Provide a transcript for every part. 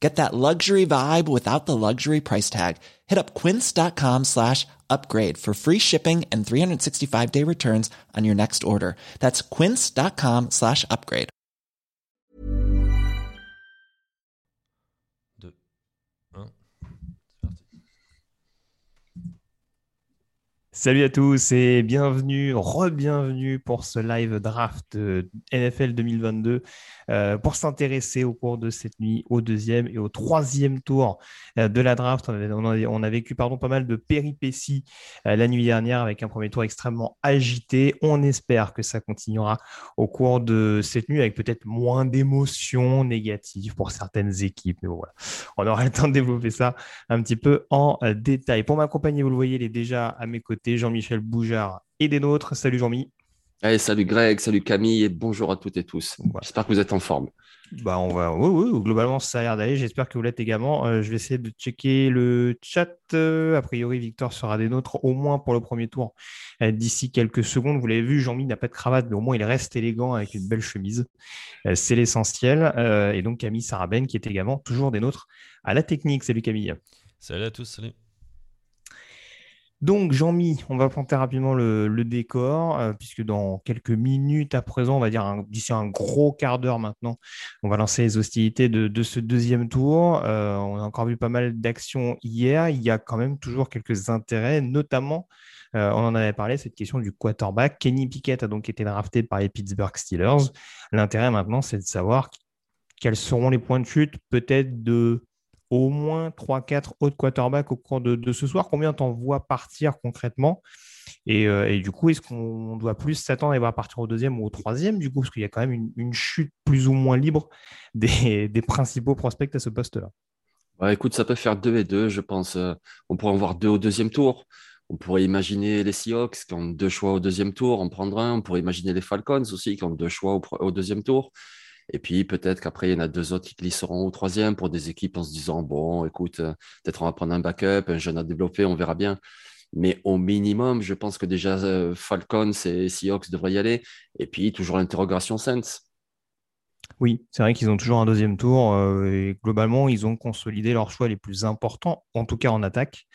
Get that luxury vibe without the luxury price tag. Hit up quince.com slash upgrade for free shipping and 365 day returns on your next order. That's quince.com slash upgrade. Salut à tous et bienvenue, re-bienvenue pour ce live draft euh, NFL 2022 euh, pour s'intéresser au cours de cette nuit au deuxième et au troisième tour euh, de la draft. On a, vécu pardon, pas mal de péripéties euh, la nuit dernière avec un premier tour extrêmement agité. On espère que ça continuera au cours de cette nuit avec peut-être moins d'émotions négatives pour certaines équipes. Mais voilà, on aura le temps de développer ça un petit peu en détail. Pour m'accompagner, vous le voyez, il est déjà à mes côtés, Jean-Michel Boujard et des nôtres. Salut Jean-Mi. Allez, salut Greg, salut Camille et bonjour à toutes et tous. J'espère que vous êtes en forme. Bah, on va, oui, oui, globalement, ça a l'air d'aller. J'espère que vous l'êtes également. Euh, je vais essayer de checker le chat. Euh, a priori, Victor sera des nôtres, au moins pour le premier tour, euh, d'ici quelques secondes. Vous l'avez vu, Jean-Mi n'a pas de cravate, mais au moins il reste élégant avec une belle chemise. C'est l'essentiel. et donc, Camille Saraben, qui est également toujours des nôtres à la technique. Salut Camille. Salut à tous, salut. Donc, Jean-Mi, on va planter rapidement le, décor, euh, puisque dans quelques minutes à présent, on va dire d'ici un gros quart d'heure maintenant, on va lancer les hostilités de, ce deuxième tour. Euh, on a encore vu pas mal d'actions hier. Il y a quand même toujours quelques intérêts, notamment, euh, on en avait parlé, cette question du quarterback. Kenny Pickett a donc été drafté par les Pittsburgh Steelers. L'intérêt maintenant, c'est de savoir quels seront les points de chute, peut-être de au moins 3-4 autres quarterbacks au cours de, ce soir. Combien t'en vois partir concrètement? Euh, et, du coup, est-ce qu'on doit plus s'attendre à voir partir au deuxième ou au troisième du coup? Parce qu'il y a quand même une, chute plus ou moins libre des, principaux prospects à ce poste-là. Ouais, écoute, ça peut faire 2 et 2, je pense. Euh, on pourrait en voir deux au deuxième tour. On pourrait imaginer les Seahawks qui ont deux choix au deuxième tour, en prendre un. On pourrait imaginer les Falcons aussi qui ont deux choix au deuxième tour. Et puis peut-être qu'après, il y en a deux autres qui glisseront au troisième pour des équipes en se disant, bon, écoute, euh, peut-être on va prendre un backup, un jeune à développer, on verra bien. Mais au minimum, je pense que déjà euh, Falcons et Seahawks devraient y aller. Et puis toujours l'interrogation Saints. Oui, c'est vrai qu'ils ont toujours un deuxième tour euh, et globalement, ils ont consolidé leurs choix les plus importants, en tout cas en attaque,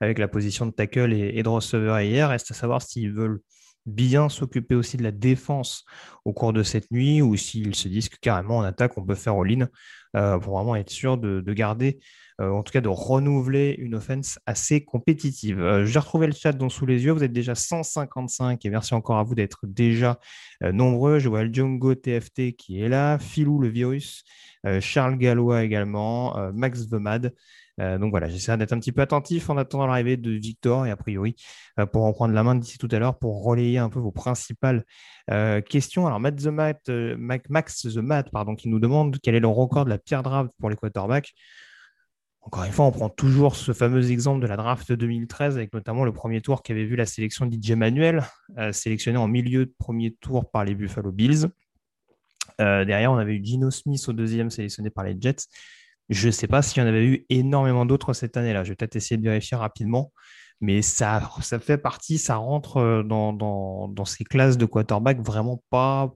avec la position de tackle et, de receveur hier. Reste à savoir s'ils veulent bien s'occuper aussi de la défense au cours de cette nuit ou s'ils se disent que carrément en attaque, on peut faire all-in euh, pour vraiment être sûr de, garder, euh, en tout cas de renouveler une offense assez compétitive. Euh, J'ai retrouvé le chat dont sous les yeux, vous êtes déjà 155 et merci encore à vous d'être déjà nombreux. Je vois le Django TFT qui est là, Philou le virus, Charles Gallois également, Max Vemad. Euh, donc voilà, j'essaie d'être un petit peu attentif en attendant l'arrivée de Victor et a priori euh, pour en prendre la main d'ici tout à l'heure pour relayer un peu vos principales euh, questions. Alors Matt the Max the Matt, pardon, qui nous demande quel est le record de la pire draft pour les quarterbacks. Encore une fois, on prend toujours ce fameux exemple de la draft 2013 avec notamment le premier tour qui avait vu la sélection d'IJ Manuel, sélectionné en milieu de premier tour par les Buffalo Bills. derrière, on avait eu Gino Smith au deuxième, sélectionné par les Jets. Je ne sais pas s'il y en avait eu énormément d'autres cette année-là. Je vais peut-être essayer de vérifier rapidement. Mais ça, ça fait partie, ça rentre euh, dans, ces classes de quarterback vraiment pas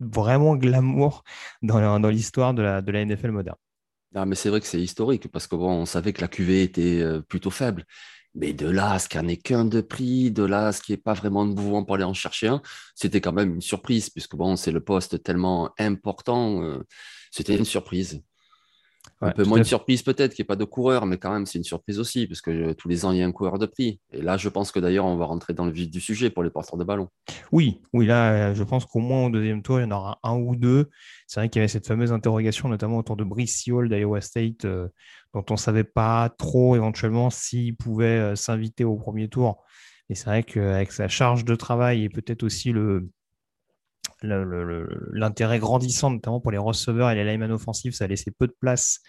vraiment glamour dans, l'histoire de la, NFL moderne. Mais c'est vrai que c'est historique parce qu'on savait que la QV était euh, plutôt faible. Mais de là à ce qu'il n'y en ait qu'un de prix, de là ce qu'il n'y ait pas vraiment de mouvement pour aller en chercher un, c'était quand même une surprise puisque bon, c'est le poste tellement important. Euh, c'était une surprise. Un peu moins de surprise peut-être qu'il n'y ait pas de coureur, mais quand même c'est une surprise aussi, parce que euh, tous les ans il y a un coureur de prix. Et là, je pense que d'ailleurs on va rentrer dans le vif du sujet pour les porteurs de ballon. Oui, oui, là, je pense qu'au moins au deuxième tour, il y en aura un ou deux. C'est vrai qu'il y avait cette fameuse interrogation, notamment autour de Brice Hall d'Iowa State, dont on ne savait pas trop éventuellement s'il pouvait s'inviter au premier tour. Et c'est vrai qu'avec sa charge de travail et peut-être aussi le, l'intérêt grandissant, notamment pour les receveurs et les linemen offensifs, ça a laissé peu de place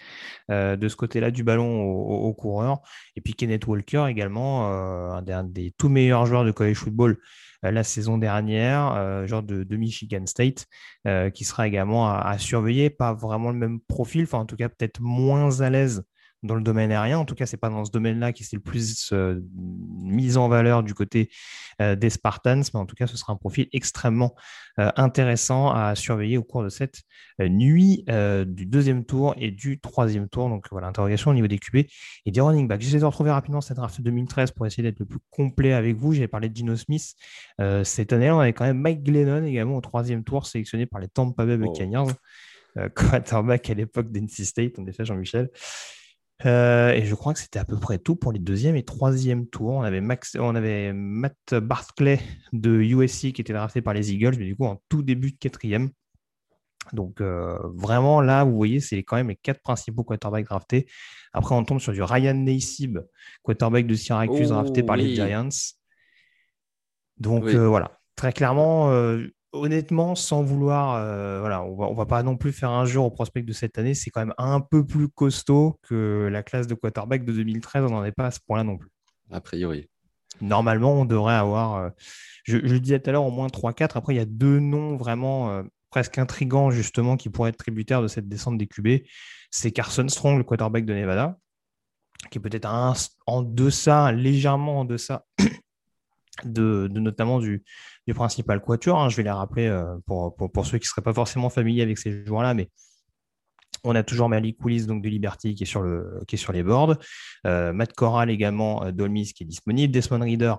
euh, de ce côté-là du ballon aux, coureurs. Et puis Kenneth Walker également, euh, un, des, tout meilleurs joueurs de college football euh, la saison dernière, genre de, Michigan State, qui sera également à, surveiller. Pas vraiment le même profil, enfin en tout cas peut-être moins à l'aise dans le domaine aérien. En tout cas, c'est pas dans ce domaine-là qui s'est le plus euh, mis en valeur du côté euh, des Spartans, mais en tout cas, ce sera un profil extrêmement euh, intéressant à surveiller au cours de cette nuit du deuxième tour et du troisième tour. Donc voilà, interrogation au niveau des QB et des running backs. J'essaie de retrouver rapidement cette draft 2013 pour essayer d'être le plus complet avec vous. J'avais parlé de Gino Smith. cette année, on avait quand même Mike Glennon également au troisième tour, sélectionné par les Tampa Bay oh. Buccaneers. quarterback à l'époque d'NC State, en effet, Jean-Michel. Euh, et je crois que c'était à peu près tout pour les deuxième et troisième tours. On avait, Max, on avait Matt Barclay de USC qui était drafté par les Eagles, mais du coup en tout début de quatrième. Donc euh, vraiment là, vous voyez, c'est quand même les quatre principaux quarterbacks draftés. Après, on tombe sur du Ryan Nassib, quarterback de Syracuse drafté par les Giants. Donc euh, voilà, très clairement, honnêtement, sans vouloir, euh, voilà, on va, va pas non plus faire un jour au prospect de cette année. C'est quand même un peu plus costaud que la classe de quarterback de 2013. On n'en est pas à ce point-là non plus. A priori. Normalement, on devrait avoir, euh, je, le disais tout à l'heure, au moins 3-4. Après, il y a deux noms vraiment euh, presque intrigants, justement, qui pourraient être tributaires de cette descente des QB. C'est Carson Strong, le quarterback de Nevada, qui est peut-être en deçà, légèrement en deçà notamment du, principal quatuor. Hein. je vais les rappeler euh, pour, ceux qui ne seraient pas forcément familiers avec ces joueurs-là, mais on a toujours Malik Willis donc de Liberty qui est sur, le, qui est sur les boards. Euh, Matt Corral également euh, d'Olmis qui est disponible. Desmond Reader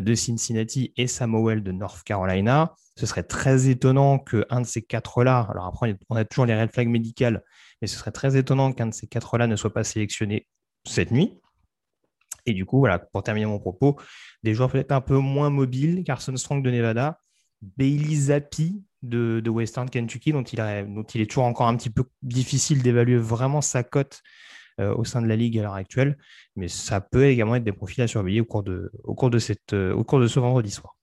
de Cincinnati et Samuel de North Carolina. Ce serait très étonnant qu'un de ces quatre-là, alors après on a toujours les red flags médicales, mais ce serait très étonnant qu'un de ces quatre-là ne soit pas sélectionné cette nuit. Et du coup, voilà, pour terminer mon propos, des joueurs peut-être un peu moins mobiles, Carson Strong de Nevada, Bailey Zappi de, Western Kentucky, dont il, est toujours encore un petit peu difficile d'évaluer vraiment sa cote euh, au sein de la ligue à l'heure actuelle, mais ça peut également être des profils à surveiller au cours de, au cours de, cette, euh, au cours de ce vendredi soir.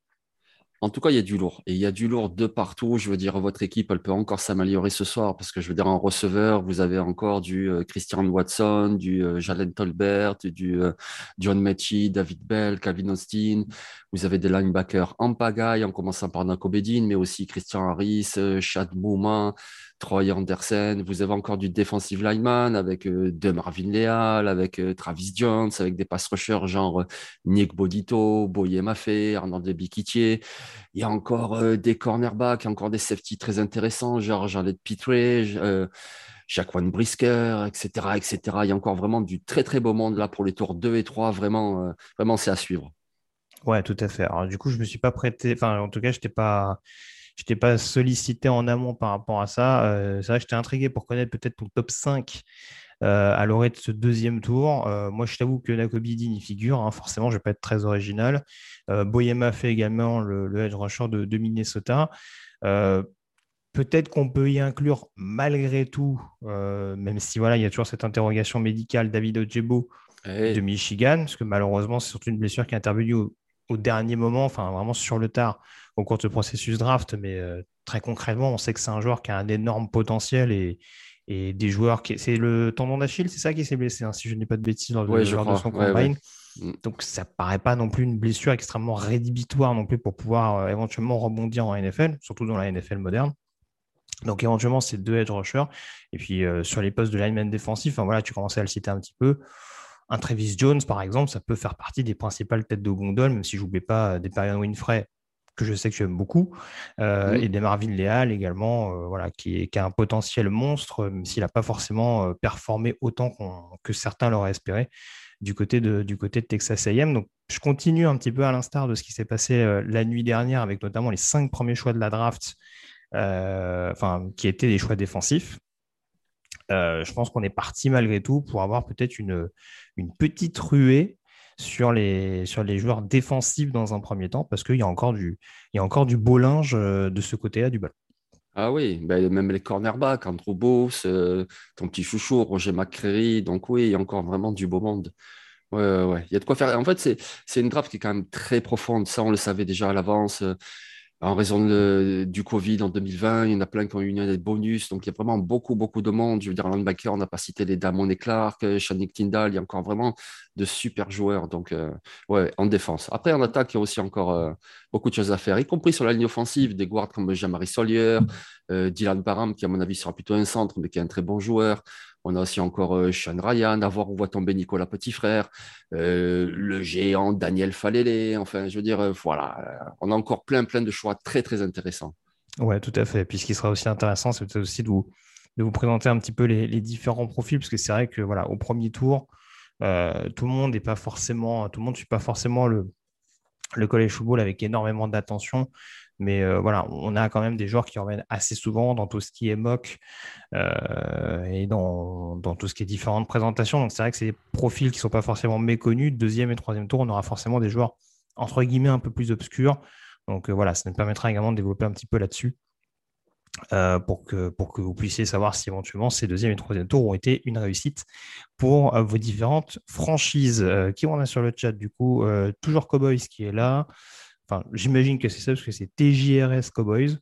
En tout cas, il y a du lourd. Et il y a du lourd de partout. Je veux dire, votre équipe, elle peut encore s'améliorer ce soir parce que je veux dire, en receveur, vous avez encore du euh, Christian Watson, du euh, Jalen Tolbert, du euh, John Mechie, David Bell, Calvin Austin. Vous avez des linebackers en pagaille, en commençant par Nako Bedin, mais aussi Christian Harris, Chad Bouman, Troy Anderson. Vous avez encore du defensive lineman avec De Marvin Leal, avec Travis Jones, avec des pass rushers genre Nick Bodito, Boye Maffé, Arnaud Debikitier. Il y a encore euh, des cornerbacks, encore des safety très intéressants, genre Jarlet Pitre, euh, Jacqueline Brisker, etc., etc. Il y a encore vraiment du très très beau monde là pour les tours 2 et 3. Vraiment, euh, vraiment c'est à suivre. Ouais, tout à fait. Alors, du coup, je ne me suis pas prêté, enfin, en tout cas, je n'étais pas. Je t'ai pas sollicité en amont par rapport à ça. c'est vrai, j'étais intrigué pour connaître peut-être ton top 5 euh, à l'orée de ce deuxième tour. Euh, moi, je t'avoue que Nakobidi y figure. Hein. forcément, je ne vais pas être très original. Euh, Boyema fait également le, le edge rusher de, Minnesota. Peut-être qu'on peut y inclure malgré tout, même si voilà, il y a toujours cette interrogation médicale, David Ojebo de Michigan, parce que malheureusement, c'est surtout une blessure qui est intervenue au, dernier moment, enfin vraiment sur le tard, au cours de ce processus draft. Mais très concrètement, on sait que c'est un joueur qui a un énorme potentiel et, et des joueurs qui. C'est le tendon d'Achille, c'est ça qui s'est blessé, hein, si je n'ai pas de bêtises lors, de, son combine. Mm. Donc ça paraît pas non plus une blessure extrêmement rédhibitoire non plus pour pouvoir euh, éventuellement rebondir en NFL, surtout dans la NFL moderne. Donc éventuellement c'est deux edge rushers. Et puis euh, sur les postes de lineman défensif, voilà, tu commençais à le citer un petit peu. Un Travis Jones, par exemple, ça peut faire partie des principales têtes de gondole, même si je n'oublie pas des périodes Winfrey, que je sais que tu aimes beaucoup, euh, et des Marvin Léal également, euh, voilà, qui, a un potentiel monstre, même s'il n'a pas forcément euh, performé autant que certains l'auraient espéré du côté de, du côté de Texas AM. Donc, je continue un petit peu à l'instar de ce qui s'est passé la nuit dernière avec notamment les cinq premiers choix de la draft, enfin, qui étaient des choix défensifs. je pense qu'on est parti malgré tout pour avoir peut-être une, une petite ruée sur les, sur les joueurs défensifs dans un premier temps, parce qu'il y, a encore du, y a encore du beau linge de ce côté-là du ballon. Ah oui, ben, même les cornerbacks, Andrew Boss, ton petit chouchou, Roger McCreary. Donc oui, il y a encore vraiment du beau monde. Ouais, ouais, il y a de quoi faire. En fait, c'est une draft qui est quand même très profonde. Ça, on le savait déjà à l'avance en raison du Covid en 2020, il y en a plein qui ont eu des bonus. Donc, il y a vraiment beaucoup, beaucoup de monde. Je veux dire, linebacker, on n'a pas cité les Damon et Clark, Shannick Tyndall. Il y a encore vraiment de super joueurs. Donc, euh, ouais, en défense. Après, en attaque, il y a aussi encore euh, beaucoup de choses à faire, y compris sur la ligne offensive. Des guards comme Jean-Marie Solier, euh, Dylan Barham, qui, à mon avis, sera plutôt un centre, mais qui est un très bon joueur. On a aussi encore euh, Sean Ryan, à voir où va tomber Nicolas Petit Frère, euh, le géant Daniel Falele. Enfin, je veux dire, euh, voilà, on a encore plein, plein de choix très, très intéressants. Ouais, tout à fait. Puis ce qui sera aussi intéressant, c'est peut-être aussi de vous, présenter un petit peu les, différents profils, parce que c'est vrai que voilà, au premier tour, tout le monde n'est pas forcément, tout le monde ne suit pas forcément le, le collège football avec énormément d'attention. Mais euh, voilà, on a quand même des joueurs qui reviennent assez souvent dans tout ce qui est mock euh, et dans, tout ce qui est différentes présentations. Donc c'est vrai que c'est des profils qui ne sont pas forcément méconnus. Deuxième et troisième tour, on aura forcément des joueurs entre guillemets un peu plus obscurs. Donc euh, voilà, ça nous permettra également de développer un petit peu là-dessus. pour, que, pour que vous puissiez savoir si éventuellement ces deuxième et troisième tours ont été une réussite pour vos différentes franchises. qui on a sur le chat du coup Toujours Cowboys qui est là j'imagine que c'est ça parce que c'est TJRS Cowboys.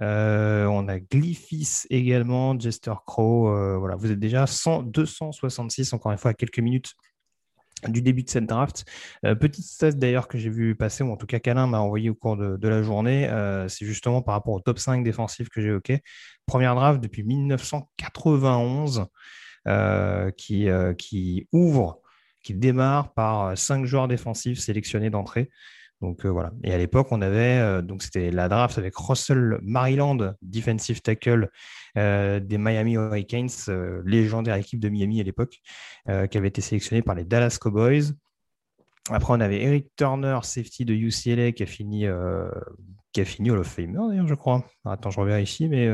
Euh, on a Glyphis également, Jester Crow. Euh, voilà, vous êtes déjà 100, 266, encore une fois, à quelques minutes du début de cette draft. Euh, petite stat d'ailleurs que j'ai vu passer, ou en tout cas qu'Alain m'a envoyé au cours de, la journée, c'est justement par rapport au top 5 défensif que j'ai évoqué. Première draft depuis 1991 qui, qui ouvre, qui démarre par 5 joueurs défensifs sélectionnés d'entrée. Donc euh, voilà. Et à l'époque, on avait euh, donc c'était la draft avec Russell Maryland, defensive tackle euh, des Miami Hurricanes, légendaire équipe de Miami à l'époque, qui avait été sélectionné par les Dallas Cowboys. Après, on avait Eric Turner, safety de UCLA, qui a fini qui a fini Hall of Famer d'ailleurs, je crois. Attends, je reviens ici, mais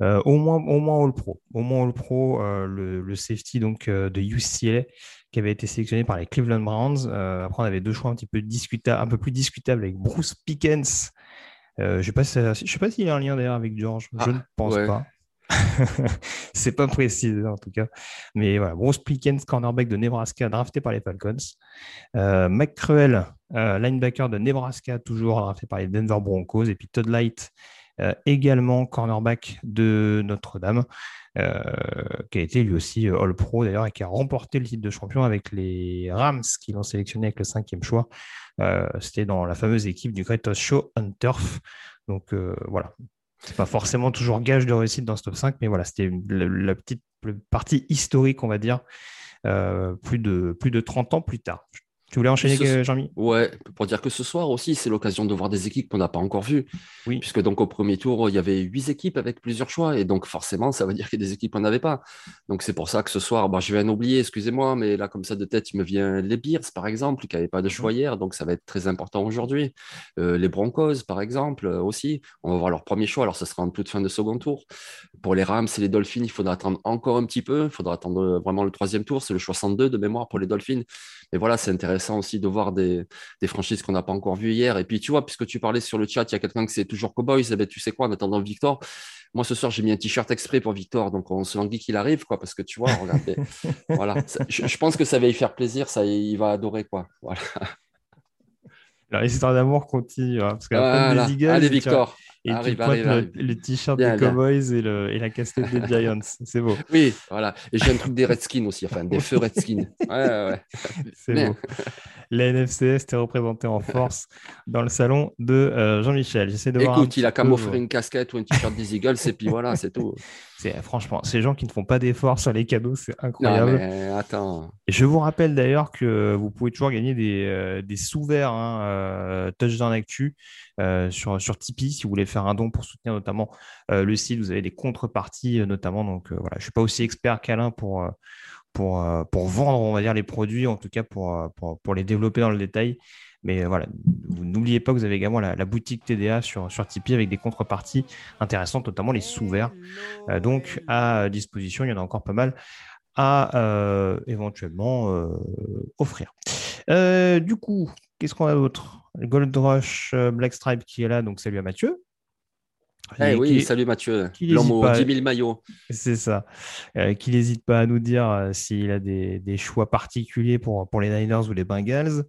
au moins au moins All Pro, au moins All Pro, le, le, safety donc de UCLA qui avait été sélectionné par les Cleveland Browns. Euh, après, on avait deux choix un petit peu discutables, un peu plus discutables avec Bruce Pickens. Euh, je ne sais pas s'il y a un lien d'ailleurs avec George. je ah, ne pense pas. c'est pas précisé en tout cas. Mais voilà, Bruce Pickens, cornerback de Nebraska, drafté par les Falcons. Euh, McCruel, euh, linebacker de Nebraska, toujours drafté par les Denver Broncos. Et puis Todd Light, également cornerback de Notre-Dame. Euh, qui a été lui aussi euh, All-Pro d'ailleurs et qui a remporté le titre de champion avec les Rams qui l'ont sélectionné avec le cinquième choix. Euh, c'était dans la fameuse équipe du Greatest Show on Turf. Donc voilà, c'est pas forcément toujours gage de réussite dans ce top 5, mais voilà, c'était la, petite partie historique, on va dire, plus, de, plus de 30 ans plus tard. Tu voulais enchaîner, Jean-Mi? Ouais, pour dire que ce soir aussi, c'est l'occasion de voir des équipes qu'on n'a pas encore vues. Oui. Puisque donc au premier tour, il y avait huit équipes avec plusieurs choix. Et donc forcément, ça veut dire qu'il y a des équipes qu'on n'avait pas. Donc c'est pour ça que ce soir, je vais en oublier, excusez-moi, mais là, comme ça de tête, il me vient les Bears, par exemple, qui n'avaient pas de choix mhm. hier. Donc ça va être très important aujourd'hui. Euh, les Broncos, par exemple, euh, aussi. On va voir leur premier choix. Alors ce sera en toute fin de second tour. Pour les Rams et les Dolphins, il faudra attendre encore un petit peu. Il faudra attendre vraiment le troisième tour. C'est le choix 102 de mémoire pour les Dolphins. Et voilà, c'est intéressant aussi de voir des, franchises qu'on n'a pas encore vues hier. Et puis, tu vois, puisque tu parlais sur le chat, il y a quelqu'un qui c'est toujours Cowboys, eh ben, tu sais quoi, en attendant Victor, moi ce soir, j'ai mis un t-shirt exprès pour Victor, donc on se languit qu'il arrive, quoi, parce que tu vois, regardez, voilà, je, pense que ça va y faire plaisir, ça, il va adorer, quoi. Voilà. L'histoire d'amour continue, hein, parce Allez, Victor. Et tu le, t-shirt des Cowboys et, le, et, la casquette des Giants. C'est beau. Oui, voilà. Et j'ai un truc des Redskins aussi, enfin des feux Redskins. Ouais, ouais. C'est beau. La NFCS était représentée en force dans le salon de euh, Jean-Michel. J'essaie de Écoute, il a qu'à m'offrir une casquette ou un t-shirt des Eagles et puis voilà, c'est tout. Franchement, ces gens qui ne font pas d'efforts sur les cadeaux, c'est incroyable. Non, mais attends. Et je vous rappelle d'ailleurs que vous pouvez toujours gagner des, euh, des sous-verts hein, euh, Touchdown Actu euh, sur, sur Tipeee si vous voulez faire un don pour soutenir notamment le site. Vous avez des contreparties notamment. Donc voilà, je ne suis pas aussi expert qu'Alain pour, pour, vendre, on va les produits, en tout cas pour les développer dans le détail. Mais voilà, n'oubliez pas que vous avez également la, boutique TDA sur, sur Tipeee avec des contreparties intéressantes, notamment les sous-verts. donc à disposition, il y en a encore pas mal à éventuellement offrir. du coup, qu'est-ce qu'on a d'autre? Gold Rush Black Stripe qui est là, donc salut à Mathieu. Eh oui, salut Mathieu, l'homme aux 10 000 maillots. C'est ça. Euh, qui n'hésite pas à nous dire euh, s'il a des, choix particuliers pour, pour les Niners ou les Bengals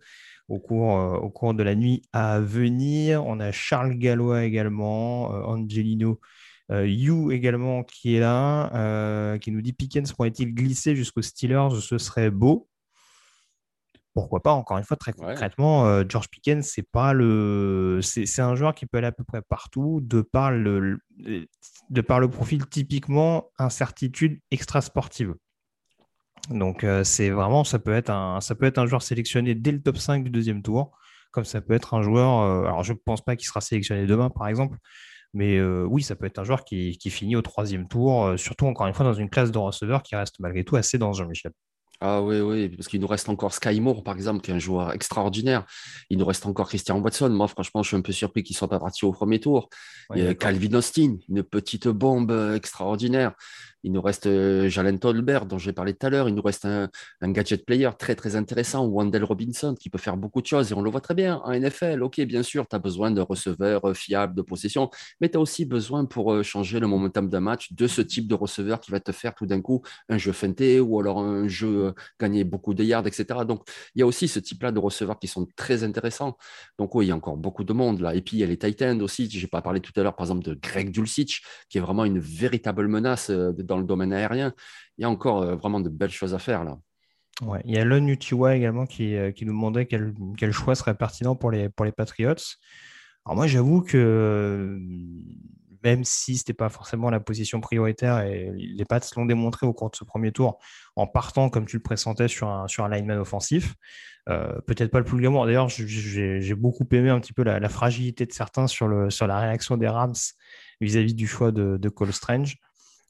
au cours, euh, au cours de la nuit à venir. On a Charles Gallois également, Angelino You également qui est là, qui nous dit Pickens pourrait-il glisser jusqu'aux Steelers? Ce serait beau pourquoi pas Encore une fois, très concrètement, euh, George Pickens, c'est pas le, c'est un joueur qui peut aller à peu près partout de par le, de par le profil typiquement incertitude extra sportive. Donc euh, c'est vraiment, ça peut être un, ça peut être un joueur sélectionné dès le top 5 du deuxième tour, comme ça peut être un joueur. Euh, alors je ne pense pas qu'il sera sélectionné demain, par exemple. Mais oui, ça peut être un joueur qui, qui finit au troisième tour, surtout encore une fois dans une classe de receveurs qui reste malgré tout assez dans Jean-Michel. Ah oui, oui, parce qu'il nous reste encore Sky Moore, par exemple, qui est un joueur extraordinaire. Il nous reste encore Christian Watson. Moi, franchement, je suis un peu surpris qu'il ne soit pas parti au premier tour. Calvin Austin, une petite bombe euh, extraordinaire. Il nous reste euh, Jalen Tolbert, dont j'ai parlé tout à l'heure. Il nous reste un, gadget player très, très intéressant, Wendell Robinson, qui peut faire beaucoup de choses. Et on le voit très bien en NFL. OK, bien sûr, tu as besoin de receveurs euh, fiables, de possession, mais tu as aussi besoin pour euh, changer le momentum d'un match de ce type de receveur qui va te faire tout d'un coup un jeu feinté ou alors un jeu gagner beaucoup de yards, etc. Donc, il y a aussi ce type-là de receveurs qui sont très intéressants. Donc, oui, il y a encore beaucoup de monde là. Et puis, il y a les Titans aussi. Je n'ai pas parlé tout à l'heure, par exemple, de Greg Dulcich, qui est vraiment une véritable menace dans le domaine aérien. Il y a encore euh, vraiment de belles choses à faire là. Ouais. Il y a Lon Utiwa également qui, euh, qui, nous demandait quel, choix serait pertinent pour les, Patriots. Alors moi j'avoue que euh, même si ce n'était pas forcément la position prioritaire, et les Pats l'ont démontré au cours de ce premier tour, en partant, comme tu le pressentais, sur un, lineman offensif. Peut-être pas le plus gamin. D'ailleurs, j'ai beaucoup aimé un petit peu la, fragilité de certains sur, la réaction des Rams vis-à-vis du choix de Cole Strange.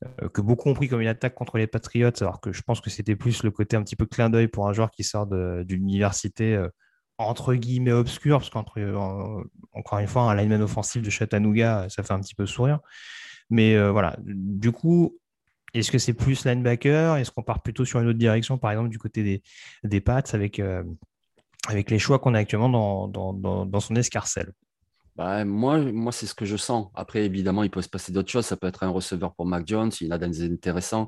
Euh, que beaucoup ont pris comme une attaque contre les Patriots, alors que je pense que c'était plus le côté un petit peu clin d'œil pour un joueur qui sort d'une université euh, entre guillemets obscure, parce qu'encore euh, une fois, un lineman offensif de Chattanooga, ça fait un petit peu sourire. Mais voilà, du coup, est-ce que c'est plus linebacker? Est-ce qu'on part plutôt sur une autre direction, par exemple du côté des, des Pats, avec, les choix qu'on a actuellement dans son escarcelle? Bah, moi, moi c'est ce que je sens. Après, évidemment, il peut se passer d'autres choses. Ça peut être un receveur pour Mac Jones, il a des intéressants.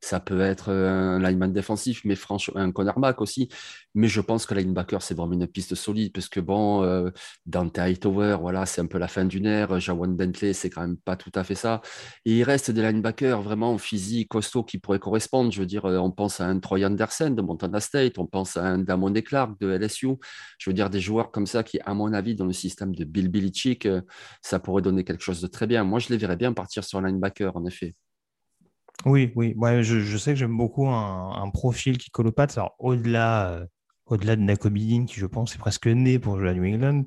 Ça peut être un lineman défensif, mais franchement, un cornerback aussi. Mais je pense que linebacker, c'est vraiment une piste solide, parce que bon, euh, Dante Hightower, voilà, c'est un peu la fin d'une ère. Jawan Bentley, c'est quand même pas tout à fait ça. Et il reste des linebackers vraiment physiques, costauds, qui pourraient correspondre. Je veux dire, euh, on pense à un Troy Anderson de Montana State, on pense à un Damon Clark de LSU. Je veux dire, des joueurs comme ça qui, à mon avis, dans le système de Bill Belichick, euh, ça pourrait donner quelque chose de très bien. Moi, je les verrais bien partir sur linebacker, en effet. Oui, oui. Ouais, je, sais que j'aime beaucoup un, profil qui pattes. Alors, au-delà, euh, au-delà de Nakobidin, qui je pense est presque né pour jouer à New England,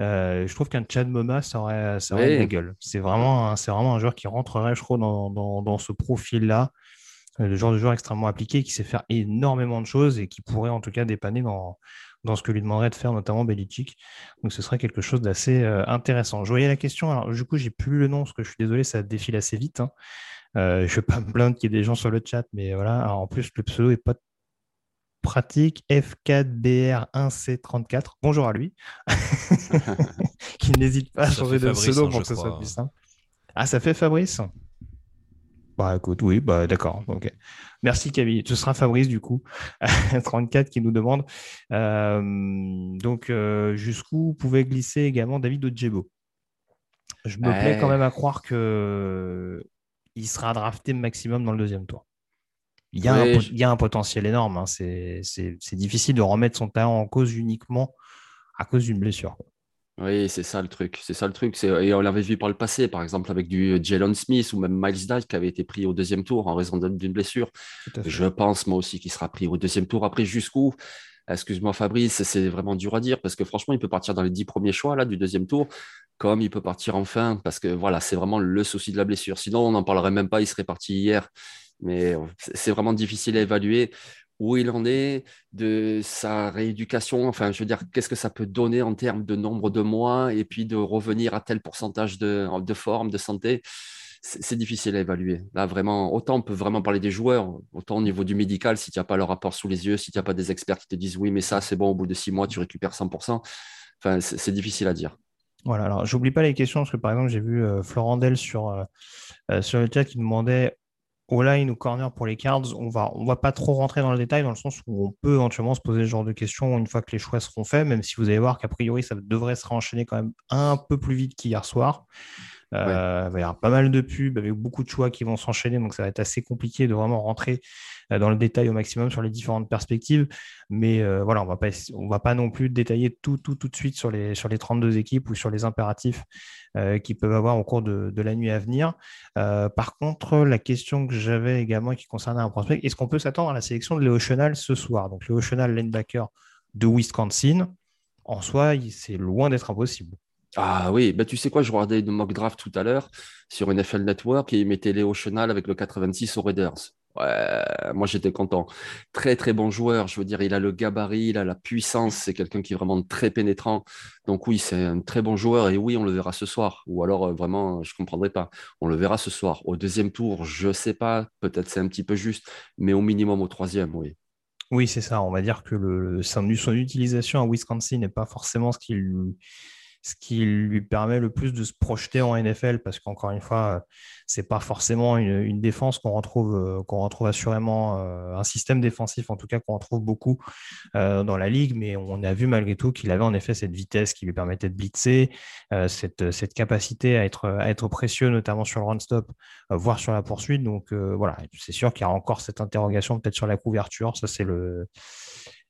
euh, je trouve qu'un Chad Moma, ça aurait, ça aurait la gueule. C'est vraiment, c'est vraiment un joueur qui rentrerait, je crois, dans, dans, ce profil-là. Euh, le genre de joueur extrêmement appliqué, qui sait faire énormément de choses et qui pourrait en tout cas dépanner dans, dans ce que lui demanderait de faire, notamment Belichick. Donc ce serait quelque chose d'assez intéressant. Je voyais la question, alors du coup, j'ai plus le nom, parce que je suis désolé, ça défile assez vite. Hein. Euh, je ne vais pas me plaindre qu'il y ait des gens sur le chat, mais voilà. en plus, le pseudo n'est pas pratique. F4BR1C34. Bonjour à lui. qui n'hésite pas à changer de pseudo hein, pour que ce soit plus simple. Ah, ça fait Fabrice? Bah écoute, oui, bah d'accord. Ok. Merci Camille. Ce sera Fabrice du coup, 34 qui nous demande. Euh, donc euh, jusqu'où pouvait glisser également David Ojebo? Je me plais quand même à croire que il sera drafté maximum dans le deuxième tour. Il y a, un, potentiel énorme. Hein. C'est difficile de remettre son talent en cause uniquement à cause d'une blessure. Oui, c'est ça le truc. C'est ça le truc. Et on l'avait vu par le passé, par exemple, avec du Jalen Smith ou même Miles Dyke qui avait été pris au deuxième tour en raison d'une blessure. Je pense, moi aussi, qu'il sera pris au deuxième tour. Après, jusqu'où Excuse-moi, Fabrice, c'est vraiment dur à dire parce que franchement, il peut partir dans les dix premiers choix là, du deuxième tour comme il peut partir enfin, parce que voilà, c'est vraiment le souci de la blessure. Sinon, on n'en parlerait même pas, il serait parti hier. Mais c'est vraiment difficile à évaluer. où il en est, de sa rééducation, enfin, je veux dire, qu'est-ce que ça peut donner en termes de nombre de mois et puis de revenir à tel pourcentage de forme, de santé? C'est difficile à évaluer. Là, vraiment, autant on peut vraiment parler des joueurs, autant au niveau du médical, si tu n'as pas le rapport sous les yeux, si tu n'as pas des experts qui te disent oui, mais ça, c'est bon, au bout de six mois, tu récupères 100%, enfin, c'est difficile à dire. Voilà, alors j'oublie pas les questions, parce que par exemple, j'ai vu euh, Florandel sur, euh, euh, le chat qui demandait au line ou corner pour les cards, on va, on va pas trop rentrer dans le détail dans le sens où on peut éventuellement se poser ce genre de questions une fois que les choix seront faits, même si vous allez voir qu'a priori ça devrait se renchaîner quand même un peu plus vite qu'hier soir. Euh, il va y avoir pas mal de pubs avec beaucoup de choix qui vont s'enchaîner, donc ça va être assez compliqué de vraiment rentrer euh, dans le détail au maximum sur les différentes perspectives. Mais euh, voilà, on va pas, on va pas non plus détailler tout, tout, tout de suite sur les, sur les 32 équipes ou sur les impératifs qu'ils peuvent avoir au cours de, de la nuit à venir. par contre, la question que j'avais également qui concernait un prospect, est-ce qu'on peut s'attendre à la sélection de Léo Chenal ce soir? Donc Léo Chenal, linebacker de Wisconsin, en soi, c'est loin d'être impossible. Ah oui, bah, tu sais quoi, je regardais une mock draft tout à l'heure sur NFL Network et ils mettaient Léo Chenal avec le 86 aux Raiders. Ouais, moi j'étais content. Très très bon joueur, je veux dire, il a le gabarit, il a la puissance, c'est quelqu'un qui est vraiment très pénétrant. Donc oui, c'est un très bon joueur et oui, on le verra ce soir. Ou alors euh, vraiment, je ne comprendrai pas. On le verra ce soir. Au deuxième tour, je ne sais pas, peut-être c'est un petit peu juste, mais au minimum au troisième, oui. Oui, c'est ça. On va dire que le, son utilisation à Wisconsin n'est pas forcément ce qu'il ce qui lui permet le plus de se projeter en NFL parce qu'encore une fois, c'est pas forcément une, défense qu'on retrouve, euh, qu'on retrouve assurément, euh, un système défensif en tout cas qu'on retrouve beaucoup euh, dans la ligue, mais on a vu malgré tout qu'il avait en effet cette vitesse qui lui permettait de blitzer, cette, cette, capacité à être, à être précieux, notamment sur le run-stop, voire sur la poursuite. Donc voilà, c'est sûr qu'il y a encore cette interrogation peut-être sur la couverture. Ça, c'est le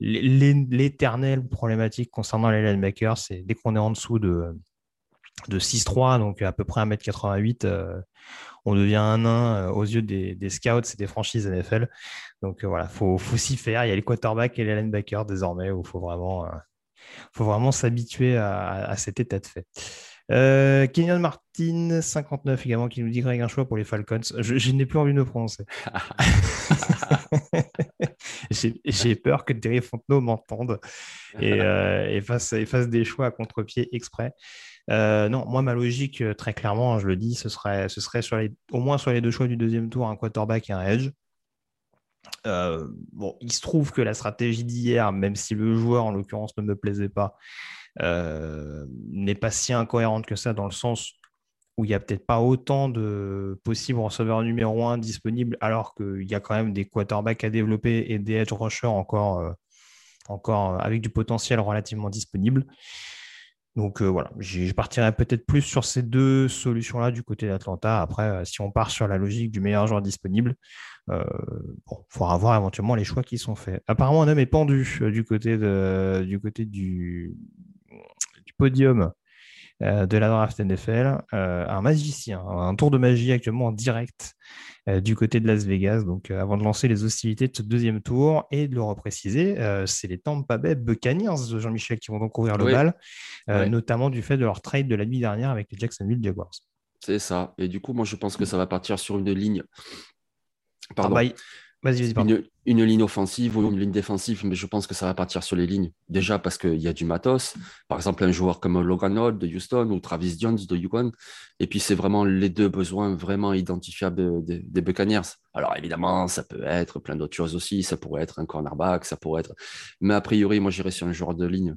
l'éternelle problématique concernant les linebackers, c'est dès qu'on est en dessous de, de 6-3, donc à peu près 1m88, euh, on devient un nain euh, aux yeux des, scouts et des franchises NFL. Donc euh, voilà, il faut, s'y faire. Il y a les quarterbacks et les linebackers désormais où il faut vraiment, faut vraiment s'habituer à, cet état de fait. Kenyon Martin, 59 également, qui nous dit Greg un choix pour les Falcons. Je, n'ai plus envie de me prononcer. J'ai peur que Terry Fontenot m'entende et, fasse, et, fasse, des choix à contre-pied exprès. Euh, non, moi, ma logique, euh, très clairement, je le dis, ce serait, ce serait sur les, au moins sur les deux choix du deuxième tour, un quarterback et un edge. Euh, bon, il se trouve que la stratégie d'hier, même si le joueur en l'occurrence ne me plaisait pas, n'est pas si incohérente que ça dans le sens où il n'y a peut-être pas autant de possibles receveurs numéro un disponibles, alors qu'il y a quand même des quarterbacks à développer et des edge rushers encore, encore avec du potentiel relativement disponible. Donc euh, voilà, je partirais peut-être plus sur ces deux solutions-là du côté d'Atlanta. Après, euh, si on part sur la logique du meilleur joueur disponible, euh, il faudra voir éventuellement les choix qui sont faits. Apparemment, un homme est pendu du côté, du, côté du, du podium euh, de la draft NFL, euh, un magicien, un tour de magie actuellement en direct euh, du côté de Las Vegas. Donc, avant de lancer les hostilités de ce deuxième tour et de le repréciser, c'est les Tampa Bay Buccaneers de Jean-Michel qui vont donc ouvrir le bal, notamment du fait de leur trade de la nuit dernière avec les Jacksonville Jaguars. C'est ça. Et du coup, moi, je pense que ça va partir sur une ligne. Pardon. Ah une, ligne offensive ou une ligne défensive, mais je pense que ça va partir sur les lignes. Déjà parce qu'il y a du matos. Par exemple, un joueur comme Logan Hall de Houston ou Travis Jones de Yukon. Et puis, c'est vraiment les deux besoins vraiment identifiables des, des. Alors, évidemment, ça peut être plein d'autres choses aussi. Ça pourrait être un cornerback, ça pourrait être. Mais a priori, moi, j'irais sur un joueur de ligne.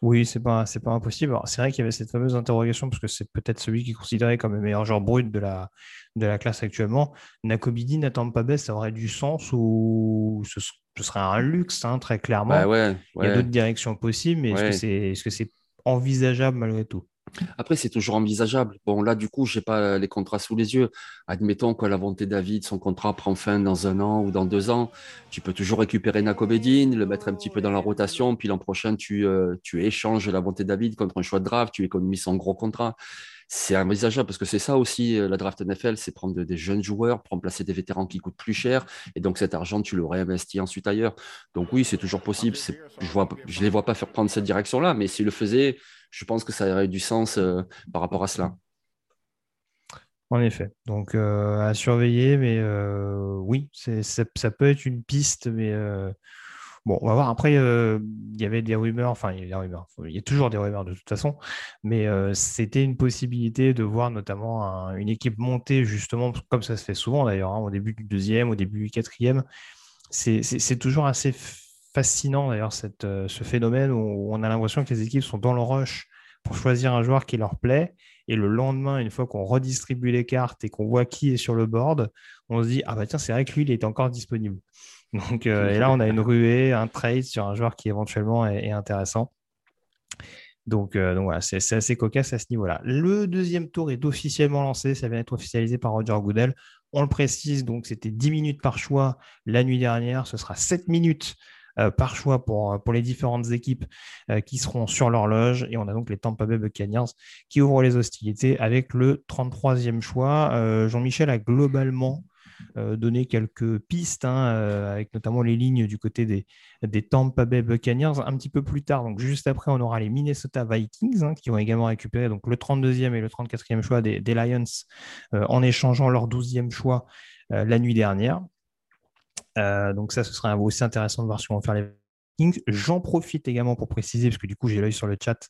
Oui, c'est pas, c'est pas impossible. C'est vrai qu'il y avait cette fameuse interrogation, parce que c'est peut-être celui qui est considéré comme le meilleur joueur brut de la, de la classe actuellement. Nakobidi, Nathan Pabès, ça aurait du sens ou ce, serait un luxe, hein, très clairement. Bah Il y a d'autres directions possibles, mais est-ce que c'est est -ce c'est envisageable malgré tout? Après, c'est toujours envisageable. Bon, là, du coup, je n'ai pas les contrats sous les yeux. Admettons que la volonté David, son contrat prend fin dans un an ou dans deux ans. Tu peux toujours récupérer Nako le mettre un petit peu dans la rotation, puis l'an prochain, tu, euh, tu échanges la volonté David contre un choix de draft, tu économises son gros contrat. C'est envisageable parce que c'est ça aussi, euh, la draft NFL, c'est prendre des jeunes joueurs pour remplacer des vétérans qui coûtent plus cher. Et donc, cet argent, tu le réinvestis ensuite ailleurs. Donc, oui, c'est toujours possible. Je ne les vois pas faire prendre cette direction-là, mais s'ils le faisaient, je pense que ça aurait du sens euh, par rapport à cela. En effet. Donc, euh, à surveiller, mais oui, ça, peut être une piste, mais bon, on va voir. Après, euh, il y avait des rumeurs, enfin, il y a des rumeurs, il y a toujours des rumeurs de toute façon, mais euh, c'était une possibilité de voir notamment un- une équipe monter, justement, comme ça se fait souvent d'ailleurs, hein, au début du deuxième, au début du quatrième. C'est toujours assez fascinant d'ailleurs, euh, ce phénomène où on a l'impression que les équipes sont dans le rush pour choisir un joueur qui leur plaît. Et le lendemain, une fois qu'on redistribue les cartes et qu'on voit qui est sur le board, on se dit, ah bah tiens, c'est vrai que lui, il est encore disponible. Donc, euh, et là, on a une ruée, un trade sur un joueur qui éventuellement est, intéressant. Donc, euh, donc voilà, c'est assez cocasse à ce niveau-là. Le deuxième tour est officiellement lancé, ça vient d'être officialisé par Roger Goodell. On le précise, donc c'était 10 minutes par choix la nuit dernière, ce sera 7 minutes euh, par choix pour, pour les différentes équipes qui seront sur l'horloge. Et on a donc les Tampa Bay Buccaneers qui ouvrent les hostilités avec le 33e choix. Jean-Michel a globalement donné quelques pistes, hein, euh, avec notamment les lignes du côté des, des Tampa Bay Buccaneers. Un petit peu plus tard, donc juste après, on aura les Minnesota Vikings hein, qui vont également récupérer donc, le 32e et le 34e choix des, Lions euh, en échangeant leur 12e choix euh, la nuit dernière. Euh, donc ça, ce sera aussi intéressant de voir ce qu'on vont faire les J'en profite également pour préciser, parce que du coup, j'ai l'œil sur le chat.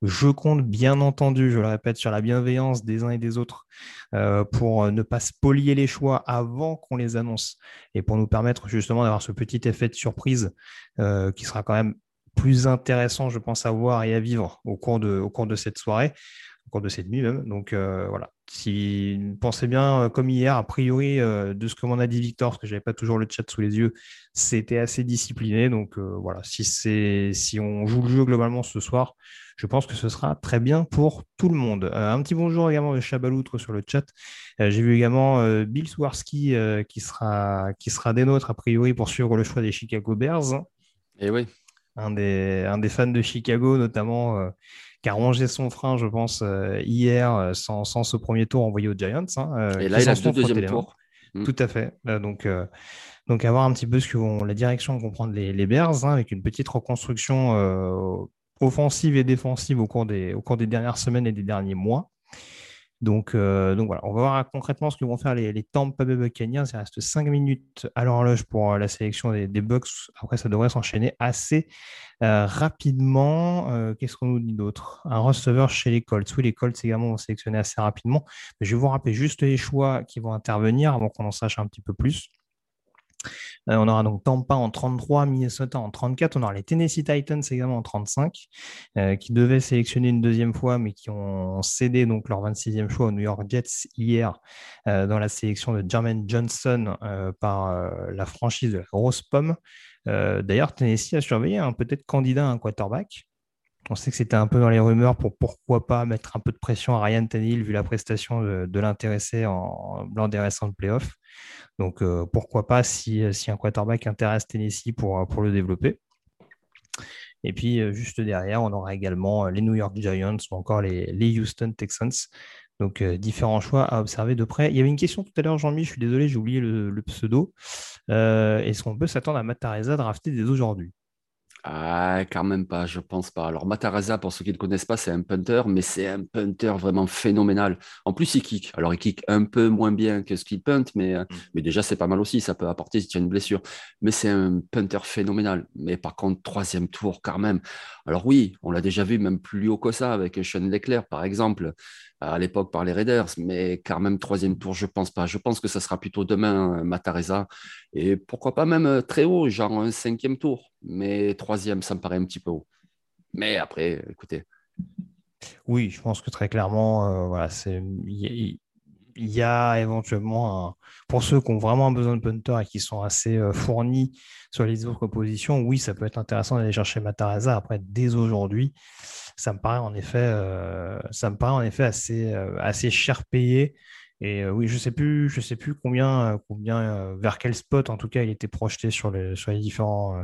Je compte bien entendu, je le répète, sur la bienveillance des uns et des autres euh, pour euh, ne pas spolier les choix avant qu'on les annonce et pour nous permettre justement d'avoir ce petit effet de surprise euh, qui sera quand même plus intéressant, je pense, à voir et à vivre au cours de, au cours de cette soirée, au cours de cette nuit même. Donc voilà, si pensez bien, euh, comme hier, a priori, euh, de ce que m'en a dit Victor, parce que je n'avais pas toujours le chat sous les yeux, c'était assez discipliné. Donc euh, voilà, si, c'est, si on joue le jeu globalement ce soir, je pense que ce sera très bien pour tout le monde. Euh, un petit bonjour également de Chabaloutre sur le chat. Euh, J'ai vu également Bill Swarski qui, sera, qui sera des nôtres, a priori, pour suivre le choix des Chicago Bears. Et oui, Un des, un des fans de Chicago, notamment, qui a rongé son frein, je pense, euh, hier, euh, sans, sans ce premier tour envoyé aux Giants. hein, euh, et là, il a frottés deuxième tour. Mm. Tout à fait. Donc, euh, donc, à voir un petit peu ce que vont, la direction que vont prendre les, les Bears, hein, avec une petite reconstruction euh, offensive et défensive au cours, des, au cours des dernières semaines et des derniers mois. Donc, euh, donc voilà, on va voir concrètement ce que vont faire les, les Tampa Bay Buccaneers. Il reste 5 minutes à l'horloge pour euh, la sélection des, des Bucks. Après, ça devrait s'enchaîner assez euh, rapidement. Euh, Qu'est-ce qu'on nous dit d'autre? Un receveur chez les Colts. Oui, les Colts également vont sélectionner assez rapidement. Mais je vais vous rappeler juste les choix qui vont intervenir avant qu'on en sache un petit peu plus. Euh, on aura donc Tampa en 33, Minnesota en 34. On aura les Tennessee Titans également en 35, euh, qui devaient sélectionner une deuxième fois, mais qui ont cédé donc leur 26e choix aux New York Jets hier euh, dans la sélection de Jermaine Johnson par la franchise de la grosse pomme. D'ailleurs, Tennessee a surveillé un peut-être candidat à un quarterback. On sait que c'était un peu dans les rumeurs pour pourquoi pas mettre un peu de pression à Ryan Tannehill vu la prestation de, l'intéressé en- lors des récents playoffs. Donc euh, pourquoi pas si, un quarterback intéresse Tennessee pour, pour le développer. Et puis euh, juste derrière, on aura également euh, les New York Giants ou encore les, Houston Texans. Donc différents choix à observer de près. Il y avait une question tout à l'heure, Jean-Mi, je suis désolé, j'ai oublié le, pseudo. Est-ce qu'on peut s'attendre à Matareza drafté dès aujourd'hui? Ah, quand même pas, je pense pas. Alors, Mataraza, pour ceux qui ne le connaissent pas, c'est un punter, mais c'est un punter vraiment phénoménal. En plus, il kick. Alors, il kick un peu moins bien que ce qu'il punt, mais, euh, mais déjà, c'est pas mal aussi. Ça peut apporter si tu as une blessure. Mais c'est un punter phénoménal. Mais par contre, troisième tour, quand même. Alors, oui, on l'a déjà vu même plus haut que ça avec Sean Leclerc, par exemple, à l'époque par les Raiders. Mais quand même, troisième tour, je pense pas. Je pense que ça sera plutôt demain, euh, Matareza. Et pourquoi pas même euh, très haut, genre un cinquième tour. Mais troisième, ça me paraît un petit peu haut. Mais après, écoutez, Oui, je pense que très clairement, euh, voilà, c'est, il y, a éventuellement, pour ceux qui ont vraiment besoin de punter et qui sont assez euh, fournis sur les autres positions, oui, ça peut être intéressant d'aller chercher Matarazza. Après, dès aujourd'hui, ça me paraît en effet, euh, ça me paraît en effet assez, euh, assez cher payé. Et oui, je sais sais plus combien, combien, vers quel spot en tout cas il était projeté sur les, différents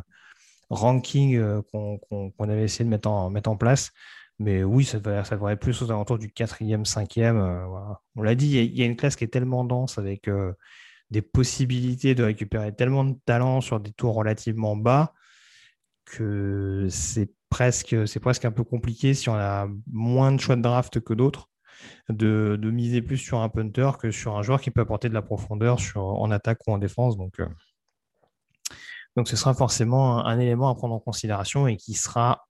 rankings qu'on avait essayé de mettre en place. Mais oui, ça devrait, ça devrait être plus aux alentours du quatrième, cinquième. euh, voilà. On l'a dit, il y, a- une classe qui est tellement dense avec euh, des possibilités de récupérer tellement de talent sur des tours relativement bas que c'est presque, presque un peu compliqué si on a moins de choix de draft que d'autres de, miser plus sur un punter que sur un joueur qui peut apporter de la profondeur en attaque ou en défense. Donc, euh, donc ce sera forcément un, élément à prendre en considération et qui sera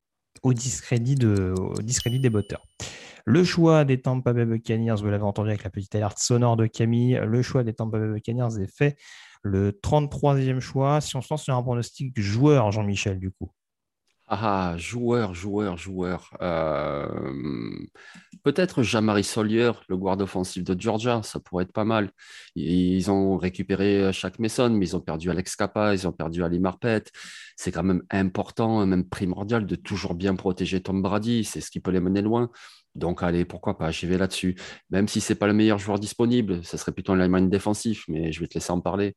au discrédit, de, au discrédit des botteurs. Le choix des Tampa Bay Buccaneers, vous l'avez entendu avec la petite alerte sonore de Camille, le choix des Tampa Bay Buccaneers est fait. Le 33e choix, si on se lance sur un pronostic joueur, Jean-Michel, du coup. Ah, joueur, joueur, joueur. Euh, peut-être Jamari Solier, le guard offensif de Georgia, ça pourrait être pas mal. Ils ont récupéré Shaq Mason, mais ils ont perdu Alex Kappa, ils ont perdu Ali Marpet. C'est quand même important, même primordial de toujours bien protéger Tom Brady. C'est ce qui peut les mener loin. Donc, allez, pourquoi pas, j'y vais là-dessus. Même si ce n'est pas le meilleur joueur disponible, ça serait plutôt un lineman défensif, mais je vais te laisser en parler.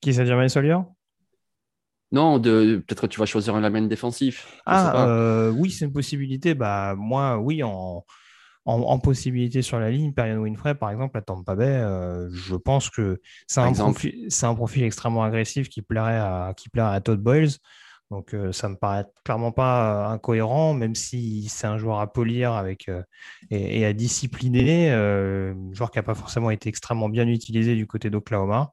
Qui c'est Jamari Solier non, peut-être que tu vas choisir un lineman défensif. Ah, euh, oui, c'est une possibilité. Bah, moi, oui, en, en, possibilité sur la ligne, Perion Winfrey, par exemple, à Tampa Bay, euh, je pense que c'est un, profil, un profil extrêmement agressif qui plairait à, qui plairait à Todd Boyles. Donc, euh, ça me paraît clairement pas incohérent, même si c'est un joueur à polir avec, et, et, à discipliner, joueur qui n'a pas forcément été extrêmement bien utilisé du côté d'Oklahoma.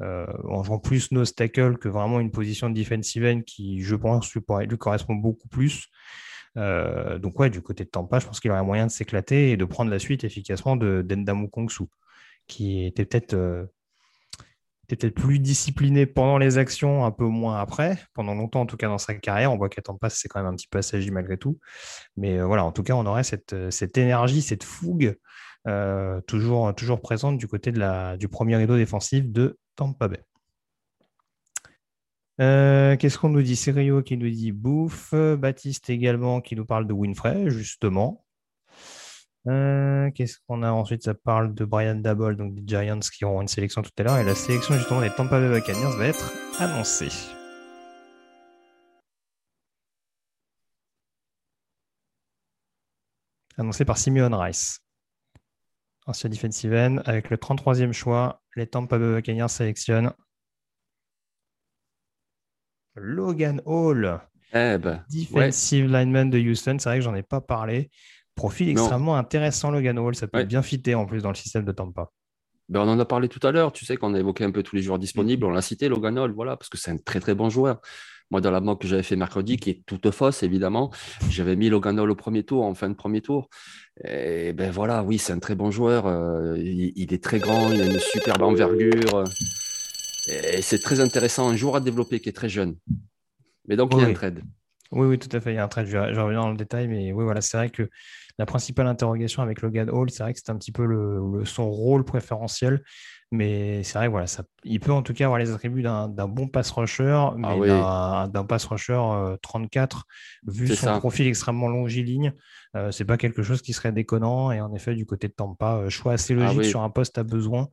Euh, en jouant plus nose tackle que vraiment une position de defensive end qui, je pense, lui, correspond beaucoup plus. Euh, donc, ouais, du côté de Tampa, je pense qu'il aurait moyen de s'éclater et de prendre la suite efficacement de Dendamu Kongsu, qui était peut-être euh, peut plus discipliné pendant les actions, un peu moins après. Pendant longtemps, en tout cas, dans sa carrière, on voit qu'à Tampa, c'est quand même un petit peu assagi malgré tout. Mais voilà, en tout cas, on aurait cette, cette énergie, cette fougue toujours, toujours présente du côté de la, du premier rideau défensif de Tampa Bay. Euh, qu'est-ce qu'on nous dit? C'est Rio qui nous dit bouffe. Baptiste également qui nous parle de Winfrey, justement. Euh, qu'est-ce qu'on a? Ensuite Ça parle de Brian Dabble, donc des Giants qui auront une sélection tout à l'heure. Et la sélection justement des Tampa Bay Buccaneers va être annoncée. Annoncée par Simeon Rice ancien defensive end. Avec le 33e choix, les Tampa Bay Buccaneers sélectionnent Logan Hall, eh ben, defensive lineman de Houston. C'est vrai que j'en ai pas parlé. Profil extrêmement intéressant, Logan Hall. Ça peut bien fitter en plus dans le système de Tampa. Ben on en a parlé tout à l'heure. Tu sais qu'on a évoqué un peu tous les joueurs disponibles. On l'a cité, Logan Hall, voilà, parce que c'est un très très bon joueur. Moi, dans la mock que j'avais fait mercredi, qui est toute fausse, évidemment, j'avais mis Logan Hall au premier tour, en fin de premier tour. Et ben voilà, oui, c'est un très bon joueur. Euh, il, est très grand, il a une superbe envergure. Et c'est très intéressant, un joueur à développer qui est très jeune. Mais donc, il y a un trade. Oui, oui, tout à fait. Il y a un trade. Je vais, revenir dans le détail, mais oui, voilà, c'est vrai que la principale interrogation avec Logan Hall, c'est vrai que c'est un petit peu le, son rôle préférentiel. Mais c'est vrai, voilà, ça, il peut en tout cas avoir les attributs d'un bon pass rusher, ah mais d'un pass rusher 34, euh, vu son profil extrêmement longiligne. Euh, c'est pas quelque chose qui serait déconnant. Et en effet, du côté de Tampa, euh, choix assez ah logique sur un poste à besoin.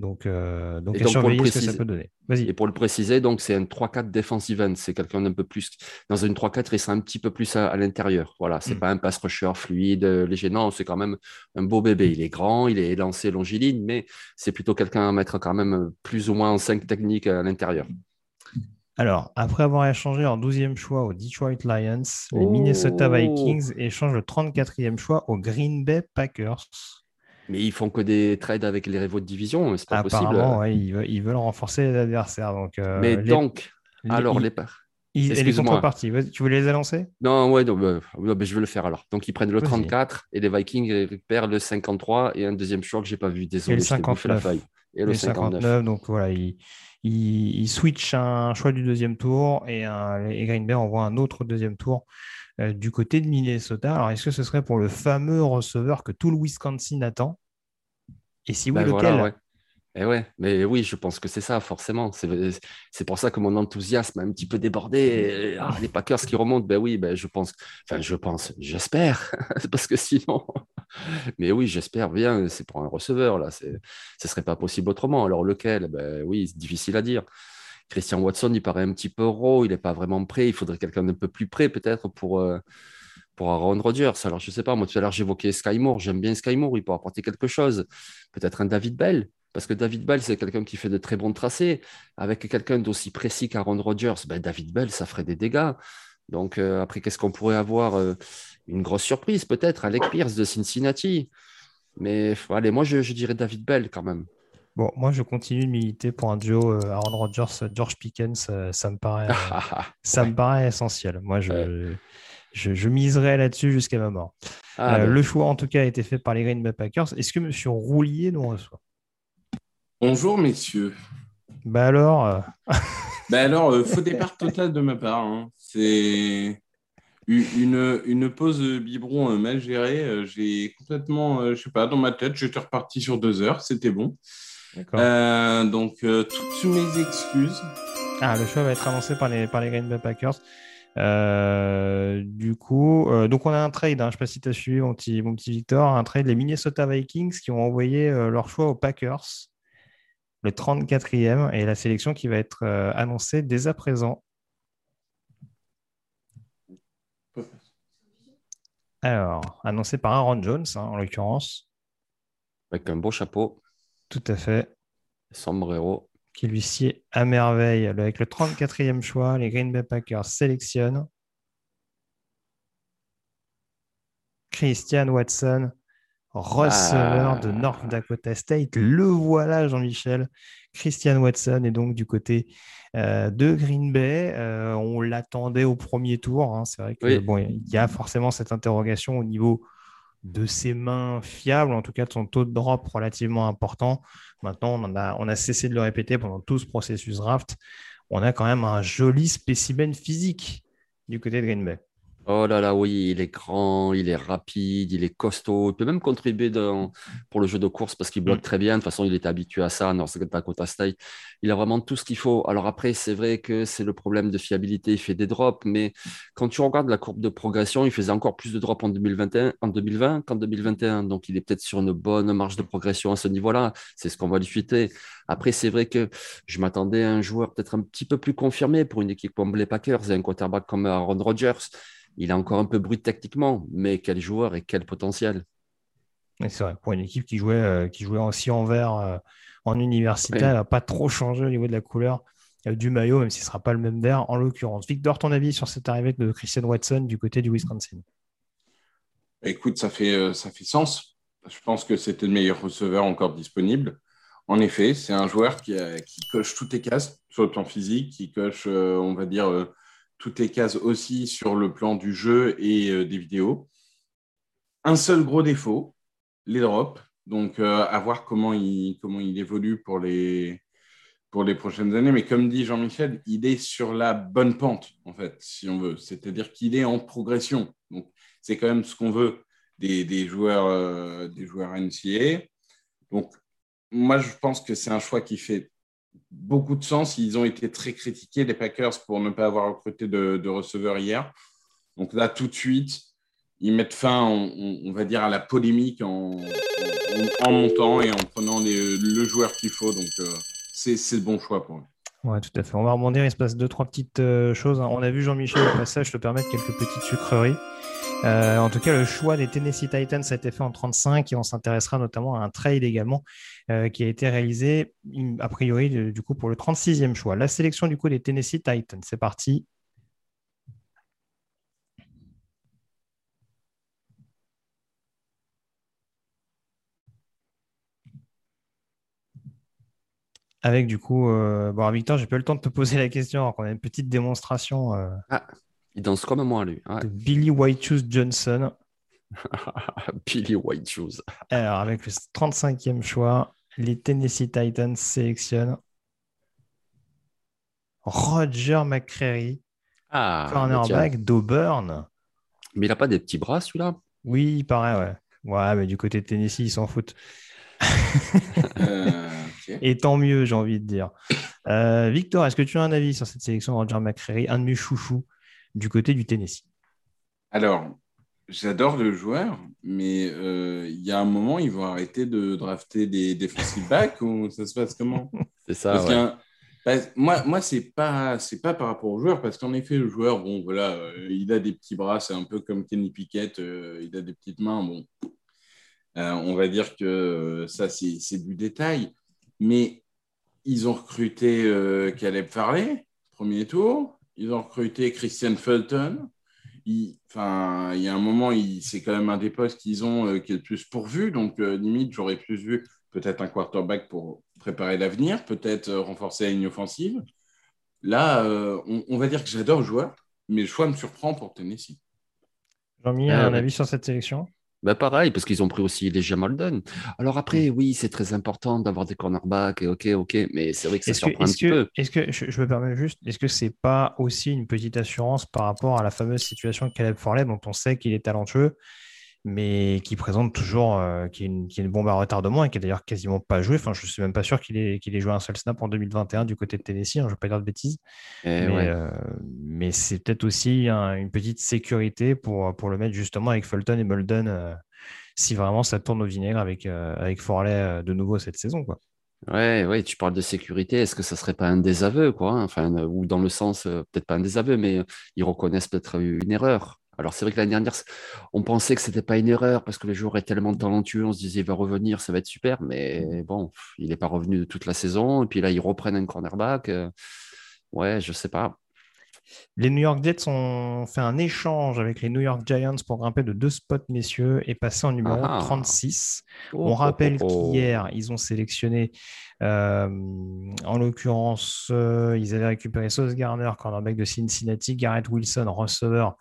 Donc, euh, donc, à surveiller ce que ça peut donner. Et pour le préciser, donc c'est un 3-4 defensive end. C'est quelqu'un d'un peu plus. Dans une 3-4, il sera un petit peu plus à, l'intérieur. Voilà, c'est mm. pas un pass rusher fluide, euh, léger. Non, c'est quand même un beau bébé. Il est grand, il est lancé longiligne, mais c'est plutôt quelqu'un à mettre quand même plus ou moins en 5 techniques à l'intérieur. Alors, après avoir échangé en 12e choix aux Detroit Lions, les Minnesota oh. Vikings échangent le 34e choix aux Green Bay Packers. Mais ils font que des trades avec les rivaux de division, c'est pas Apparemment, possible. ils, veulent, renforcer les adversaires. Donc, euh, Mais donc, alors les parts. Ils, et les contreparties, tu voulais les annoncer? Non, ouais, bah, je vais le faire alors. Donc ils prennent le 34 et les Vikings récupèrent le 53 et un deuxième choix que j'ai pas vu. Désolé, et le 59. la faille. Et le 59. donc voilà, ils, ils, switchent un choix du deuxième tour et, un, et Green Bay envoie un autre deuxième tour euh, du côté de Minnesota. Alors, est-ce que ce serait pour le fameux receveur que tout le Wisconsin attend? Et si oui, ben lequel? eh ouais, mais oui, je pense que c'est ça, forcément. C'est pour ça que mon enthousiasme a un petit peu débordé. Ah, les Packers qui remontent, ben oui, ben je pense, enfin, je pense, j'espère, parce que sinon, mais oui, j'espère bien, c'est pour un receveur, là, ce ne serait pas possible autrement. Alors, lequel? Ben oui, c'est difficile à dire. Christian Watson, il paraît un petit peu raw, il n'est pas vraiment prêt. Il faudrait quelqu'un d'un peu plus près, peut-être, pour, euh, pour Aaron Rodgers. Alors, je ne sais pas, moi, tout à l'heure, j'évoquais Sky Moore. J'aime bien Sky Moore, il peut apporter quelque chose. Peut-être un David Bell, parce que David Bell, c'est quelqu'un qui fait de très bons tracés. Avec quelqu'un d'aussi précis qu'Aaron Rodgers, ben, David Bell, ça ferait des dégâts. Donc, euh, après, qu'est-ce qu'on pourrait avoir euh, une grosse surprise, peut-être, Alec Pierce de Cincinnati. Mais allez, moi, je dirais David Bell quand même. Bon, moi, je continue de militer pour un duo euh, Aaron Rodgers, George Pickens. euh, ça me paraît, euh, ça me paraît essentiel. Moi, je, je, je miserai là-dessus jusqu'à ma mort. Ah, Euh, ben, le choix, en tout cas, a été fait par les Green Bay Packers. Est-ce que Monsieur Roulier nous reçoit? Bonjour, messieurs. Bah alors, euh, Ben alors, euh, faux départ total de ma part. hein. C'est une, une pause biberon euh, mal gérée. Euh, J'ai complètement, euh, je sais pas, dans ma tête, j'étais reparti sur deux heures. C'était bon. Euh, donc, euh, toutes mes excuses. Ah, le choix va être annoncé par les, par les Green Bay Packers. Euh, du coup, euh, donc on a un trade, hein, je ne sais pas si tu as suivi mon petit, mon petit Victor, un trade des Minnesota Vikings qui ont envoyé euh, leur choix aux Packers, le 34e, et la sélection qui va être euh, annoncée dès à présent. Alors, annoncé par Aaron Jones, hein, en l'occurrence, avec un beau chapeau, tout à fait, sombrero. qui lui sied à merveille. Avec le 34e choix, les Green Bay Packers sélectionnent Christian Watson, receveur Ah. de North Dakota State. Le voilà, Jean-Michel. Christian Watson est donc du côté euh, de Green Bay. Euh, on l'attendait au premier tour. hein. C'est vrai que Oui. bon, il y a forcément cette interrogation au niveau de ses mains fiables, en tout cas de son taux de drop relativement important. Maintenant, on, a, cessé de le répéter pendant tout ce processus draft. On a quand même un joli spécimen physique du côté de Green Bay. Oh là là, oui, il est grand, il est rapide, il est costaud. Il peut même contribuer dans- pour le jeu de course parce qu'il bloque Mm. très bien. De toute façon, il est habitué à ça North Dakota State. Il a vraiment tout ce qu'il faut. Alors après, c'est vrai que c'est le problème de fiabilité. Il fait des drops, mais quand tu regardes la courbe de progression, il faisait encore plus de drops en 2021, en 2020 qu'en 2021. Donc, il est peut-être sur une bonne marge de progression à ce niveau-là. C'est ce qu'on va lui fuiter. Après, c'est vrai que je m'attendais à un joueur peut-être un petit peu plus confirmé pour une équipe comme les Packers et un quarterback comme Aaron Rodgers. Il est encore un peu brut techniquement, mais quel joueur et quel potentiel. Et c'est vrai, pour une équipe qui jouait, euh, qui jouait aussi en vert euh, en université, Oui. elle n'a pas trop changé au niveau de la couleur euh, du maillot, même si ce ne sera pas le même vert en l'occurrence. Victor, ton avis sur cette arrivée de Christian Watson du côté du Wisconsin? Écoute, ça fait, euh, ça fait sens. Je pense que c'était le meilleur receveur encore disponible. En effet, c'est un joueur qui, a- qui coche toutes les cases sur le plan physique, qui coche, euh, on va dire, euh, toutes les cases aussi sur le plan du jeu et euh, des vidéos. Un seul gros défaut, les drops. Donc, euh, à voir comment il, comment il évolue pour les, pour les prochaines années. Mais comme dit Jean-Michel, il est sur la bonne pente, en fait, si on veut. C'est-à-dire qu'il est en progression. Donc, c'est quand même ce qu'on veut des, des joueurs, euh, des joueurs NCA. Donc, moi, je pense que c'est un choix qui fait beaucoup de sens. Ils ont été très critiqués, les Packers, pour ne pas avoir recruté de, de receveur hier. Donc là, tout de suite, ils mettent fin, on, va dire, à la polémique en, montant et en prenant le joueur qu'il faut. Donc, euh, c'est c'est le bon choix pour eux. Ouais, tout à fait. On va rebondir. Il se passe deux, trois petites euh, choses. hein. On a vu Jean-Michel au passage, je te permettre quelques petites sucreries. Euh, en tout cas, le choix des Tennessee Titans a été fait en 35 et on s'intéressera notamment à un trade également euh, qui a été réalisé a priori du coup pour le 36e choix. La sélection du coup des Tennessee Titans, c'est parti. Avec du coup, euh, bon, Victor, j'ai pas eu le temps de te poser la question, alors qu'on a une petite démonstration euh, Il danse comme moi, lui. Ouais. Billy Whitehouse Johnson. Billy White Shoes. Alors, avec le 35e choix, les Tennessee Titans sélectionnent Roger McCreary, Ah, cornerback d'Auburn. Mais il n'a pas des petits bras, celui-là? Oui, il paraît, ouais. Ouais, mais du côté de Tennessee, ils s'en foutent. Euh. Et tant mieux, j'ai envie de dire. Euh, Victor, est-ce que tu as un avis sur cette sélection de Roger McCreary, un de mes chouchous? Du côté du Tennessee Alors, j'adore le joueur, mais euh, il y a un moment, ils vont arrêter de drafter des defensive backs ou ça se passe comment? C'est ça, Parce ouais. qu'un- parce- moi, moi c'est pas, c'est pas par rapport au joueur, parce qu'en effet, le joueur, bon, voilà, euh, il a des petits bras, c'est un peu comme Kenny Pickett, euh, il a des petites mains, bon. On va dire que ça, c'est du détail. Mais ils ont recruté Caleb Farley, premier tour. Ils ont recruté Christian Fulton. il, enfin, il y a un moment, c'est quand même un des postes qu'ils ont euh, qui est le plus pourvu. Donc, euh, limite, j'aurais plus vu peut-être un quarterback pour préparer l'avenir, peut-être euh, renforcer la ligne offensive. Là, on, on, va dire que j'adore le joueur, mais le choix me surprend pour Tennessee. Jean-Mi, un avis sur cette sélection? Ben pareil, parce qu'ils ont pris aussi les Jamalden. Alors après, oui, c'est très important d'avoir des cornerbacks, et ok, ok, mais c'est vrai que ça surprend un petit peu. Est-ce que, je, me permets juste, est-ce que c'est pas aussi une petite assurance par rapport à la fameuse situation de Caleb Forley, dont on sait qu'il est talentueux, mais qui présente toujours, euh, qui, est une, qui, est une, bombe à retardement et qui est d'ailleurs quasiment pas joué. Enfin, je suis même pas sûr qu'il ait, qu'il ait joué un seul snap en 2021 du côté de Tennessee, hein, je ne vais pas dire de bêtises. Eh mais, euh, mais c'est peut-être aussi une petite sécurité pour, pour le mettre justement avec Fulton et Bolden euh, si vraiment ça tourne au vinaigre avec, avec Forley de nouveau cette saison. Quoi. Ouais, ouais, tu parles de sécurité. Est-ce que ça serait pas un désaveu, quoi hein? Enfin, ou dans le sens, peut-être pas un désaveu, mais ils reconnaissent peut-être une erreur. Alors c'est vrai que l'année dernière, on pensait que c'était pas une erreur parce que le joueur est tellement talentueux, on se disait il va revenir, ça va être super, mais bon, il n'est pas revenu de toute la saison. Et puis là, ils reprennent un cornerback. Euh, ouais, je sais pas. Les New York Jets ont fait un échange avec les New York Giants pour grimper de deux spots, messieurs, et passer en numéro 36. Ah. On rappelle oh, oh, oh. qu'hier, ils ont sélectionné, euh, en l'occurrence, euh, ils avaient récupéré Sauce Garner, cornerback de Cincinnati, Garrett Wilson, receveur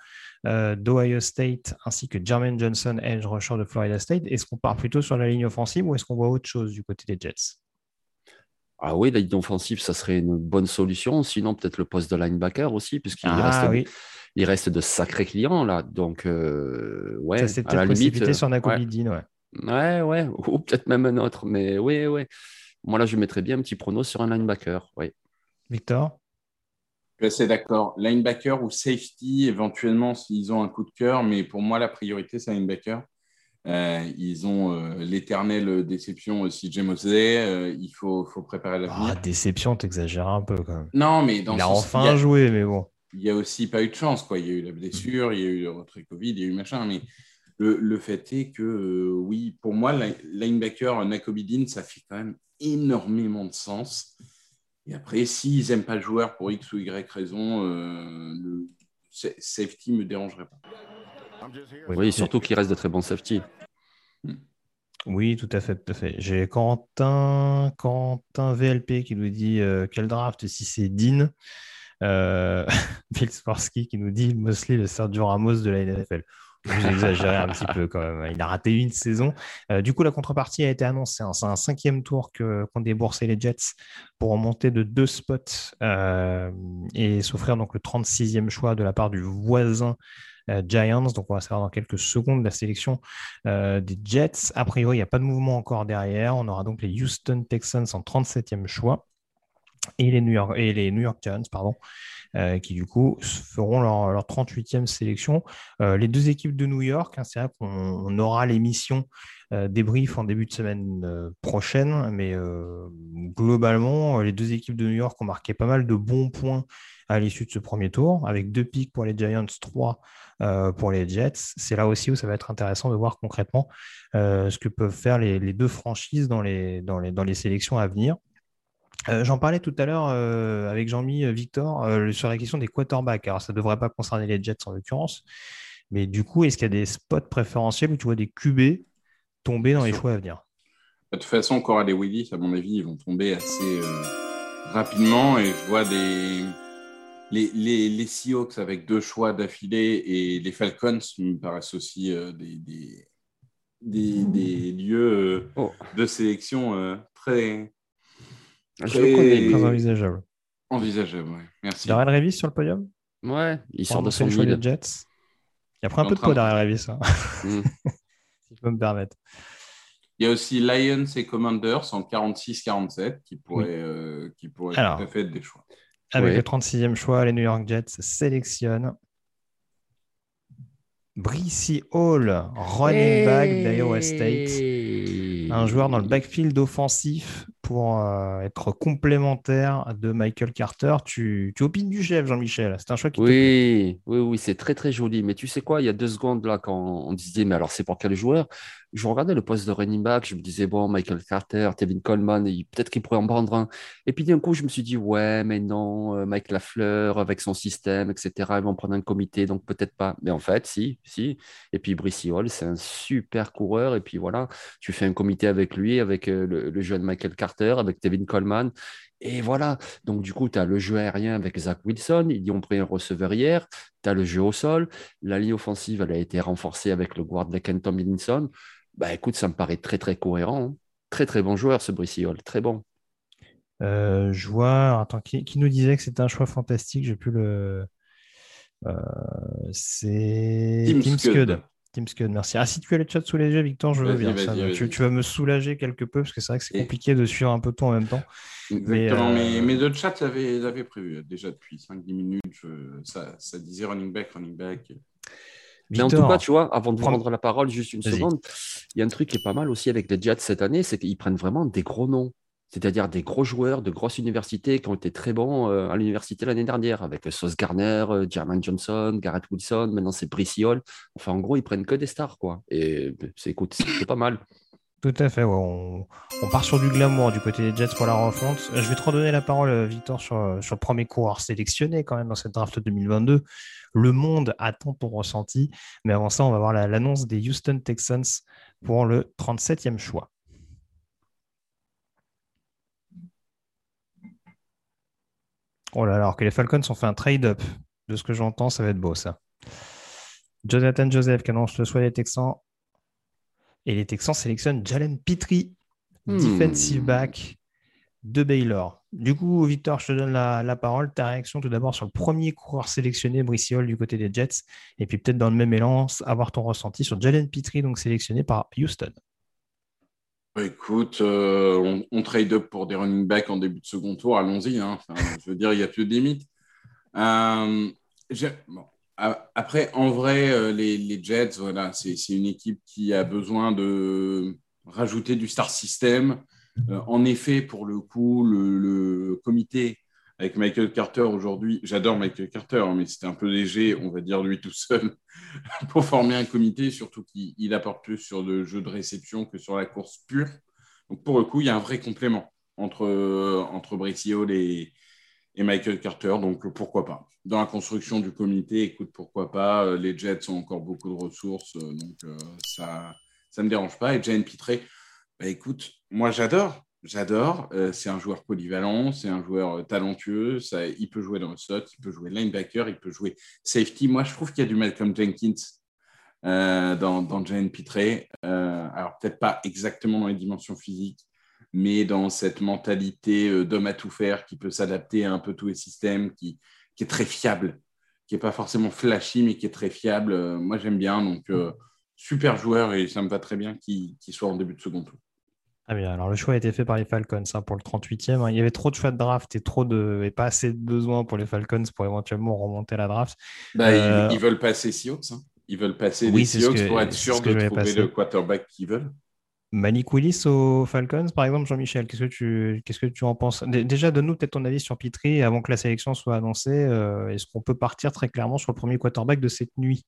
euh, d'Ohio State, ainsi que Jermaine Johnson, edge rusher de Florida State. Est-ce qu'on part plutôt sur la ligne offensive ou est-ce qu'on voit autre chose du côté des Jets? Ah oui, la ligne offensive, ça serait une bonne solution. Sinon, peut-être le poste de linebacker aussi, puisqu'il ah, reste, il reste de sacrés clients là. Donc, euh, ouais, ça c'est peut-être possibilité sur Nakobe ouais. ouais. Ouais, ouais, ou peut-être même un autre. Mais oui, oui. Moi, là, je mettrais bien un petit prono sur un linebacker. Oui. Victor? C'est d'accord. Linebacker ou safety, éventuellement, s'ils ont un coup de cœur, mais pour moi, la priorité, c'est linebacker. Euh, ils ont euh, l'éternelle déception aussi, James euh, il faut, faut préparer l'avenir. Ah, déception, t'exagères un peu quand même. Non, mais dans il a enfin joué, mais bon. Il n'y a aussi pas eu de chance. Quoi. Il y a eu la blessure, il y a eu le retrait Covid, il y a eu machin. Mais le, le fait est que, oui, pour moi, linebacker, Nakobidin, ça fait quand même énormément de sens. Et après, s'ils n'aiment pas le joueur pour X ou Y raison, euh, le safety ne me dérangerait pas. Oui, surtout qu'il reste de très bons safety. Hmm. Oui, tout à fait, tout à fait. J'ai Quentin, Quentin VLP qui nous dit euh, quel draft si c'est Dean. Euh, Bill Sporsky qui nous dit Mosley le Sergio Ramos de la NFL. Vous exagérez un petit peu quand même. Il a raté une saison. Euh, du coup, la contrepartie a été annoncée. Hein. C'est un cinquième tour qu'ont déboursé les Jets pour remonter de deux spots euh, et s'offrir donc le 36e choix de la part du voisin euh, Giants. Donc, on va savoir dans quelques secondes la sélection des Jets. A priori, il n'y a pas de mouvement encore derrière. On aura donc les Houston Texans en 37e choix et les New York, et les New York Giants, pardon, euh, qui du coup feront leur, 38e sélection. Euh, les deux équipes de New York, hein, c'est vrai qu'on aura l'émission euh, débrief en début de semaine prochaine, mais globalement, les deux équipes de New York ont marqué pas mal de bons points à l'issue de ce premier tour, avec deux pics pour les Giants, trois pour les Jets. C'est là aussi où ça va être intéressant de voir concrètement ce que peuvent faire les, les deux franchises dans les, dans, les, dans les sélections à venir. Euh, j'en parlais tout à l'heure euh, avec Jean-Mi euh, Victor sur la question des quarterbacks. Alors, ça ne devrait pas concerner les Jets en l'occurrence, mais du coup, est-ce qu'il y a des spots préférentiels où tu vois des QB tomber dans les choix à venir? De toute façon, Coral et Willis, à mon avis, ils vont tomber assez rapidement et je vois des. Les, les, Seahawks avec deux choix d'affilée et les Falcons me paraissent aussi des, des, lieux oh. de sélection très, Très envisageable. Envisageable, oui. Merci. Darrell Revis sur le podium? Ouais, il sort de son choix Jets. Il a pris un peu de poids derrière Revis, hein. mm. si je peux me permettre. Il y a aussi Lions et Commanders en 46-47 qui pourraient, euh, qui pourraient tout à fait être des choix. Avec le 36e choix, les New York Jets sélectionnent Brissy Hall, running back d'Iowa State. Un joueur dans le backfield offensif pour euh, être complémentaire de Michael Carter. Tu, tu opines du chef, Jean-Michel. C'est un choix qui Oui, oui, oui, c'est très très joli. Mais tu sais quoi, il y a deux secondes là, quand on disait, mais alors c'est pour quel joueur? Je regardais le poste de running back, je me disais, bon, Michael Carter, Tevin Coleman, peut-être qu'il pourrait en prendre un. Et puis d'un coup, je me suis dit, ouais, mais non, euh, Mike Lafleur, avec son système, etc., ils vont prendre un comité, donc peut-être pas. Mais en fait, si, si. Et puis Brice Hall, c'est un super coureur. Et puis voilà, tu fais un comité avec lui, avec euh, le, jeune Michael Carter, avec Tevin Coleman. Et voilà, donc du coup, tu as le jeu aérien avec Zach Wilson, ils ont pris un receveur hier, tu as le jeu au sol, la ligne offensive, elle a été renforcée avec le guard de Ken Tomlinson. Bah écoute, ça me paraît très très cohérent. Hein. Très très bon joueur ce Hall, très bon. Euh, joueur, attends, qui, nous disait que c'était un choix fantastique? J'ai plus le. Euh, c'est Tim, Scud. Tim Scud, merci. Ah, si tu as le chat sous les yeux, Victor, je veux bien. tu, vas me soulager quelque peu parce que c'est vrai que c'est compliqué de suivre un peu tout en même temps. Exactement, mais, mais, le chat l'avait prévu déjà depuis 5-10 minutes. ça, ça, disait running back, running back. Mais en tout cas, tu vois, avant de prendre la parole, juste une seconde, il y a un truc qui est pas mal aussi avec les Jets cette année, c'est qu'ils prennent vraiment des gros noms. C'est-à-dire des gros joueurs de grosses universités qui ont été très bons euh, à l'université l'année dernière, avec Sauce Garner, euh, Jermaine Johnson, Garrett Wilson, maintenant c'est Brice Enfin, en gros, ils prennent que des stars, quoi. Et c'est, écoute, c'est pas mal. Tout à fait, on, part sur du glamour du côté des Jets pour la refonte. Je vais te redonner la parole, Victor, sur, sur le premier coureur sélectionné quand même dans cette draft 2022. Le monde attend ton ressenti. Mais avant ça, on va voir l'annonce des Houston Texans pour le 37e choix. Oh là là, alors que les Falcons ont fait un trade-up. De ce que j'entends, ça va être beau ça. Jonathan Joseph qui annonce le choix des Texans. Et les Texans sélectionnent Jalen Petrie, hmm. defensive back de Baylor. Du coup, Victor, je te donne la, parole. Ta réaction tout d'abord sur le premier coureur sélectionné, Brice du côté des Jets. Et puis peut-être dans le même élan, avoir ton ressenti sur Jalen Petrie, donc sélectionné par Houston. Bah, écoute, euh, on, trade up pour des running backs en début de second tour, allons-y. Hein. je veux dire, il n'y a plus de limite. Euh, après, en vrai, euh, les, Jets, voilà, c'est une équipe qui a besoin de rajouter du star system. en effet, pour le coup, le comité avec Michael Carter aujourd'hui. J'adore Michael Carter, hein, mais c'était un peu léger, on va dire lui tout seul, pour former un comité, surtout qu'il apporte plus sur le jeu de réception que sur la course pure. Donc pour le coup, il y a un vrai complément entre, entre Hall et, Michael Carter, donc pourquoi pas. Dans la construction du comité, écoute, pourquoi pas. Les Jets ont encore beaucoup de ressources, donc euh, ça ne me dérange pas. Et Jane Pitré, bah, écoute, moi j'adore. J'adore. Euh, c'est un joueur polyvalent, c'est un joueur euh, talentueux. Il peut jouer dans le slot, il peut jouer linebacker, il peut jouer safety. Moi, je trouve qu'il y a du Malcolm Jenkins euh, dans, dans Jane Pitré. alors, peut-être pas exactement dans les dimensions physiques, mais dans cette mentalité d'homme à tout faire qui peut s'adapter à un peu tous les systèmes, qui, qui est très fiable, qui n'est pas forcément flashy, mais qui est très fiable. moi, j'aime bien. Donc, super joueur et ça me va très bien qu'il soit en début de second tour. Ah bien, alors le choix a été fait par les Falcons hein, pour le 38e. Hein. Il y avait trop de choix de draft et trop de et pas assez de besoins pour les Falcons pour éventuellement remonter la draft. Bah, ils, euh, veulent passer Seahawks. Hein. Ils veulent passer les Seahawks pour être sûrs de trouver le quarterback qu'ils veulent. Malik Willis aux Falcons, par exemple, Jean-Michel, qu'est-ce que tu qu'est-ce que tu en penses? Déjà, donne-nous peut-être ton avis sur Pitry avant que la sélection soit annoncée. Euh, est-ce qu'on peut partir très clairement sur le premier quarterback de cette nuit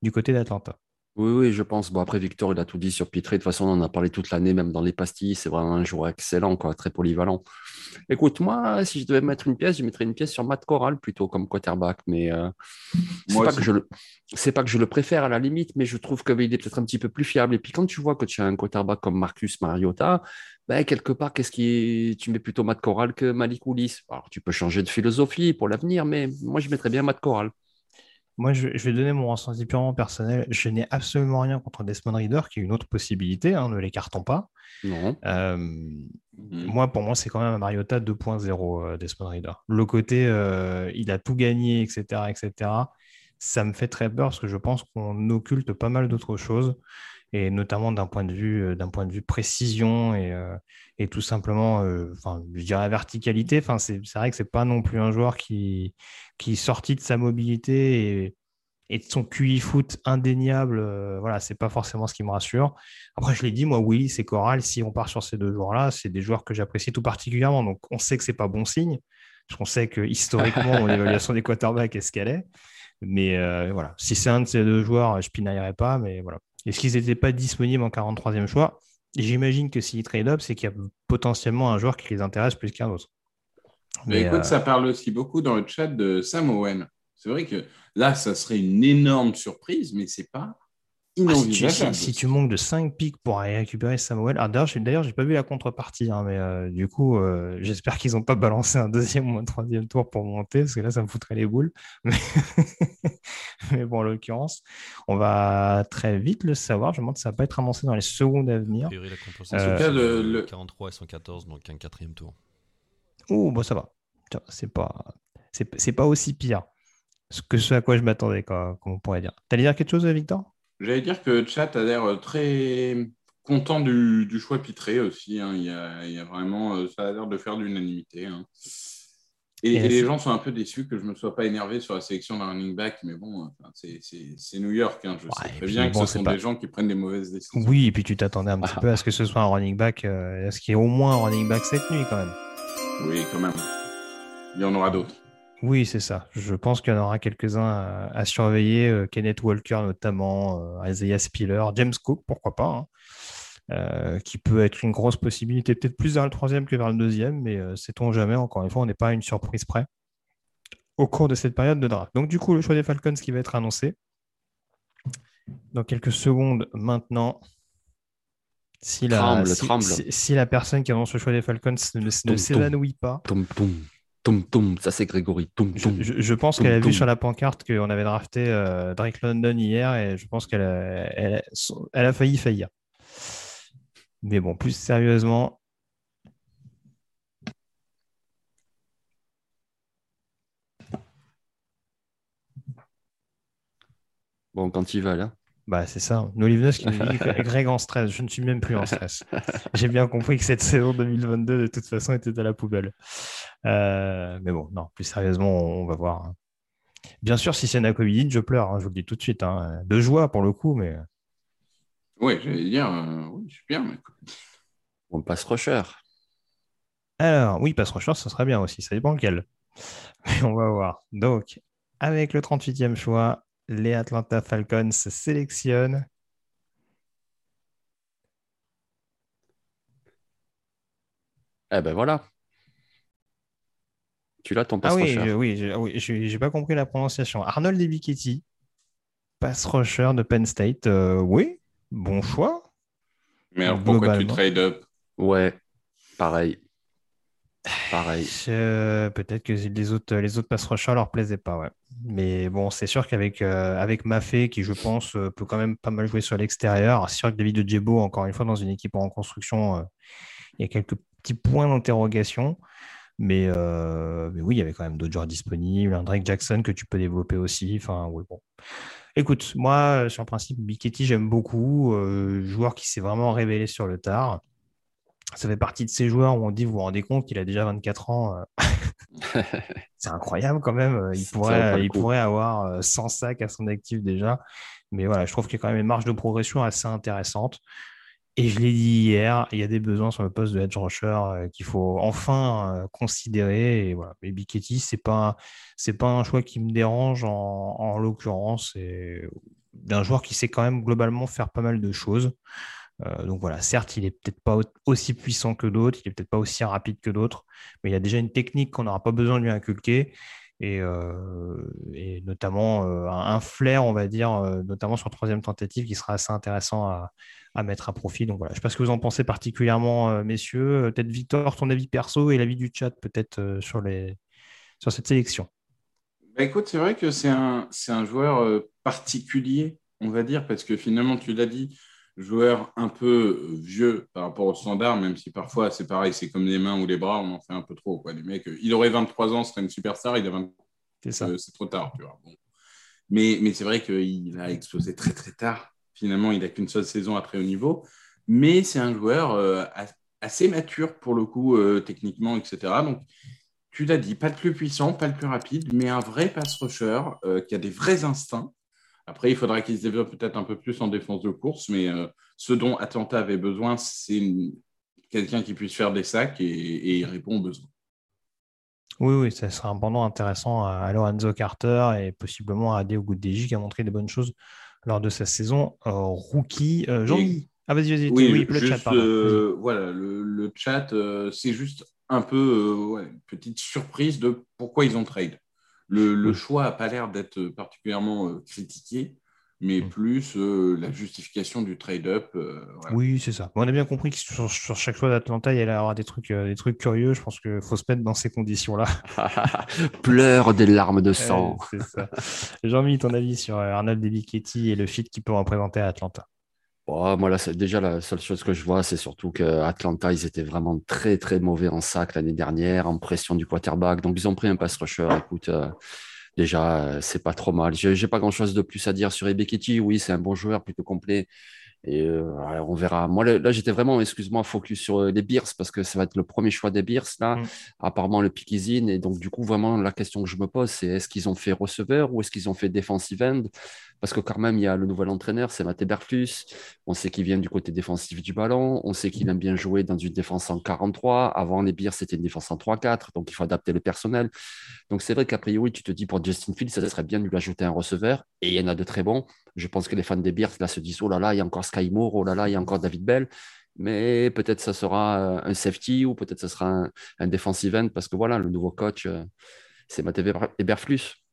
du côté d'Atlanta? Oui, oui, je pense. Bon, après, Victor, il a tout dit sur Pitré. De toute façon, on en a parlé toute l'année, même dans les pastilles. C'est vraiment un joueur excellent, quoi, très polyvalent. Écoute, moi, si je devais mettre une pièce, je mettrais une pièce sur Matt Corral plutôt comme quarterback. Mais euh, c'est pas, que je le... pas que je le préfère à la limite, mais je trouve qu'il est peut-être un petit peu plus fiable. Et puis, quand tu vois que tu as un quarterback comme Marcus Mariota, ben, quelque part, qu'est-ce qui tu mets plutôt Matt Corral que Malik Willis? Alors, tu peux changer de philosophie pour l'avenir, mais moi, je mettrais bien Matt Corral. Moi, je, vais donner mon ressenti purement personnel. Je n'ai absolument rien contre Desmond Reader, qui est une autre possibilité, hein, ne l'écartons pas. Non. Euh, mhm. Moi, pour moi, c'est quand même un Mariota 2.0, euh, Desmond Reader. Le côté, euh, il a tout gagné, etc., etc., ça me fait très peur parce que je pense qu'on occulte pas mal d'autres choses et notamment d'un point de vue euh, d'un point de vue précision et, euh, et tout simplement euh, enfin je dirais verticalité. Enfin c'est vrai que c'est pas non plus un joueur qui qui est sorti de sa mobilité et, et de son QI foot indéniable voilà c'est pas forcément ce qui me rassure. Après je l'ai dit moi Willy c'est Coral si on part sur ces deux joueurs là c'est des joueurs que j'apprécie tout particulièrement. Donc on sait que c'est pas bon signe parce qu'on sait que historiquement mon évaluation des quarterbacks est ce qu'elle est. Mais voilà. Si c'est un de ces deux joueurs je pinaillerai pas mais voilà Est-ce qu'ils n'étaient pas disponibles en 43e choix? J'imagine que s'ils trade up, c'est qu'il y a potentiellement un joueur qui les intéresse plus qu'un autre. Mais, écoute, ça parle aussi beaucoup dans le chat de Sam Owen. C'est vrai que là, ça serait une énorme surprise, mais c'est pas ah, si, tu, manques de 5 pics pour aller récupérer Samuel. Ah, d'ailleurs, je n'ai pas vu la contrepartie, hein, mais euh, du coup, euh, j'espère qu'ils n'ont pas balancé un deuxième ou un troisième tour pour monter, parce que là, ça me foutrait les boules. Mais, bon, en l'occurrence, on va très vite le savoir. Je me demande si ça va pas être annoncé dans les secondes à venir. la euh, le, 43 et 114, donc un quatrième tour. Oh, bon, ça va. C'est pas, c'est pas aussi pire que ce à quoi je m'attendais, comme on pourrait dire. T'allais dire quelque chose, Victor? J'allais dire que Chat a l'air euh, très content du, choix Pitré aussi. Hein. Il, y a, vraiment, euh, ça a l'air de faire l'unanimité. Hein. Et, les gens sont un peu déçus que je ne me sois pas énervé sur la sélection d'un running back, mais bon, c'est New York. Hein. Je sais très bien que ce sont des gens qui prennent des mauvaises décisions. Oui, et puis tu t'attendais un petit peu à ce que ce soit un running back. Euh, est-ce qu'il y ait au moins un running back cette nuit quand même Oui, quand même. Il y en aura d'autres. Oui, c'est ça. Je pense qu'il y en aura quelques-uns à, surveiller. Euh, Kenneth Walker notamment, euh, Isaiah Spiller, James Cook, pourquoi pas, hein. euh, qui peut être une grosse possibilité, peut-être plus vers le troisième que vers le deuxième, mais sait-on jamais. Encore une fois, on n'est pas à une surprise près au cours de cette période de draft. Donc du coup, le choix des Falcons qui va être annoncé dans quelques secondes maintenant. Si la, si, la personne qui annonce le choix des Falcons ne, s'évanouit pas, ça c'est Grégory. je, pense qu'elle a vu sur la pancarte qu'on avait drafté euh, Drake London hier et je pense qu'elle a, elle, a failli faillir. Mais bon, plus sérieusement. Bon, quand il va là. Bah, c'est ça. Nolivnos qui nous dit Greg en stress. Je ne suis même plus en stress. J'ai bien compris que cette saison 2022, de toute façon, était à la poubelle. Euh, mais bon, non, plus sérieusement, on, va voir. Hein. Bien sûr, si c'est Nakovidin, je pleure, hein, je vous le dis tout de suite. Hein. De joie pour le coup, mais. Oui, j'allais dire, euh, oui, super. Mais... On passe rusher. Alors, oui, passe rusher, ça serait bien aussi. Ça dépend lequel. Mais on va voir. Donc, avec le 38e choix, les Atlanta Falcons sélectionnent. Eh ben voilà. Tu l'as ton pass ah rusher. oui, oui, j'ai pas compris la prononciation. Arnold Ebiketti, pass rusher de Penn State. Euh, oui, bon choix. Mais alors pourquoi tu trade up? Ouais, pareil. Pareil. Peut-être que les autres, les autres leur plaisaient pas. Mais bon, c'est sûr qu'avec euh, avec qui je pense euh, peut quand même pas mal jouer sur l'extérieur, c'est sûr que David Djebo, encore une fois, dans une équipe en construction, il y a quelques petits points d'interrogation. Mais, euh, mais, oui, il y avait quand même d'autres joueurs disponibles. Un Drake Jackson que tu peux développer aussi. Écoute, moi, sur le principe, Biketti, j'aime beaucoup. Euh, joueur qui s'est vraiment révélé sur le tard. Ça fait partie de ces joueurs où on dit, vous vous rendez compte qu'il a déjà 24 ans. Euh. c'est incroyable quand même. Il pourrait, il pourrait avoir 100 sacs à son actif déjà. Mais voilà, je trouve qu'il y a quand même une marge de progression assez intéressante. Et je l'ai dit hier, il y a des besoins sur le poste de edge rusher euh, qu'il faut enfin euh, considérer. Et voilà. Mais Biketti, c'est pas c'est pas un choix qui me dérange en, en l'occurrence. C'est d'un joueur qui sait quand même globalement faire pas mal de choses. Euh, donc voilà, certes, il est peut-être pas aussi puissant que d'autres, il est peut-être pas aussi rapide que d'autres, mais il a déjà une technique qu'on n'aura pas besoin de lui inculquer. Et, et notamment un, flair, on va dire, notamment sur troisième tentative, qui sera assez intéressant à, mettre à profit. Donc voilà, je ne sais pas ce que vous en pensez particulièrement, euh, messieurs. Euh, peut-être Victor, ton avis perso et l'avis du chat peut-être euh, sur, les... sur cette sélection. Bah, écoute, c'est vrai que c'est un, un joueur particulier, on va dire, parce que finalement, tu l'as dit, joueur un peu vieux par rapport au standard, même si parfois c'est pareil, c'est comme les mains ou les bras, on en fait un peu trop. Quoi. Les mecs, il aurait 23 ans, ce serait une superstar, il a 20 C'est trop tard, tu vois. Mais, mais c'est vrai qu'il a explosé très très tard. Finalement, il n'a qu'une seule saison à très haut niveau. Mais c'est un joueur euh, assez mature pour le coup, euh, techniquement, etc. Donc, tu l'as dit, pas le plus puissant, pas le plus rapide, mais un vrai pass rusher euh, qui a des vrais instincts. Après, il faudra qu'il se développe peut-être un peu plus en défense de course, mais ce dont Atlanta avait besoin, c'est quelqu'un qui puisse faire des sacs et, et, il répond aux besoins. Oui, oui, ça sera un pendant intéressant à Lorenzo Carter et possiblement à Adeo Goudeji qui a montré des bonnes choses lors de sa saison rookie. jean Ah, vas-y, vas-y. Oui, le chat, pardon. voilà, le, chat, c'est juste un peu une petite surprise de pourquoi ils ont trade. Le, choix n'a pas l'air d'être particulièrement critiqué mais plus euh, la justification du trade-up. Euh, oui, c'est ça. on a bien compris que sur, chaque choix d'Atlanta, il y allait avoir des trucs, euh, des trucs curieux. Je pense qu'il faut se mettre dans ces conditions-là. Pleure des larmes de sang. c'est ça. Jean-Mi, ton avis sur Arnold Debichetti et le fit qu'il peut représenter à Atlanta? Oh, moi, là, déjà, la seule chose que je vois, c'est surtout qu'Atlanta, ils étaient vraiment très, très mauvais en sac l'année dernière, en pression du quarterback. Donc, ils ont pris un pass rusher. Écoute, déjà, euh, c'est pas trop mal. J'ai pas grand chose de plus à dire sur Ebeketi. Oui, c'est un bon joueur, plutôt complet. Et euh, on verra. Moi, là, j'étais vraiment, excuse-moi, focus sur euh, les Bears parce que ça va être le premier choix des Bears, là. Mm. Apparemment, le pick is in. Et donc, du coup, vraiment, la question que je me pose, c'est est-ce qu'ils ont fait receveur ou est-ce qu'ils ont fait defensive end? Parce que quand même, il y a le nouvel entraîneur, c'est Matt Berflus. On sait qu'il vient du côté défensif du ballon. On sait qu'il aime bien jouer dans une défense en 43. Avant, les Bears, c'était une défense en 3-4. Donc, il faut adapter le personnel. Donc, c'est vrai qu'a priori, tu te dis pour Justin Fields, ça serait bien de lui ajouter un receveur. Et il y en a de très bons. Je pense que les fans des Bears là se disent oh là là, il y a encore Sky Moore, oh là là, il y a encore David Bell. Mais peut-être ça sera euh, un safety ou peut-être ça sera un, un, defensive end parce que voilà, le nouveau coach, euh, c'est Matt Eberflus.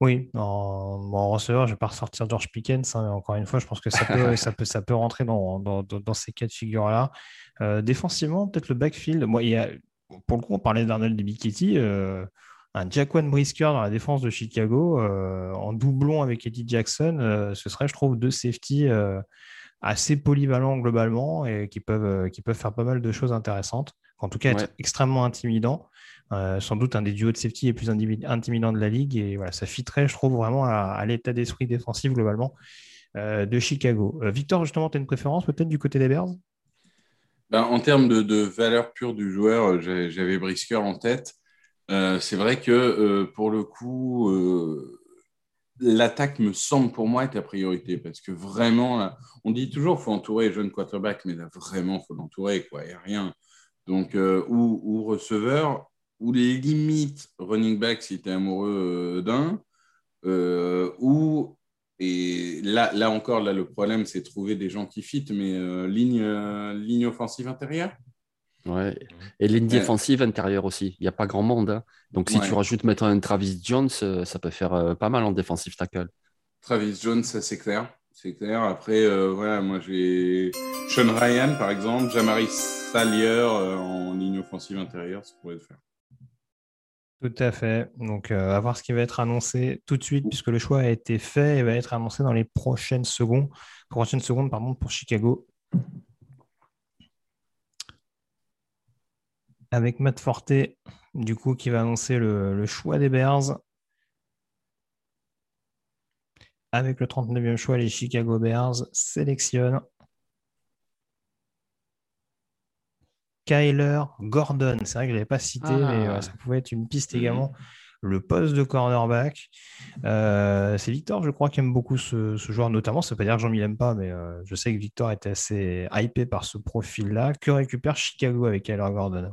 Oui, en, receveur, je ne vais pas ressortir George Pickens. Hein, encore une fois, je pense que ça peut, ça peut, ça peut rentrer dans, dans, dans ces cas de figure-là. Euh, défensivement, peut-être le backfield. Moi, il y a, pour le coup, on parlait d'Arnold de Bikiti un Jaquan Brisker dans la défense de Chicago, euh, en doublon avec Eddie Jackson, euh, ce serait, je trouve, deux safety euh, assez polyvalents globalement et qui peuvent, qui peuvent faire pas mal de choses intéressantes. En tout cas, être extrêmement intimidants. Sans doute un des duos de safety les plus intimidants de la ligue. Et voilà, ça fitterait, je trouve, vraiment à, l'état d'esprit défensif globalement de Chicago. Victor, justement, tu as une préférence peut-être du côté des Bears? Ben, En termes de, valeur pure du joueur, j'avais Brisker en tête. Euh, c'est vrai que euh, pour le coup, euh, l'attaque me semble pour moi être la priorité parce que vraiment, on dit toujours faut entourer les jeunes quarterbacks, mais là vraiment, il faut l'entourer, quoi, et rien. Donc, ou, receveur, ou les limites running back si tu es amoureux d'un, ou, et là, là encore, là, le problème, c'est trouver des gens qui fit, mais ligne, ligne offensive intérieure? Ouais. Et ligne défensive intérieure aussi. Il n'y a pas grand monde. Hein. Donc, si tu rajoutes mettre un Travis Jones, euh, ça peut faire euh, pas mal en défensive tackle. Travis Jones, ça c'est clair. C'est clair. Après, euh, voilà, moi j'ai Sean Ryan, par exemple, Jamari Salier en ligne offensive intérieure, ça pourrait le faire. Tout à fait. Donc, à voir ce qui va être annoncé tout de suite, puisque le choix a été fait et va être annoncé dans les prochaines secondes, prochaines secondes pardon, pour Chicago. avec Matt Forte, du coup, qui va annoncer le, choix des Bears. Avec le 39e choix, les Chicago Bears sélectionnent Kyler Gordon. C'est vrai que je ne l'avais pas cité, mais ah. ça pouvait être une piste mhm. également. Le poste de cornerback. Euh, c'est Victor, je crois, qui aime beaucoup ce, joueur, notamment. Ça ne veut pas dire que Jean-Mi l'aime pas, mais euh, je sais que Victor était assez hypé par ce profil-là. Que récupère Chicago avec Kyler Gordon?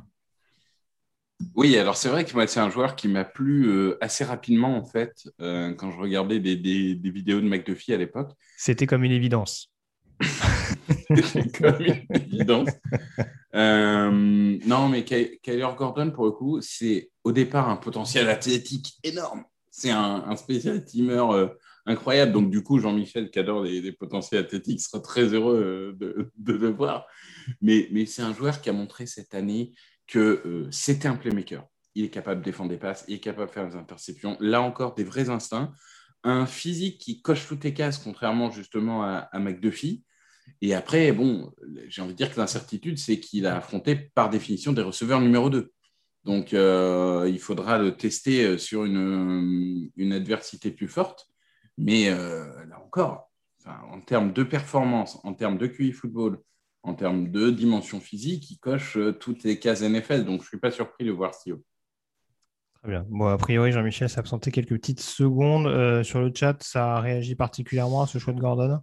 Oui, alors c'est vrai que moi, c'est un joueur qui m'a plu euh, assez rapidement, en fait, euh, quand je regardais des, vidéos de McDuffie à l'époque. C'était comme une évidence. C'était comme une évidence. Euh, non, mais Kyler Gordon, pour le coup, c'est au départ un potentiel athlétique énorme. C'est un, spécial teamer incroyable. Donc, du coup, Jean-Michel, qui adore les, potentiels athlétiques, sera très heureux de, de le voir. Mais, mais c'est un joueur qui a montré cette année que euh, c'était un playmaker. Il est capable de défendre des passes, il est capable de faire des interceptions. Là encore, des vrais instincts. Un physique qui coche toutes les cases, contrairement justement à, à McDuffie. Et après, bon, j'ai envie de dire que l'incertitude, c'est qu'il a affronté par définition des receveurs numéro 2. Donc, euh, il faudra le tester euh, sur une, une adversité plus forte. Mais là encore, en termes de performance, en termes de QI football, en termes de dimension physique, il coche euh, toutes les cases NFL. Donc, je ne suis pas surpris de voir Sio. Très bien. Bon, a priori, Jean-Michel s'est absenté quelques petites secondes. Euh, sur le chat, ça a réagi particulièrement à ce choix de Gordon?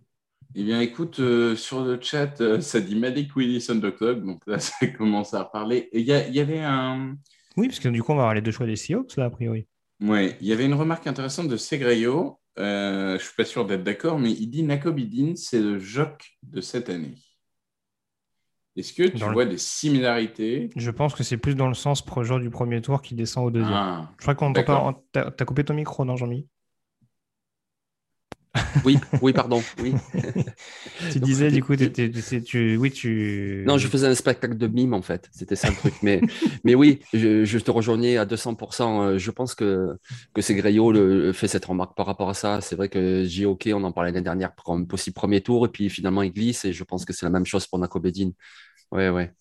Eh bien, écoute, euh, sur le chat, ça dit Malik Willis Underdog. Donc là, ça commence à parler. Il y, avait un. Oui, parce que du coup, on va avoir les deux choix des Seahawks, là, a priori. Oui, il y avait une remarque intéressante de Segreyo euh, je suis pas sûr d'être d'accord, mais il dit Nakobidin, c'est le jock de cette année. Est-ce que tu vois des similarités? Je pense que c'est plus dans le sens projet du premier tour qui descend au deuxième. Ah, je crois qu'on t'entend pas. T'as as coupé ton micro, non, Jean-Mi? oui, oui, pardon. Oui. tu disais, du coup, tu, oui, tu. Non, je faisais un spectacle de mime, en fait. C'était ça le truc. Mais, mais oui, je, te rejoignais à 200%. Euh, je pense que, que c'est Greyo le, fait cette remarque par rapport à ça. C'est vrai que JOK, on en parlait l'année dernière, comme possible premier tour, et puis finalement, il glisse. Et je pense que c'est la même chose pour Nako Bedin. Ouais, ouais.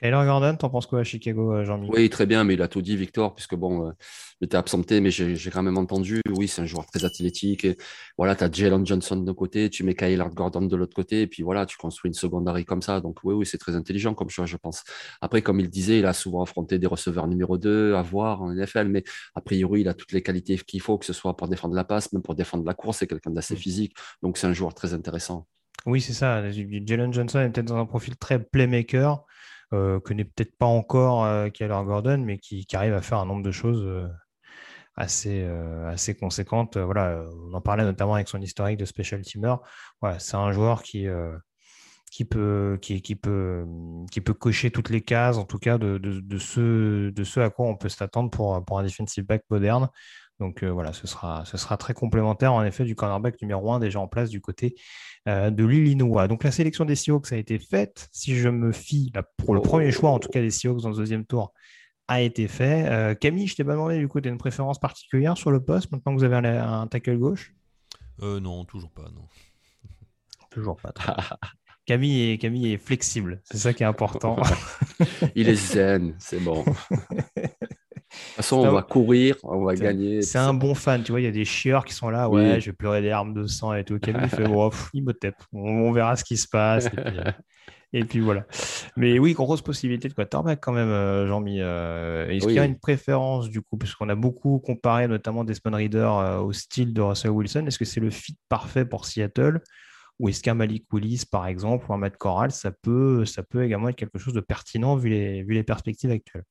Taylor Gordon, t'en penses quoi à Chicago, euh, Jean-Michel Oui, très bien, mais il a tout dit, Victor, puisque bon, euh, il était absenté, mais j'ai quand même entendu. Oui, c'est un joueur très athlétique. Et voilà, tu as Jalen Johnson d'un côté, tu mets Kyle Gordon de l'autre côté, et puis voilà, tu construis une secondary comme ça. Donc oui, oui, c'est très intelligent comme choix, je pense. Après, comme il disait, il a souvent affronté des receveurs numéro 2 à voir en NFL, mais a priori, il a toutes les qualités qu'il faut, que ce soit pour défendre la passe, même pour défendre la course, c'est quelqu'un d'assez mm. physique. Donc c'est un joueur très intéressant. Oui, c'est ça. Jalen Johnson est peut-être dans un profil très playmaker. Euh, que n'est peut-être pas encore euh, Keller Gordon, mais qui, arrive à faire un nombre de choses euh, assez, assez conséquentes. Voilà, on en parlait notamment avec son historique de special teamer. C'est un joueur qui, qui, peut, qui, qui, peut, qui peut cocher toutes les cases, en tout cas de, de, de, ce, de ce à quoi on peut s'attendre pour, pour un defensive back moderne. Donc voilà, ce sera, ce sera très complémentaire en effet du cornerback numéro 1 déjà en place du côté euh, de l'Illinois. Donc la sélection des Seahawks a été faite. Si je me fie pour le premier choix, en tout cas des Seahawks dans le deuxième tour, a été fait. Euh, Camille, je t'ai pas demandé du coup, tu as une préférence particulière sur le poste maintenant que vous avez un, tackle gauche? Euh, Non, toujours pas, non. Toujours pas. Camille est, Camille est flexible, c'est ça qui est important. Il est zen, c'est bon. De toute façon, on va courir, on va gagner. C'est un bon fan, tu vois. Il y a des chieurs qui sont là, ouais, je vais pleurer des larmes de sang et tout. Camille fait, oh, il me tape. On, verra ce qui se passe. Et puis, voilà. Mais oui, grosse possibilité de quarterback quand même, euh, Jean-Mi. Euh, est-ce qu'il y a une préférence du coup Parce qu'on a beaucoup comparé notamment Desmond Reader euh, au style de Russell Wilson. Est-ce que c'est le fit parfait pour Seattle ou est-ce qu'un Malik Willis, par exemple, ou un Matt Corral, ça peut, ça peut également être quelque chose de pertinent vu les, vu les perspectives actuelles?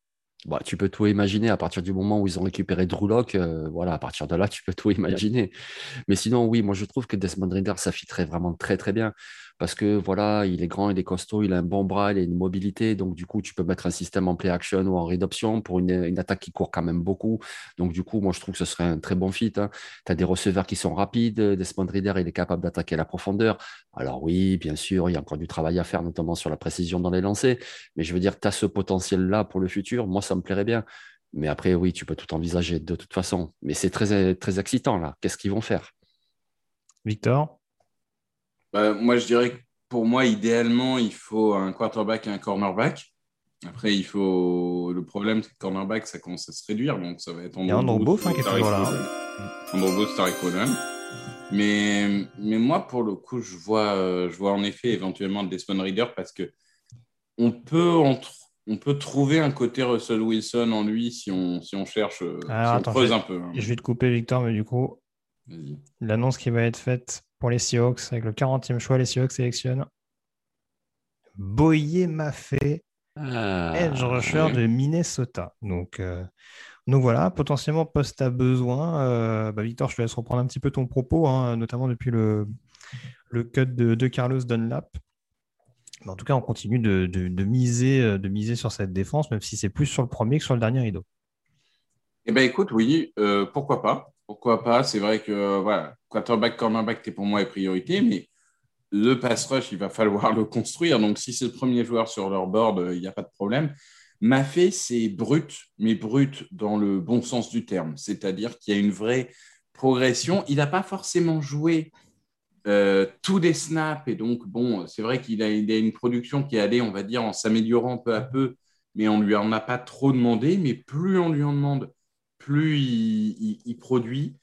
Bah, tu peux tout imaginer à partir du moment où ils ont récupéré Drew. Euh, voilà, à partir de là, tu peux tout imaginer. Mais sinon, oui, moi je trouve que Desmond Rinder, ça vraiment très très bien parce que voilà, il est grand, il est costaud, il a un bon bras, il a une mobilité. Donc, du coup, tu peux mettre un système en play action ou en read option pour une, attaque qui court quand même beaucoup. Donc, du coup, moi, je trouve que ce serait un très bon fit. Hein. Tu as des receveurs qui sont rapides. Desmond Reader, il est capable d'attaquer la profondeur. Alors, oui, bien sûr, il y a encore du travail à faire, notamment sur la précision dans les lancers. Mais je veux dire, tu as ce potentiel-là pour le futur. Moi, ça me plairait bien. Mais après, oui, tu peux tout envisager de toute façon. Mais c'est très, très excitant, là. Qu'est-ce qu'ils vont faire? Victor? Bah, moi, je dirais que pour moi, idéalement, il faut un quarterback et un cornerback. Après, il faut. Le problème, c'est que cornerback, ça commence à se réduire. Donc, ça va être en Il y a Andrew hein, qui est toujours là. Andrew Tariq Mais, mais moi, pour le coup, je vois, je vois en effet éventuellement Desmond Reader parce que on peut, on peut trouver un côté Russell Wilson en lui si on, si on cherche, si on creuse un peu. Hein. Je vais te couper, Victor, mais du coup, l'annonce qui va être faite pour les Seahawks. Avec le 40e choix, les Seahawks sélectionnent Boyer Maffei, ah, edge rusher de Minnesota. Donc, euh, donc voilà, potentiellement poste à besoin. Euh, bah, Victor, je te laisse reprendre un petit peu ton propos, hein, notamment depuis le, le cut de, Carlos Dunlap. en tout cas, on continue de, miser, euh, de miser sur cette défense, même si c'est plus sur le premier que sur le dernier rideau. Eh bien, écoute, oui, pourquoi pas pourquoi pas? C'est vrai que voilà, quarterback, cornerback, es pour moi est priorité, mais le pass rush, il va falloir le construire. Donc, si c'est le premier joueur sur leur board, euh, il n'y a pas de problème. Maffei, c'est brut, mais brut dans le bon sens du terme. C'est-à-dire qu'il y a une vraie progression. Il n'a pas forcément joué euh, tous les snaps. Et donc, bon, c'est vrai qu'il a, a, une production qui est allée, on va dire, en s'améliorant peu à peu, mais on ne lui en a pas trop demandé. Mais plus on lui en demande, plus il, produit.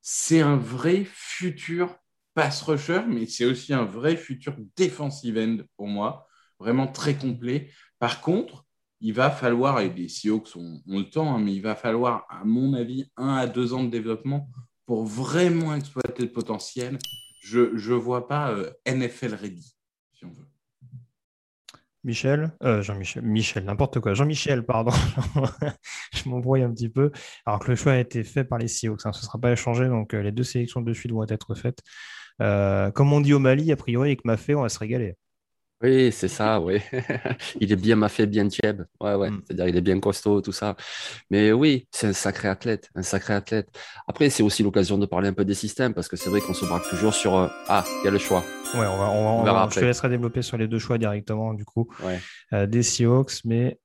C'est un vrai futur pass rusher, mais c'est aussi un vrai futur defensive end pour moi, vraiment très complet. Par contre, il va falloir, et les Seahawks ont, le temps, hein, mais il va falloir, à mon avis, un à deux ans de développement pour vraiment exploiter le potentiel. Je ne vois pas euh, NFL ready, si on veut. Michel, euh, Jean-Michel, Michel, n'importe quoi, Jean-Michel, pardon, je m'embrouille un petit peu. Alors que le choix a été fait par les Seahawks, hein. ce ne sera pas échangé, donc euh, les deux sélections de suite vont être faites. Euh, comme on dit au Mali, a priori, avec Mafé, on va se régaler. Oui, c'est ça, oui. il est bien maffé, bien tieb. Ouais, ouais. Mm. C'est-à-dire, il est bien costaud, tout ça. Mais oui, c'est un sacré athlète, un sacré athlète. Après, c'est aussi l'occasion de parler un peu des systèmes, parce que c'est vrai qu'on se braque toujours sur euh, Ah, il y a le choix. Ouais, on va, on va, je te laisserai développer sur les deux choix directement, du coup, euh, des Seahawks, mais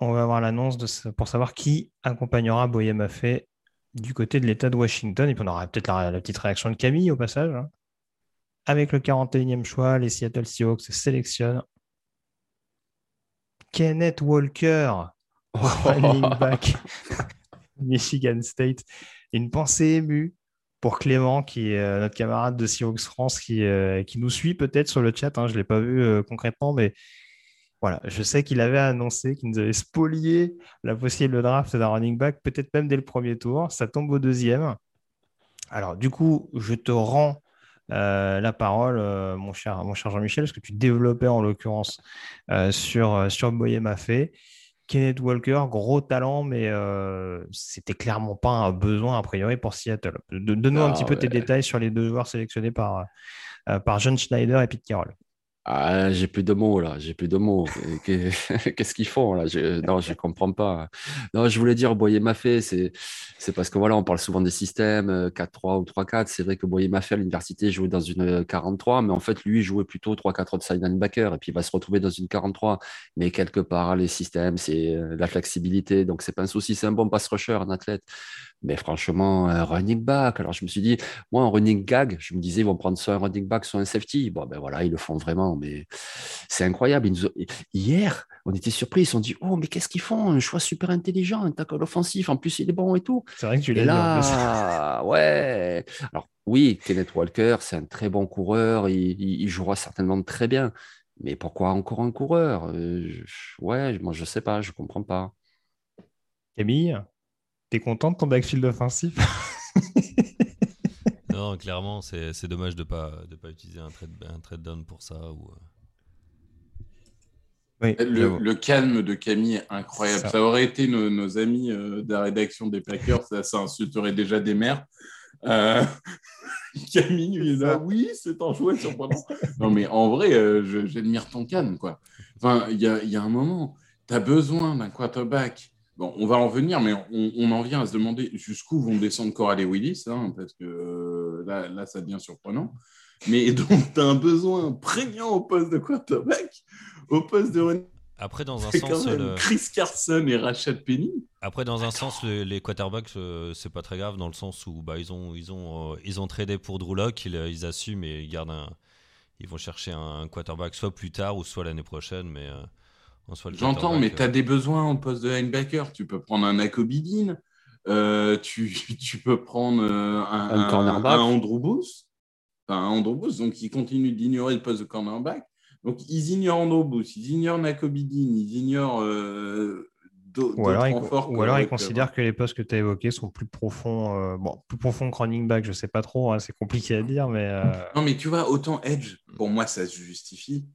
on va avoir l'annonce pour savoir qui accompagnera Boyer Maffé du côté de l'État de Washington. Et puis on aura peut-être la, petite réaction de Camille au passage. Hein. Avec le 41e choix, les Seattle Seahawks sélectionnent Kenneth Walker, running back Michigan State. Une pensée émue pour Clément, qui est euh, notre camarade de Seahawks France, qui, euh, qui nous suit peut-être sur le chat. Hein. je ne l'ai pas vu euh, concrètement, mais voilà, je sais qu'il avait annoncé qu'il nous avait spolié la possible draft d'un running back, peut-être même dès le premier tour. Ça tombe au deuxième. Alors, du coup, je te rends euh, la parole, euh, mon cher, mon cher Jean-Michel, parce que tu développais en l'occurrence euh, sur, sur Boyer Maffé. Kenneth Walker, gros talent, mais c'était clairement pas un besoin a priori pour Seattle. Donne-nous un ah petit peu tes détails sur les deux joueurs sélectionnés par, par John Schneider et Pete Carroll. Ah, j'ai plus de mots là, j'ai plus de mots. Qu'est-ce qu'ils font là? Je, Non, je comprends pas. Non, je voulais dire Boyer Maffé, c'est c'est parce que voilà, on parle souvent des systèmes 4-3 euh, ou 3-4. C'est vrai que Boyer Maffé à l'université jouait dans une 43, mais en fait lui jouait plutôt 3-4 outside linebacker et puis il va se retrouver dans une 43. Mais quelque part les systèmes, c'est euh, la flexibilité, donc c'est pas un souci. C'est un bon pass rusher, un athlète. Mais franchement, un running back. Alors, je me suis dit, moi, un running gag, je me disais, ils vont prendre soit un running back, soit un safety. Bon, ben voilà, ils le font vraiment. Mais c'est incroyable. Hier, on était surpris. Ils se sont dit, oh, mais qu'est-ce qu'ils font? Un choix super intelligent, un tackle offensif. En plus, il est bon et tout. C'est vrai que tu l'as là, ouais. Alors, oui, Kenneth Walker, c'est un très bon coureur. Il, jouera certainement très bien. Mais pourquoi encore un coureur? Euh, Ouais, moi, je sais pas. Je comprends pas. Camille? T'es content de ton backfield offensif? Non, clairement, c'est dommage de ne pas, de pas utiliser un trade, un trade down pour ça. Ou... Euh. le, calme de Camille est incroyable. Ça, aurait été nos, amis euh, de la rédaction des Packers, ça, ça insulterait déjà des mères. Euh, Camille là, oui, c'est un jouet surprenant. non, mais en vrai, j'admire ton calme. quoi. Enfin, il y a, y a, un moment, tu as besoin d'un quarterback on va en venir, mais on, en vient à se demander jusqu'où vont descendre Coral et Willis, hein, parce que euh, là, ça devient surprenant. Mais donc, tu as un besoin prégnant au poste de quarterback, au poste de après, dans un sens, Chris Carson et Rachad Penny. Après, dans un sens, les, quarterbacks, euh, c'est pas très grave, dans le sens où bah, ils ont, ils ont, euh, ils ont tradé pour Drew Locke, ils, assument et ils gardent un, ils vont chercher un, quarterback soit plus tard ou soit l'année prochaine, mais J'entends, mais tu as des besoins au poste de linebacker. Tu peux prendre un Akobidin, euh, tu, tu, peux prendre euh, un, un, Andrew Booth. Enfin, un Andrew Booth, donc ils continuent d'ignorer le poste de cornerback. Donc ils ignorent Andrew Booth, ils ignorent Nakobidin, ils ignorent euh, ou alors, ils, ou alors ils considèrent que les postes que tu as évoqués sont plus profonds, euh, bon, plus profonds que running back, je sais pas trop, hein, c'est compliqué à dire, mais. Non, mais tu vois, autant Edge, pour moi, ça se justifie.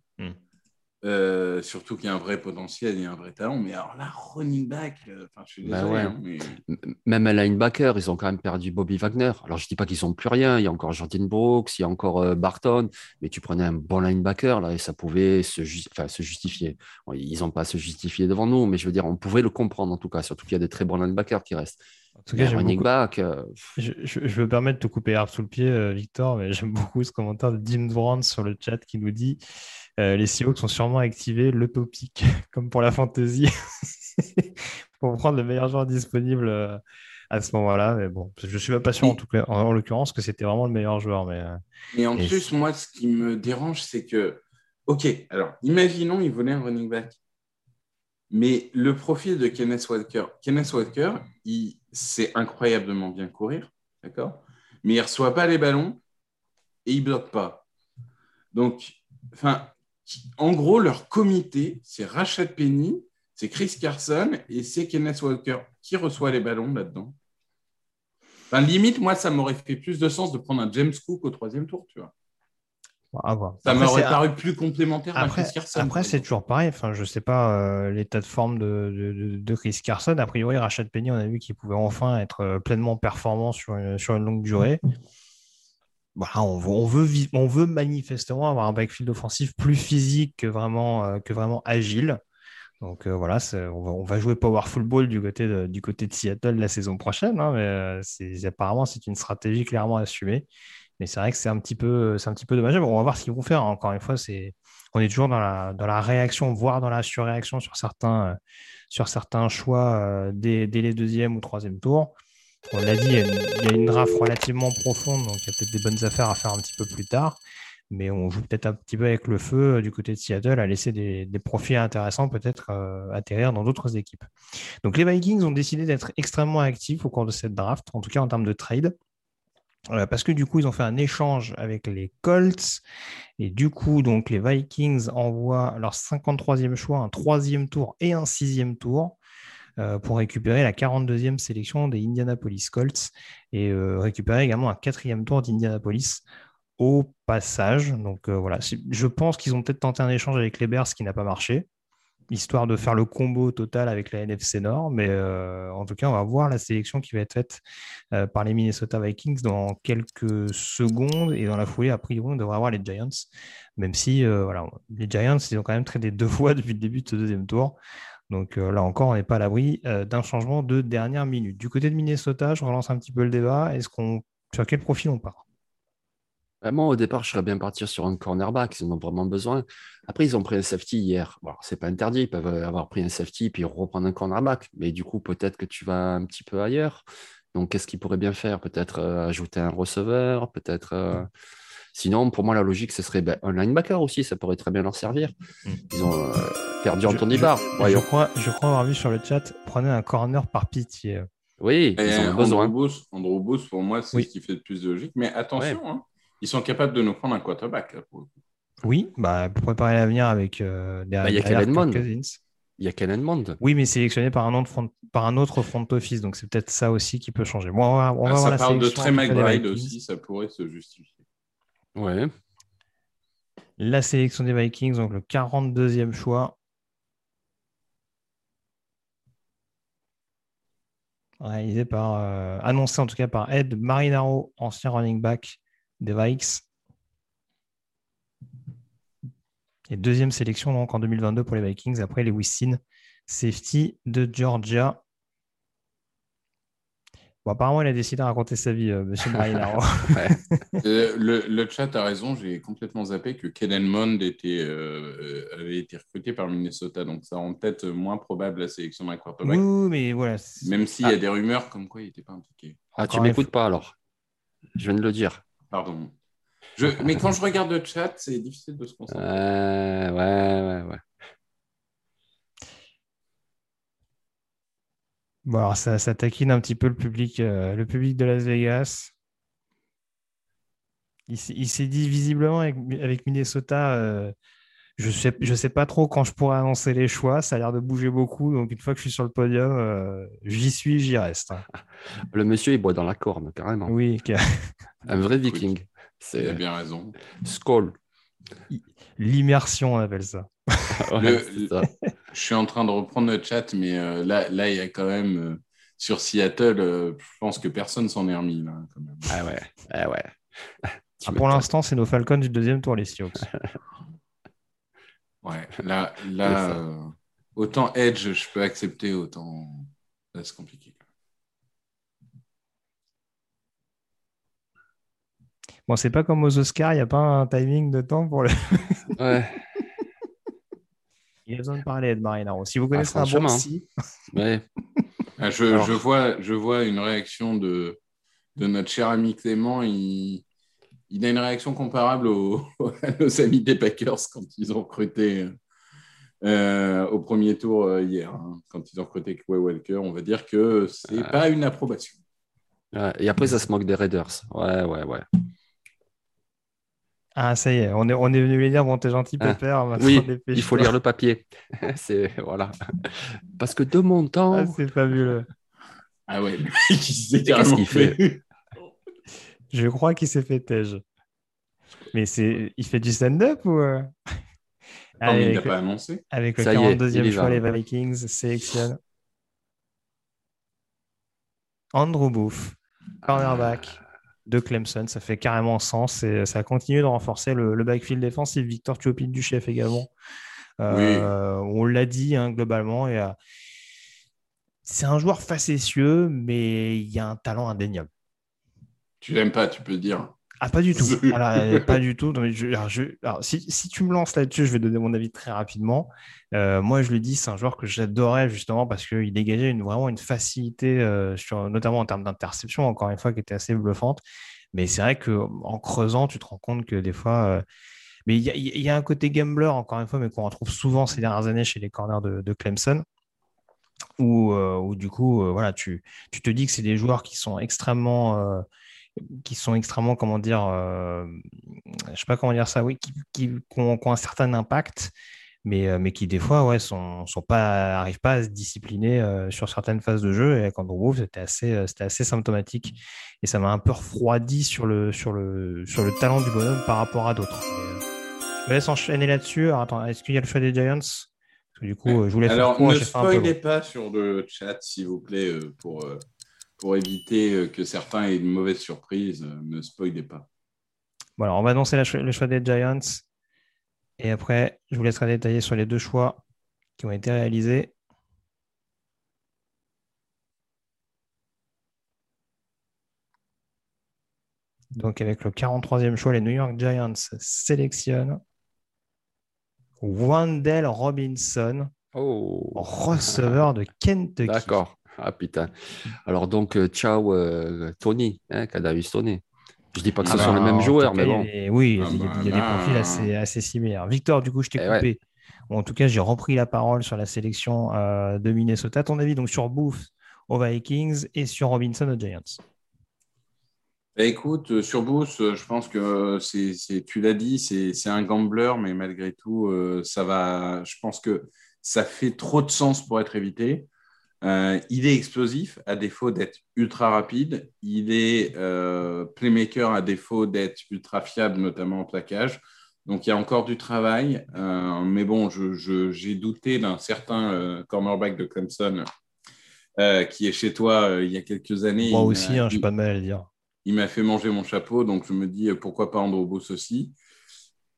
Euh, surtout qu'il y a un vrai potentiel et un vrai talent. Mais alors là, running back, euh, je suis bah désolé. Hein, même à linebacker, ils ont quand même perdu Bobby Wagner. Alors je dis pas qu'ils sont plus rien. Il y a encore Jordan Brooks, il y a encore euh, Barton. Mais tu prenais un bon linebacker là et ça pouvait se, se justifier. ils n'ont pas à se justifier devant nous, mais je veux dire, on pouvait le comprendre en tout cas. Surtout qu'il y a des très bons linebackers qui restent. En tout cas, running back. Je, je, je, veux permettre de te couper l'arbre sous le pied, Victor, mais j'aime beaucoup ce commentaire de Dim Brand sur le chat qui nous dit euh, les Seahawks sont sûrement activés le topic, comme pour la fantasy, pour prendre le meilleur joueur disponible euh, à ce moment-là. Mais bon, je suis pas sûr en, tout cas, en, l'occurrence que c'était vraiment le meilleur joueur. Mais, euh, en plus, moi, ce qui me dérange, c'est que, OK, alors, imaginons, il volait un running back. Mais le profil de Kenneth Walker, Kenneth Walker, il sait incroyablement bien courir, d'accord? Mais il ne reçoit pas les ballons et il ne bloque pas. Donc, enfin, en gros, leur comité, c'est Rachad Penny, c'est Chris Carson et c'est Kenneth Walker. Qui reçoit les ballons là-dedans limite, moi, ça m'aurait fait plus de sens de prendre un James Cook au troisième tour, tu vois. Ça m'aurait paru plus complémentaire après, Chris Carson. Après, c'est toujours pareil. Enfin, je ne sais pas euh, l'état de forme de, de, Chris Carson. A priori, Rachad Penny, on a vu qu'il pouvait enfin être euh, pleinement performant sur une, sur une longue durée. Voilà, on, veut, on, veut, on veut manifestement avoir un backfield offensif plus physique que vraiment, euh, que vraiment agile. Donc voilà, on va, jouer Powerful Ball du côté de, du côté de Seattle la saison prochaine. Hein, mais apparemment, c'est une stratégie clairement assumée. Mais c'est vrai que c'est un petit peu, c'est un petit peu dommageable. On va voir ce qu'ils vont faire. Encore une fois, c'est, on est toujours dans la, dans la réaction, voire dans la surréaction sur certains, euh, sur certains choix euh, dès, les deuxième ou troisième tours. On l'a dit, il y, a une, draft relativement profonde, donc il y a peut-être des bonnes affaires à faire un petit peu plus tard. Mais on joue peut-être un petit peu avec le feu euh, du côté de Seattle à laisser des, profils intéressants peut-être atterrir dans d'autres équipes. Donc les Vikings ont décidé d'être extrêmement actifs au cours de cette draft, en tout cas en termes de trade. Euh, parce que du coup, ils ont fait un échange avec les Colts. Et du coup, donc, les Vikings envoient leur 53e choix, un troisième tour et un sixième tour euh, pour récupérer la 42e sélection des Indianapolis Colts et euh, récupérer également un quatrième tour d'Indianapolis au passage. Donc voilà, je pense qu'ils ont peut-être tenté un échange avec les Bears qui n'a pas marché histoire de faire le combo total avec la NFC Nord. Mais euh, en tout cas, on va voir la sélection qui va être faite euh, par les Minnesota Vikings dans quelques secondes. Et dans la foulée, a priori, on devrait avoir les Giants. Même si euh, voilà, les Giants, ils ont quand même tradé deux fois depuis le début de ce deuxième tour. Donc là encore, on n'est pas à l'abri d'un changement de dernière minute. Du côté de Minnesota, je relance un petit peu le débat. Est-ce qu'on sur quel profil on part? Moi, au départ, je serais bien partir sur un cornerback, ils en ont vraiment besoin. Après, ils ont pris un safety hier. Bon, c'est pas interdit, ils peuvent avoir pris un safety puis reprendre un cornerback. Mais du coup, peut-être que tu vas un petit peu ailleurs. Donc, qu'est-ce qu'ils pourraient bien faire? Peut-être euh, ajouter un receveur, peut-être. Sinon, pour moi, la logique, ce serait ben, un linebacker aussi, ça pourrait très bien leur servir. Hmm. Ils ont euh, perdu Anthony Barr. Je, crois, je crois avoir vu sur le chat, prenez un corner par pitié. Oui, ils ont besoin. Andrew Booth, pour moi, c'est ce qui fait le plus de logique. Mais attention, hein, ils sont capables de nous prendre un quarterback. Oui, bah, pour préparer l'avenir avec euh, bah, Il y a Kellen Mond. Il y a Kellen Mond. Oui, mais sélectionné par un, autre front, par un autre front office, donc c'est peut-être ça aussi qui peut changer. Bon, on va, on va ah, ça parle de Trey McBride aussi, ça pourrait se justifier. Ouais. La sélection des Vikings, donc le 42e choix. Réalisé par, euh, annoncé en tout cas par Ed Marinaro, ancien running back des Vikes. Et deuxième sélection donc en 2022 pour les Vikings après les Wissin, safety de Georgia. Bon, apparemment, il a décidé de raconter sa vie, euh, Monsieur Marinaro. Euh, le, chat a raison, j'ai complètement zappé que Kellen Mond était, euh, avait été recruté par Minnesota, donc ça rend peut-être moins probable la sélection d'un quarterback. Oui, mais voilà. Même s'il y a ah. des rumeurs comme quoi il n'était pas impliqué. Ah, tu m'écoutes pas alors Je viens de le dire. Pardon. Mais quand je regarde le chat, c'est difficile de se concentrer. ouais, ouais, ouais. Bon, alors ça, ça, taquine un petit peu le public, euh, le public de Las Vegas. Il, s'est dit visiblement avec, Minnesota, euh, je ne sais, je sais pas trop quand je pourrais annoncer les choix. Ça a l'air de bouger beaucoup. Donc, une fois que je suis sur le podium, euh, j'y suis, j'y reste. Le monsieur, il boit dans la corne, carrément. Oui. Un vrai viking. C'est bien raison. Skull. L'immersion, on appelle ça. Je suis en train de reprendre le chat, mais euh, là, là, il y a quand même euh, sur Seattle, je pense que personne s'en est remis. Là, quand même. Ah ouais. Ah ouais. Ah, pour l'instant, c'est nos Falcons du deuxième tour, les Sioux. Ouais, là, là euh, autant Edge, je peux accepter, autant là, c'est compliqué. Bon, c'est pas comme aux Oscars, il n'y a pas un timing de temps pour le. ouais. Il y a besoin de parler de Marinaro. Si vous connaissez ah, un bon psy? ouais. Ah, je, je, vois, je vois une réaction de, de notre cher ami Clément. Il, il a une réaction comparable à nos amis des Packers quand ils ont recruté euh, au premier tour euh, hier. Hein. quand ils ont recruté Kway Walker, on va dire que c'est n'est pas une approbation. et après, ça se moque des Raiders. Ouais, ouais, ouais. Ah, ça y est, on est, on est venu lui dire, bon, t'es gentil, ah, Pépère. Oui, il faut lire le papier. c'est, voilà. Parce que de mon temps. Ah, c'est fabuleux. Ah ouais, qu'est-ce qu'il fait je crois qu'il s'est fait tège. Mais c'est, il fait du stand-up ou euh? Non, mais il Avec n'a pas annoncé. Avec le Ça y est, 42e il y choix, va. les Vikings sélectionnent Andrew Booth, cornerback de Clemson. Ça fait carrément sens et ça continue de renforcer le, le backfield défensif. Victor Tuopil du chef également. Euh, On l'a dit hein, globalement. et, c'est un joueur facétieux, mais il y a un talent indéniable. Tu l'aimes pas, tu peux dire. Ah, pas du tout. Voilà, euh, pas du tout. Non, mais je- alors, je- alors, si, si tu me lances là-dessus, je vais donner mon avis très rapidement. Euh, moi, je le dis, c'est un joueur que j'adorais justement parce qu'il dégageait une, vraiment une facilité, euh, sur, notamment en termes d'interception, encore une fois, qui était assez bluffante. Mais c'est vrai qu'en creusant, tu te rends compte que des fois. euh, mais il y, a- il y a un côté gambler, encore une fois, mais qu'on retrouve souvent ces dernières années chez les corners de, de Clemson. Où, où du coup, voilà, tu, tu te dis que c'est des joueurs qui sont extrêmement. Qui sont extrêmement, comment dire, euh, je sais pas comment dire ça, oui, qui, qui- qui ont, qui ont un certain impact, mais, euh, mais qui des fois, ouais, sont, sont pas, arrivent pas à se discipliner euh, sur certaines phases de jeu. Et avec Andrew Wolf, c'était assez, euh, c'était assez symptomatique. Et ça m'a un peu refroidi sur le, sur le, sur le talent du bonhomme par rapport à d'autres. Je me laisse enchaîner là-dessus. Alors, attends, est-ce qu'il y a le choix des Giants? Parce que du coup, je voulais faire Alors, court, ne spoilez pas sur le chat, s'il vous plaît, pour, pour éviter euh, que certains aient une mauvaise surprise. euh, Ne spoilez pas. Voilà, on va annoncer cho- le choix des Giants. Et après, je vous laisserai détailler sur les deux choix qui ont été réalisés. Donc, avec le 43e choix, les New York Giants sélectionnent Wendell Robinson, Oh, receveur de Kentucky. d'accord. Ah putain. Alors donc, euh, ciao euh, Tony, hein, Kadarius Tony. Je dis pas que ce Ah sont bah, les mêmes en joueurs, tout mais cas, bon. oui, Ah il y a, bah il y a des profils assez, assez similaires. Victor, du coup, je t'ai Eh ouais. coupé. Ou en tout cas, j'ai repris la parole sur la sélection euh, de Minnesota. Ton avis donc sur Booth aux Vikings et sur Robinson aux Giants? Bah, écoute, sur Booth, je pense que c'est, tu l'as dit, c'est, un gambler, mais malgré tout, euh, ça va. Je pense que ça fait trop de sens pour être évité. Euh, il est explosif à défaut d'être ultra rapide. Il est euh, playmaker à défaut d'être ultra fiable, notamment en plaquage. Donc il y a encore du travail. Euh, mais bon, j'ai douté d'un certain cornerback de Clemson qui est chez toi il y a quelques années. Moi Il aussi, hein, je n'ai pas de mal à le dire. il m'a fait manger mon chapeau, donc je me dis pourquoi pas Andrew Booth aussi.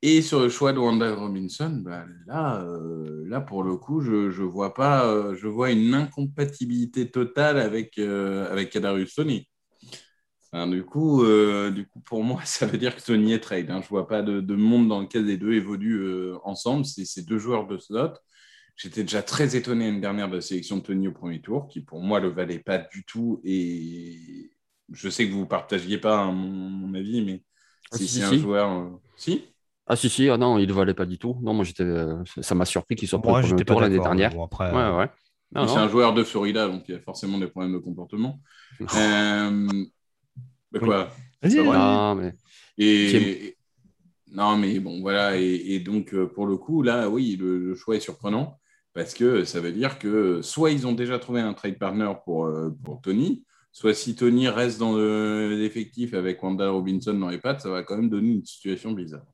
Et sur le choix de Wanda Robinson, bah, là, euh, là, pour le coup, je, je vois pas, euh, je vois une incompatibilité totale avec, euh, avec Kadarius Tony. Du, coup, du coup, pour moi, ça veut dire que Tony est trade. Hein. Je vois pas de, de monde dans lequel les deux évoluent ensemble. C'est ces deux joueurs de slot. J'étais déjà très étonné l'année dernière de la sélection de Tony au premier tour, qui pour moi le valait pas du tout. Et je sais que vous ne partagiez pas hein, mon, mon avis, mais Ah, si si, c'est un si. joueur. euh, Si Ah si, si, ah non, il ne valait pas du tout. Non, moi j'étais, euh, ça m'a surpris qu'il soit Moi, pas tour l'année dernière. Bon, après, Ouais, ouais. Non, C'est un joueur de Florida, donc il y a forcément des problèmes de comportement. Euh, de quoi? Vas-y, C'est vrai. Non, mais Et, non, mais bon, voilà. Et, et donc, euh, pour le coup, là, oui, le, le choix est surprenant parce que ça veut dire que soit ils ont déjà trouvé un trade partner pour, euh, pour Tony, soit si Tony reste dans le- l'effectif avec Wanda Robinson dans les pattes, ça va quand même donner une situation bizarre.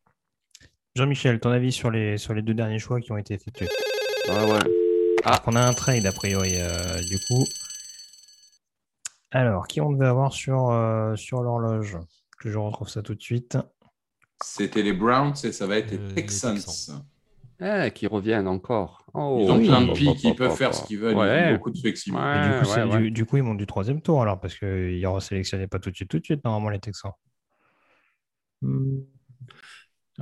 Jean-Michel, ton avis sur les, sur les deux derniers choix qui ont été effectués ouais, ouais. Alors qu'on a un trade, a priori, euh, du coup. Alors, qui on devait avoir sur, euh, sur l'horloge Que je retrouve ça tout de suite. C'était les Browns et ça va être Euh, les les Texans. Texans. Eh, qui reviennent encore. Oh, Ils ont oui. plein de bah, pics, bah, ils peuvent faire ce qu'ils veulent, ils Ouais. ont beaucoup de flexibilité. Ouais, du, coup, ouais, c'est- ouais. du, du coup, ils montent du troisième tour alors, parce qu'ils ne resélectionnaient pas tout de suite, tout de suite, normalement, les Texans. Hmm.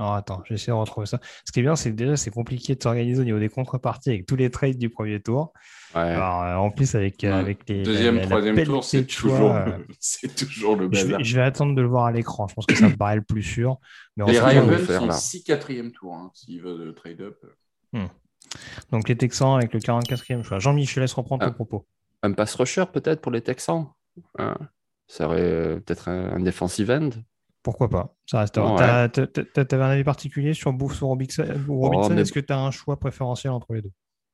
Alors, attends, j'essaie de retrouver ça. Ce qui est bien, c'est que déjà, c'est compliqué de s'organiser au niveau des contreparties avec tous les trades du premier tour. Ouais. Alors, euh, en plus, avec, euh, avec les. Deuxième, la- la troisième tour, c'est toujours, euh, c'est toujours le Je bazar. vais, je vais attendre de le voir à l'écran. Je pense que ça me paraît le plus sûr. Mais Les Ravens sont là. 6 quatrième tour, hein, s'ils veulent le trade-up. donc les Texans avec le 44e choix. Jean-Michel, je te laisse reprendre ton Ah. propos. Un pass rusher peut-être pour les Texans. Hein. Ça aurait peut-être un, un defensive end. Pourquoi pas Ça. Ouais. T'avais un avis particulier sur Booth ou Robinson, Robinson? Mais- Est-ce que tu as un choix préférentiel entre les deux?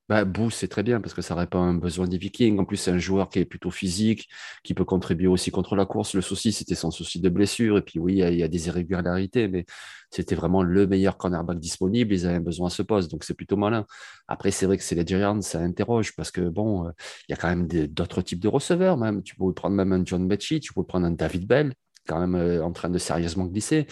Bah, Boo, c'est très bien parce que ça répond à un besoin des Vikings. En plus, c'est un joueur qui est plutôt physique, qui peut contribuer aussi contre la course. Le souci, c'était son souci de blessure. Et puis, oui, il y, a des irrégularités, mais c'était vraiment le meilleur cornerback disponible. Ils avaient besoin à ce poste, donc c'est plutôt malin. Après, c'est vrai que c'est les Giants, ça interroge parce que, bon, euh, il y a quand même d'autres types de receveurs. Même. Tu peux prendre même un John Mechie, tu peux prendre un David Bell, quand même euh, en train de sérieusement glisser.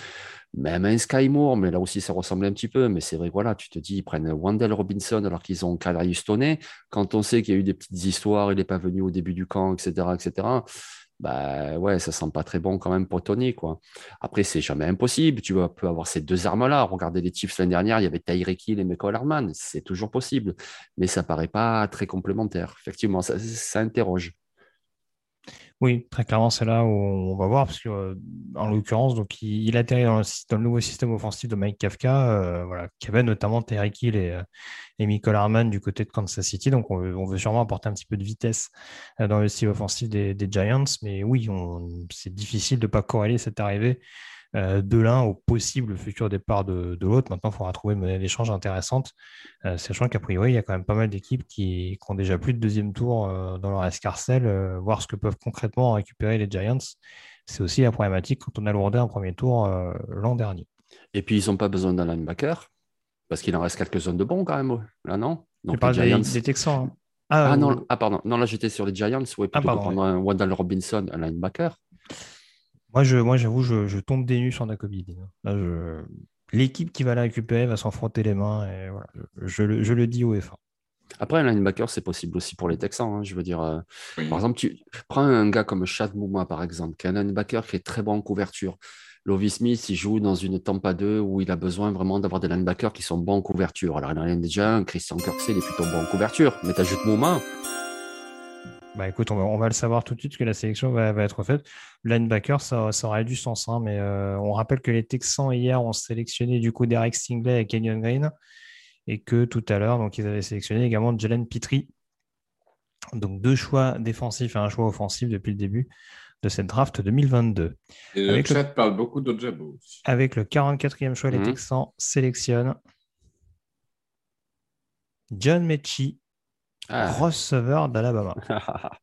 Même un Sky Moore, mais là aussi ça ressemble un petit peu. Mais c'est vrai, voilà, tu te dis, ils prennent Wendell Robinson alors qu'ils ont Kadarius Stoney. Quand on sait qu'il y a eu des petites histoires, il n'est pas venu au début du camp, etc., etc., bah ouais, ça sent pas très bon quand même pour Tony, quoi. Après, c'est jamais impossible. Tu peux avoir ces deux armes-là. Regardez les Chiefs l'année dernière, il y avait Tyreek Hill et Michael Harman. C'est toujours possible. Mais ça paraît pas très complémentaire. Effectivement, ça, ça interroge. Oui, très clairement, c'est là où on va voir, parce que euh, en l'occurrence, donc il, atterrit dans le, nouveau système offensif de Mike Kafka, euh, voilà, qui avait notamment Terry Hill et, euh, et Michael Harman du côté de Kansas City. Donc on veut, sûrement apporter un petit peu de vitesse dans le style offensif des, des Giants, mais oui, c'est difficile de ne pas corréler cette arrivée de l'un au possible futur départ de, l'autre. Maintenant, il faudra trouver une monnaie d'échange intéressante, euh, sachant qu'a priori, il y a quand même pas mal d'équipes qui, ont déjà plus de deuxième tour euh, dans leur escarcelle, voir ce que peuvent concrètement récupérer les Giants. C'est aussi la problématique quand on a lourdé un premier tour l'an dernier. Et puis, ils n'ont pas besoin d'un linebacker, parce qu'il en reste quelques zones de bons quand même, là, non? Donc, Tu parles des, Texans. Hein. Ah, ah non, ah, pardon. Non, là, j'étais sur les Giants. Ouais, ah, plutôt ah, un Wendell Robinson, un linebacker. Moi, je, moi, j'avoue, je, tombe des nues sur Nakobe L'équipe qui va la récupérer va s'enfronter les mains et voilà, je, le, dis au F1. Après, un linebacker, c'est possible aussi pour les Texans. Hein. Je veux dire, euh, par exemple, tu prends un gars comme Chad Mouma, par exemple, qui est un linebacker qui est très bon en couverture. Lovis Smith, il joue dans une Tampa 2 où il a besoin vraiment d'avoir des linebackers qui sont bons en couverture. Alors, il en a déjà un, Christian Kirksey, il est plutôt bon en couverture. Mais tu ajoutes Mouma, bah écoute, on va, le savoir tout de suite que la sélection va, être faite. Linebacker, ça, ça aurait du sens, hein, mais euh, on rappelle que les Texans hier ont sélectionné du coup Derek Stingley et Kenyon Green, et que tout à l'heure, donc ils avaient sélectionné également Jalen Petrie. Donc deux choix défensifs et un choix offensif depuis le début de cette draft 2022. Et le chat parle beaucoup d'Ojabo. Avec le 44e choix, les mhm. Texans sélectionnent John Mechie, ah. receveur d'Alabama.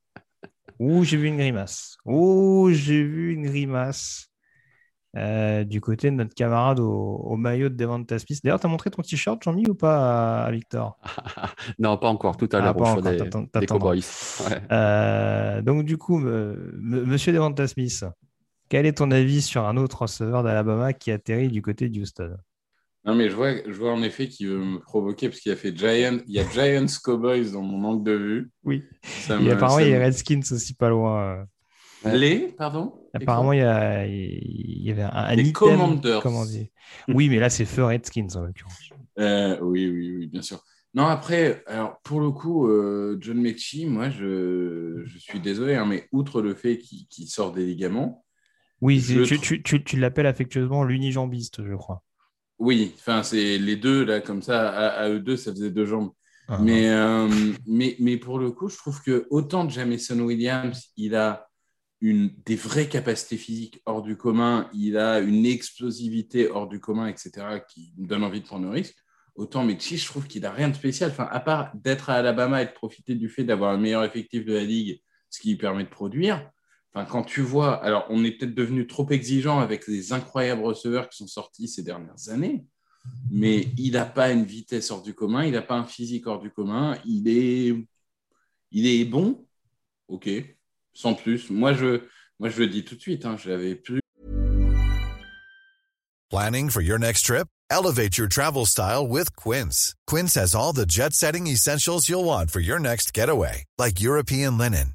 Ouh, j'ai vu une grimace. Ouh, j'ai vu une grimace euh, du côté de notre camarade au, maillot de Devonta Smith. D'ailleurs, tu as montré ton t-shirt, Jean-Mi, ou pas à, Victor? Non, pas encore. Tout à l'heure, ah, des, des Cowboys. Euh, donc, du coup, monsieur Devonta Smith, quel est ton avis sur un autre receveur d'Alabama qui atterrit du côté de Houston? Non, mais je vois, je vois en effet qu'il veut me provoquer parce qu'il a fait Giant, il y a Giants Cowboys dans mon angle de vue. Oui. et apparemment, il y a Redskins aussi pas loin. Les, pardon? Apparemment, il y, a, il y avait un, Les Commanders. Comment dire oui, mais là, c'est feu Redskins en l'occurrence. Euh, oui, oui, oui, bien sûr. Non, après, alors pour le coup, euh, John McShee, moi, je, je, suis désolé, hein, mais outre le fait qu'il sort des ligaments. Oui, tu, tu, tu, tu l'appelles affectueusement l'unijambiste, je crois. Oui, enfin, c'est les deux, là, comme ça, à, eux deux, ça faisait deux jambes. Ah, mais, euh, mais, mais pour le coup, je trouve que autant Jamison Williams, il a une, des vraies capacités physiques hors du commun, il a une explosivité hors du commun, etc., qui me donne envie de prendre le risque. Autant Mexi, je trouve qu'il n'a rien de spécial. Enfin, à part d'être à Alabama et de profiter du fait d'avoir un meilleur effectif de la ligue, ce qui lui permet de produire, Enfin, quand tu vois, alors on est peut-être devenu trop exigeant avec les incroyables receveurs qui sont sortis ces dernières années, mais il n'a pas une vitesse hors du commun, il n'a pas un physique hors du commun, il est, il est bon, ok, sans plus. Moi, je, moi, je le dis tout de suite, hein, je l'avais plus. Planning for your next trip? Elevate your travel style with Quince. Quince has all the jet-setting essentials you'll want for your next getaway, like European linen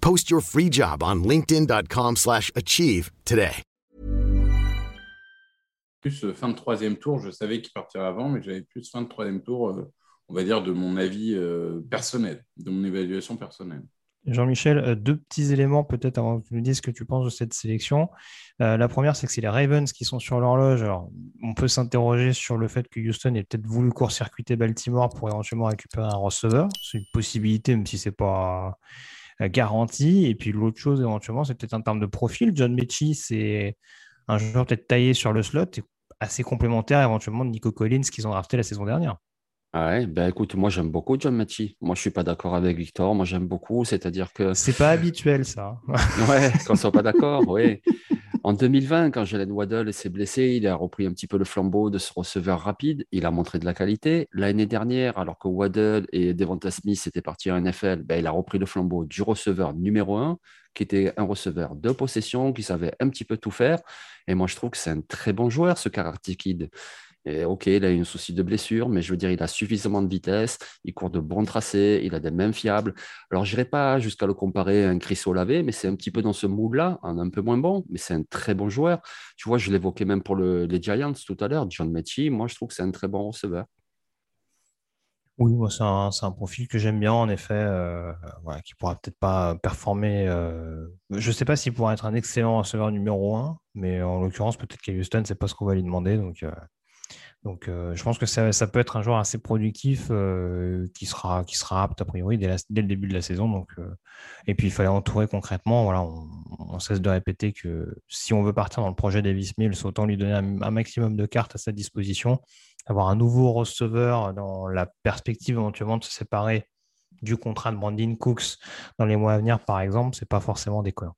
Post your free job on linkedin.com/achieve slash achieve today. Plus euh, fin de troisième tour, je savais qu'il partirait avant, mais j'avais plus fin de troisième tour, euh, on va dire, de mon avis euh, personnel, de mon évaluation personnelle. Jean-Michel, deux petits éléments peut-être avant que tu nous dises ce que tu penses de cette sélection. Euh, la première, c'est que c'est les Ravens qui sont sur l'horloge. Alors, on peut s'interroger sur le fait que Houston ait peut-être voulu court-circuiter Baltimore pour éventuellement récupérer un receveur. C'est une possibilité, même si c'est pas euh, garanti. Et puis l'autre chose, éventuellement, c'est peut-être en termes de profil. John Mechie, c'est un joueur peut-être taillé sur le slot et assez complémentaire éventuellement de Nico Collins qu'ils ont drafté la saison dernière. Ah ouais, ben écoute, moi j'aime beaucoup John Matchy. Moi je suis pas d'accord avec Victor, moi j'aime beaucoup, c'est-à-dire que. C'est pas habituel ça. ouais, qu'on soit pas d'accord, oui. En 2020, quand Jalen Waddle s'est blessé, il a repris un petit peu le flambeau de ce receveur rapide. Il a montré de la qualité. L'année dernière, alors que Waddle et Devonta Smith étaient partis en NFL, ben, il a repris le flambeau du receveur numéro un, qui était un receveur de possession, qui savait un petit peu tout faire. Et moi, je trouve que c'est un très bon joueur, ce Karate Kid. Et ok, il a eu un souci de blessure, mais je veux dire, il a suffisamment de vitesse, il court de bons tracés, il a des mains fiables. Alors, je n'irai pas jusqu'à le comparer à un Chris Olave, mais c'est un petit peu dans ce moule-là, un peu moins bon, mais c'est un très bon joueur. Tu vois, je l'évoquais même pour le, les Giants tout à l'heure, John Mechie, moi, je trouve que c'est un très bon receveur. Oui, c'est un, un, profil que j'aime bien, en effet, euh, voilà, qui pourra peut-être pas performer. Euh, je ne sais pas s'il pourra être un excellent receveur numéro 1, mais en l'occurrence, peut-être qu'à Houston, c'est pas ce qu'on va lui demander. Donc, euh, donc, euh, je pense que ça, peut être un joueur assez productif euh, qui, sera, qui sera apte a priori dès, le début de la saison. Donc, euh, et puis, il fallait entourer concrètement. Voilà, on, cesse de répéter que si on veut partir dans le projet Davis Mills, autant lui donner un, un, maximum de cartes à sa disposition. Avoir un nouveau receveur dans la perspective éventuellement de se séparer du contrat de Brandon Cooks dans les mois à venir, par exemple, c'est pas forcément déconnant.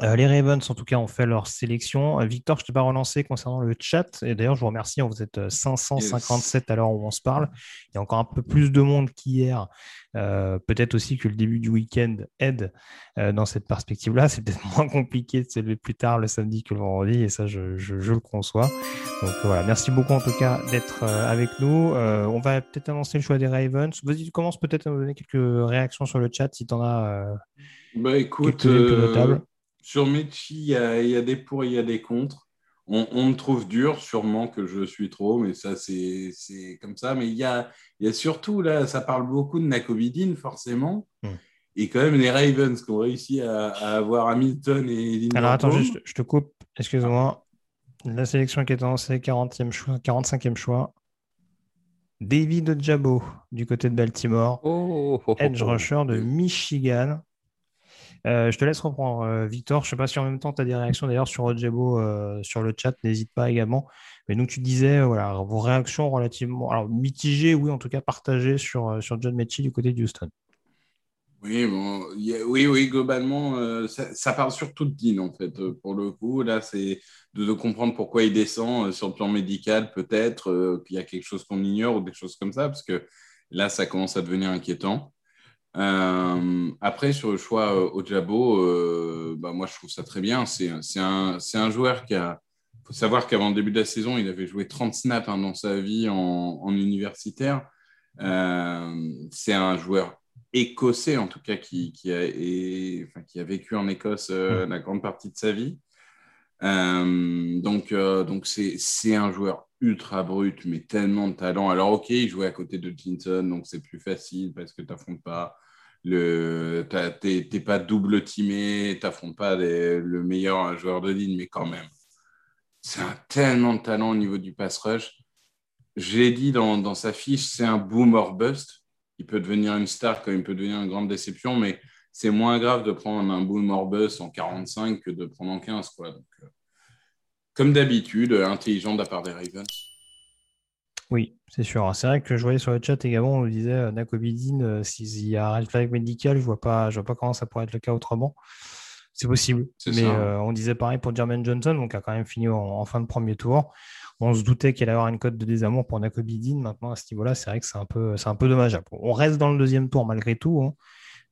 Euh, les Ravens, en tout cas, ont fait leur sélection. Euh, Victor, je ne t'ai pas relancé concernant le chat. Et d'ailleurs, je vous remercie. Vous êtes 557 à l'heure où on se parle. Il y a encore un peu plus de monde qu'hier. Euh, peut-être aussi que le début du week-end aide euh, dans cette perspective-là. C'est peut-être moins compliqué de se lever plus tard le samedi que le vendredi. Et ça, je, je, je le conçois. Donc voilà. Merci beaucoup, en tout cas, d'être euh, avec nous. on va peut-être annoncer le choix des Ravens. Vas-y, tu commences peut-être à nous donner quelques réactions sur le chat si tu en as. bah écoute. Euh sur Mechi, il y, a, il y, a des pour et il y a des contre. On, on, me trouve dur, sûrement que je suis trop, mais ça, c'est comme ça. Mais il y a, il y a surtout, là, ça parle beaucoup de Nakovidin, forcément. Mm. Et quand même, les Ravens qui ont réussi à, à avoir Hamilton et Linderbaum. Alors, attends, juste, je te coupe, excuse-moi. La sélection qui est annoncée, 40e choix, 45e choix. David Jabo, du côté de Baltimore. Oh, oh, oh, Edge rusher de Michigan. Euh, je te laisse reprendre, euh, Victor. Je ne sais pas si en même temps tu as des réactions d'ailleurs sur Ojebo euh, sur le chat, n'hésite pas également. Mais donc tu disais, voilà, vos réactions relativement alors, mitigées, oui, en tout cas partagées sur, sur John Mechie du côté de Houston. Oui, bon, oui, oui, globalement, ça, parle surtout de Dean, en fait, pour le coup. Là, c'est de, de, comprendre pourquoi il descend sur le plan médical, peut-être, qu'il y a quelque chose qu'on ignore ou des choses comme ça, parce que là, ça commence à devenir inquiétant. Euh, après, sur le choix euh, Ojabo, euh, bah, moi je trouve ça très bien. C'est un, un, joueur qui a. Il faut savoir qu'avant le début de la saison, il avait joué 30 snaps hein, dans sa vie en, en universitaire. Euh, c'est un joueur écossais, en tout cas, qui, qui, a, et, enfin, qui a vécu en Écosse euh, la grande partie de sa vie. Donc, donc c'est un joueur ultra brut, mais tellement de talent. Alors, ok, il jouait à côté de Clinton, donc c'est plus facile parce que tu n'affrontes pas le, t'es pas double teamé, t'affrontes pas le meilleur joueur de ligne, mais quand même, c'est un tellement de talent au niveau du pass rush. J'ai dit dans, dans, sa fiche, c'est un boom or bust. Il peut devenir une star comme il peut devenir une grande déception, mais c'est moins grave de prendre un boom or bust en 45 que de prendre en 15. Quoi. Donc, euh, comme d'habitude, intelligent de la part des Ravens. Oui, c'est sûr. C'est vrai que je voyais sur le chat également, on nous disait euh, Nakobidine, euh, s'il y a un red flag médical, je vois pas, je vois pas comment ça pourrait être le cas autrement. C'est possible. Mais euh, on disait pareil pour Jermaine Johnson, donc a quand même fini en, en fin de premier tour. On se doutait qu'il allait avoir une cote de désamour pour Nakobidine. Maintenant, à ce niveau-là, c'est vrai que c'est un peu, c'est un peu dommageable. On reste dans le deuxième tour malgré tout, hein,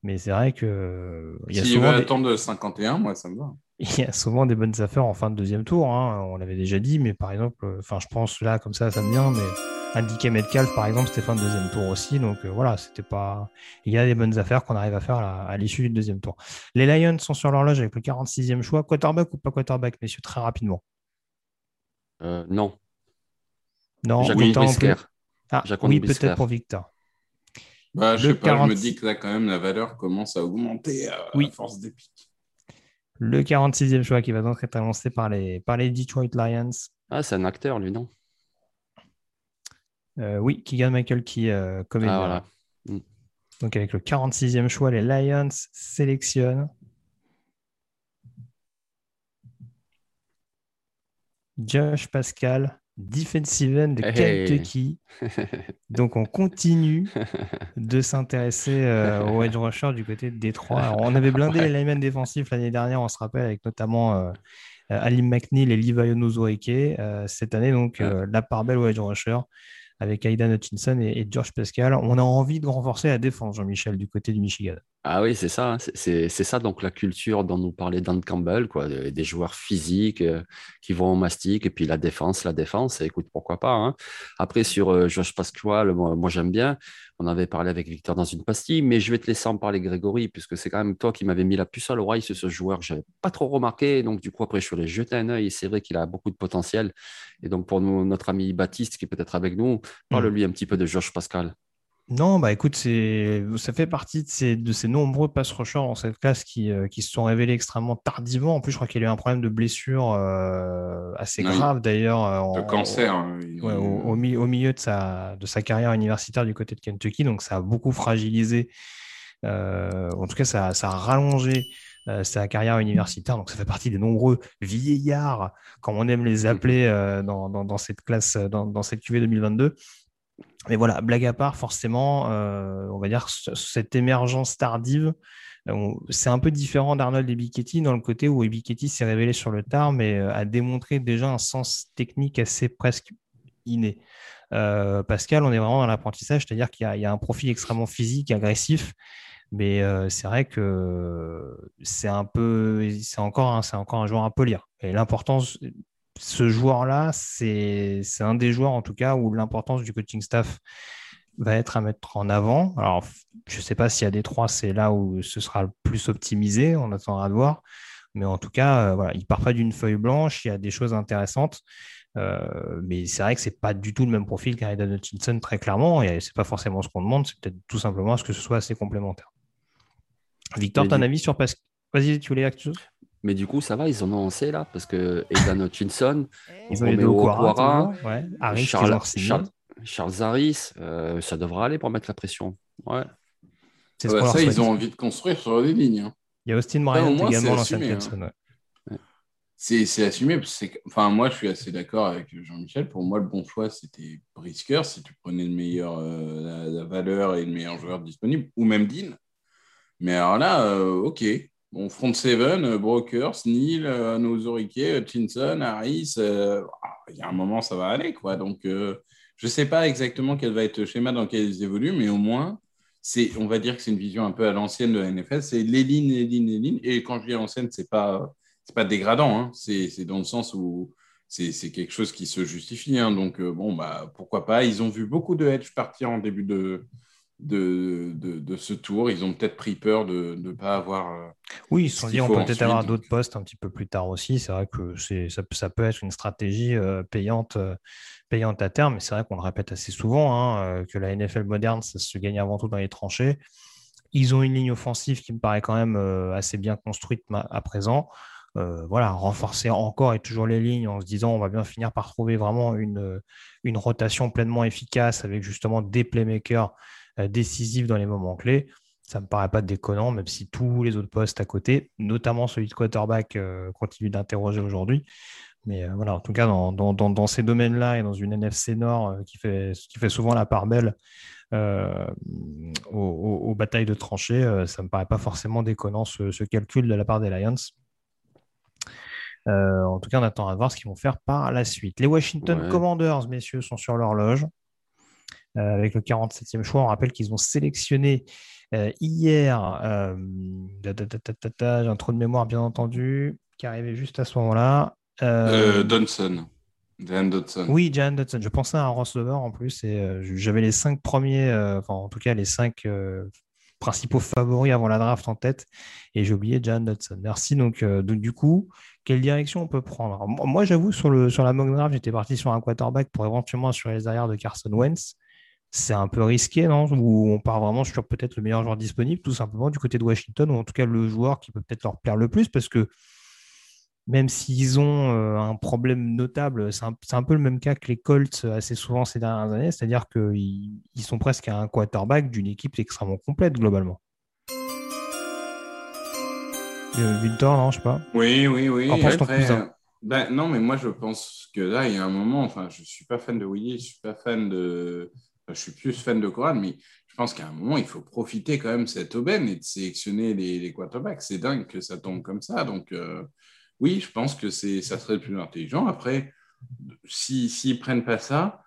mais c'est vrai que. Il y a S'il veut des... attendre de 51, moi, ça me va il y a souvent des bonnes affaires en fin de deuxième tour. Hein. On l'avait déjà dit, mais par exemple, enfin, je pense là, comme ça, ça me vient, mais indiqué Metcalf, par exemple, Stéphane deuxième tour aussi. Donc euh, voilà, c'était pas. Il y a des bonnes affaires qu'on arrive à faire à, l'issue du deuxième tour. Les Lions sont sur l'horloge avec le 46e choix. Quarterback ou pas quarterback, messieurs, très rapidement? Euh, Non. Non, oui, ah, oui peut-être pour Victor. Bah, je sais pas, je me dis que là, quand même, la valeur commence à augmenter à, force des Le 46e choix qui va donc être annoncé par les, par les Detroit Lions. Ah, c'est un acteur, lui, non? Euh, Oui, Keegan Michael qui euh, comédien. Ah, voilà. Mm. Donc, avec le 46e choix, les Lions sélectionnent Josh Pascal, defensive end de Kentucky. Donc on continue de s'intéresser euh, au edge rusher du côté de Détroit. on avait blindé les linemen défensifs l'année dernière, on se rappelle, avec notamment euh, Alim McNeil et Levi Onozorike. Euh, cette année, donc, la part belle au edge rusher avec Aidan Hutchinson et, George Pascal. On a envie de renforcer la défense, Jean-Michel, du côté du Michigan. Ah oui, c'est ça. Hein. C'est ça, donc la culture dont nous parlait Dan Campbell, quoi, des joueurs physiques euh, qui vont au mastic, et puis la défense, la défense, écoute, pourquoi pas. Hein. Après, sur euh, George Pascal, moi, j'aime bien. On avait parlé avec Victor dans une pastille, mais je vais te laisser en parler, Grégory, puisque c'est quand même toi qui m'avais mis la puce à l'oreille sur ce joueur. Je n'avais pas trop remarqué, donc du coup, après, je suis allé jeter un œil, et c'est vrai qu'il a beaucoup de potentiel. Et donc, pour nous, notre ami Baptiste, qui est peut-être avec nous, parle-lui un petit peu de George Pascal. Non, bah écoute, ça fait partie de ces, de ces nombreux pass rushers dans cette classe qui, euh, qui, se sont révélés extrêmement tardivement. En plus, je crois qu'il y a eu un problème de blessure euh, assez grave d'ailleurs. Euh, de cancer. Hein, au, milieu de sa, de sa carrière universitaire du côté de Kentucky. Donc, ça a beaucoup fragilisé. en tout cas, ça, a rallongé sa carrière universitaire. Donc, ça fait partie des nombreux vieillards, comme on aime les appeler dans, cette classe, dans, dans cette QV 2022 mais voilà, blague à part, forcément, euh, on va dire cette émergence tardive, euh, c'est un peu différent d'Arnold et Bicchetti dans le côté où Bicchetti s'est révélé sur le tard, mais euh, a démontré déjà un sens technique assez presque inné. Pascal, on est vraiment dans l'apprentissage, c'est-à-dire qu'il y, a un profil extrêmement physique, agressif, mais c'est vrai que c'est un peu, c'est encore, c'est encore un joueur à polir. Et l'importance, ce joueur-là, c'est un des joueurs en tout cas où l'importance du coaching staff va être à mettre en avant. Alors, je ne sais pas s'il y a des trois, c'est là où ce sera le plus optimisé, on attendra de voir. Mais en tout cas, euh, voilà, il ne part pas d'une feuille blanche, il y a des choses intéressantes. Euh, mais c'est vrai que ce n'est pas du tout le même profil qu'Aidan Hutchinson, très clairement. Et ce n'est pas forcément ce qu'on demande, c'est peut-être tout simplement ce que ce soit assez complémentaire. Victor, tu as un avis sur Pascal? Vas-y, tu voulais quelque chose? Mais du coup, ça va, ils en ont lancé là, parce que Aidan Hutchinson, ouais. Harris, Charles, Charles, Harris, euh, ça devrait aller pour mettre la pression. Ouais. C'est ça, ils ont envie de construire sur les lignes. Hein. Il y a Austin Bryant également dans cette personne. C'est assumé. Enfin, moi, je suis assez d'accord avec Jean-Michel. Pour moi, le bon choix, c'était Brisker, si tu prenais le meilleur, euh, la, valeur et le meilleur joueur disponible, ou même Dean. Mais alors là, euh, ok, Bon, front seven, euh, Brokers, Neil, euh, Nozorike, Hutchinson, Harris, euh, il y a un moment, ça va aller. quoi. Donc, je ne sais pas exactement quel va être le schéma dans lequel ils évoluent, mais au moins, c'est, on va dire que c'est une vision un peu à l'ancienne de la NFL. C'est les lignes, les lignes, les lignes. Et quand je dis à l'ancienne, ce n'est pas, pas dégradant. Hein. C'est, dans le sens où c'est, quelque chose qui se justifie. Hein. Donc, bon, bah, pourquoi pas. Ils ont vu beaucoup de hedge partir en début de, de, de, ce tour. Ils ont peut-être pris peur de ne pas avoir. Euh, oui, ils se sont dit on peut peut-être avoir d'autres postes un petit peu plus tard aussi. C'est vrai que ça, ça, peut être une stratégie euh, payante, euh, payante à terme, mais c'est vrai qu'on le répète assez souvent hein, que la NFL moderne, ça se gagne avant tout dans les tranchées. Ils ont une ligne offensive qui me paraît quand même assez bien construite à présent. voilà, renforcer encore et toujours les lignes en se disant on va bien finir par trouver vraiment une, une rotation pleinement efficace avec justement des playmakers décisif dans les moments clés. Ça ne me paraît pas déconnant, même si tous les autres postes à côté, notamment celui de quarterback, euh, continuent d'interroger aujourd'hui. Mais euh, voilà, en tout cas, dans, dans, dans, ces domaines-là et dans une NFC Nord qui, fait, qui fait souvent la part belle aux, batailles de tranchées, ça ne me paraît pas forcément déconnant ce, calcul de la part des Lions. en tout cas, on attend à voir ce qu'ils vont faire par la suite. Les Washington Commanders, messieurs, sont sur l'horloge. Euh, avec le 47e choix. On rappelle qu'ils ont sélectionné euh, hier, euh, j'ai un trou de mémoire bien entendu, qui arrivait juste à ce moment-là. Donson. Jan Dodson. Oui, Jan Dodson. Je pensais à un receveur en plus et euh, j'avais les cinq premiers, euh, enfin en tout cas les cinq euh, principaux favoris avant la draft en tête et j'ai oublié Jan Dodson. Merci. Donc, donc, du coup, quelle direction on peut prendre? Alors, Moi, moi, j'avoue, sur, le, sur la mock draft, j'étais parti sur un quarterback pour éventuellement assurer les arrières de Carson Wentz. C'est un peu risqué, non? Ou on part vraiment sur peut-être le meilleur joueur disponible, tout simplement du côté de Washington, ou en tout cas le joueur qui peut peut-être leur plaire le plus, parce que même s'ils ont euh, un problème notable, c'est un, un peu le même cas que les Colts euh, assez souvent ces dernières années, c'est-à-dire qu'ils ils sont presque à un quarterback d'une équipe extrêmement complète globalement. Euh, Victor, non, je sais pas. Oui, oui, oui. En pense ton Après, cousin? ben, non, mais moi, je pense que là, il y a un moment, enfin, je suis pas fan de Willy, je suis pas fan de. Enfin, je suis plus fan de Coran, mais je pense qu'à un moment, il faut profiter quand même de cette aubaine et de sélectionner les, les quarterbacks. C'est dingue que ça tombe comme ça. Donc, euh, oui, je pense que c'est, ça serait le plus intelligent. Après, si, s'ils prennent pas ça,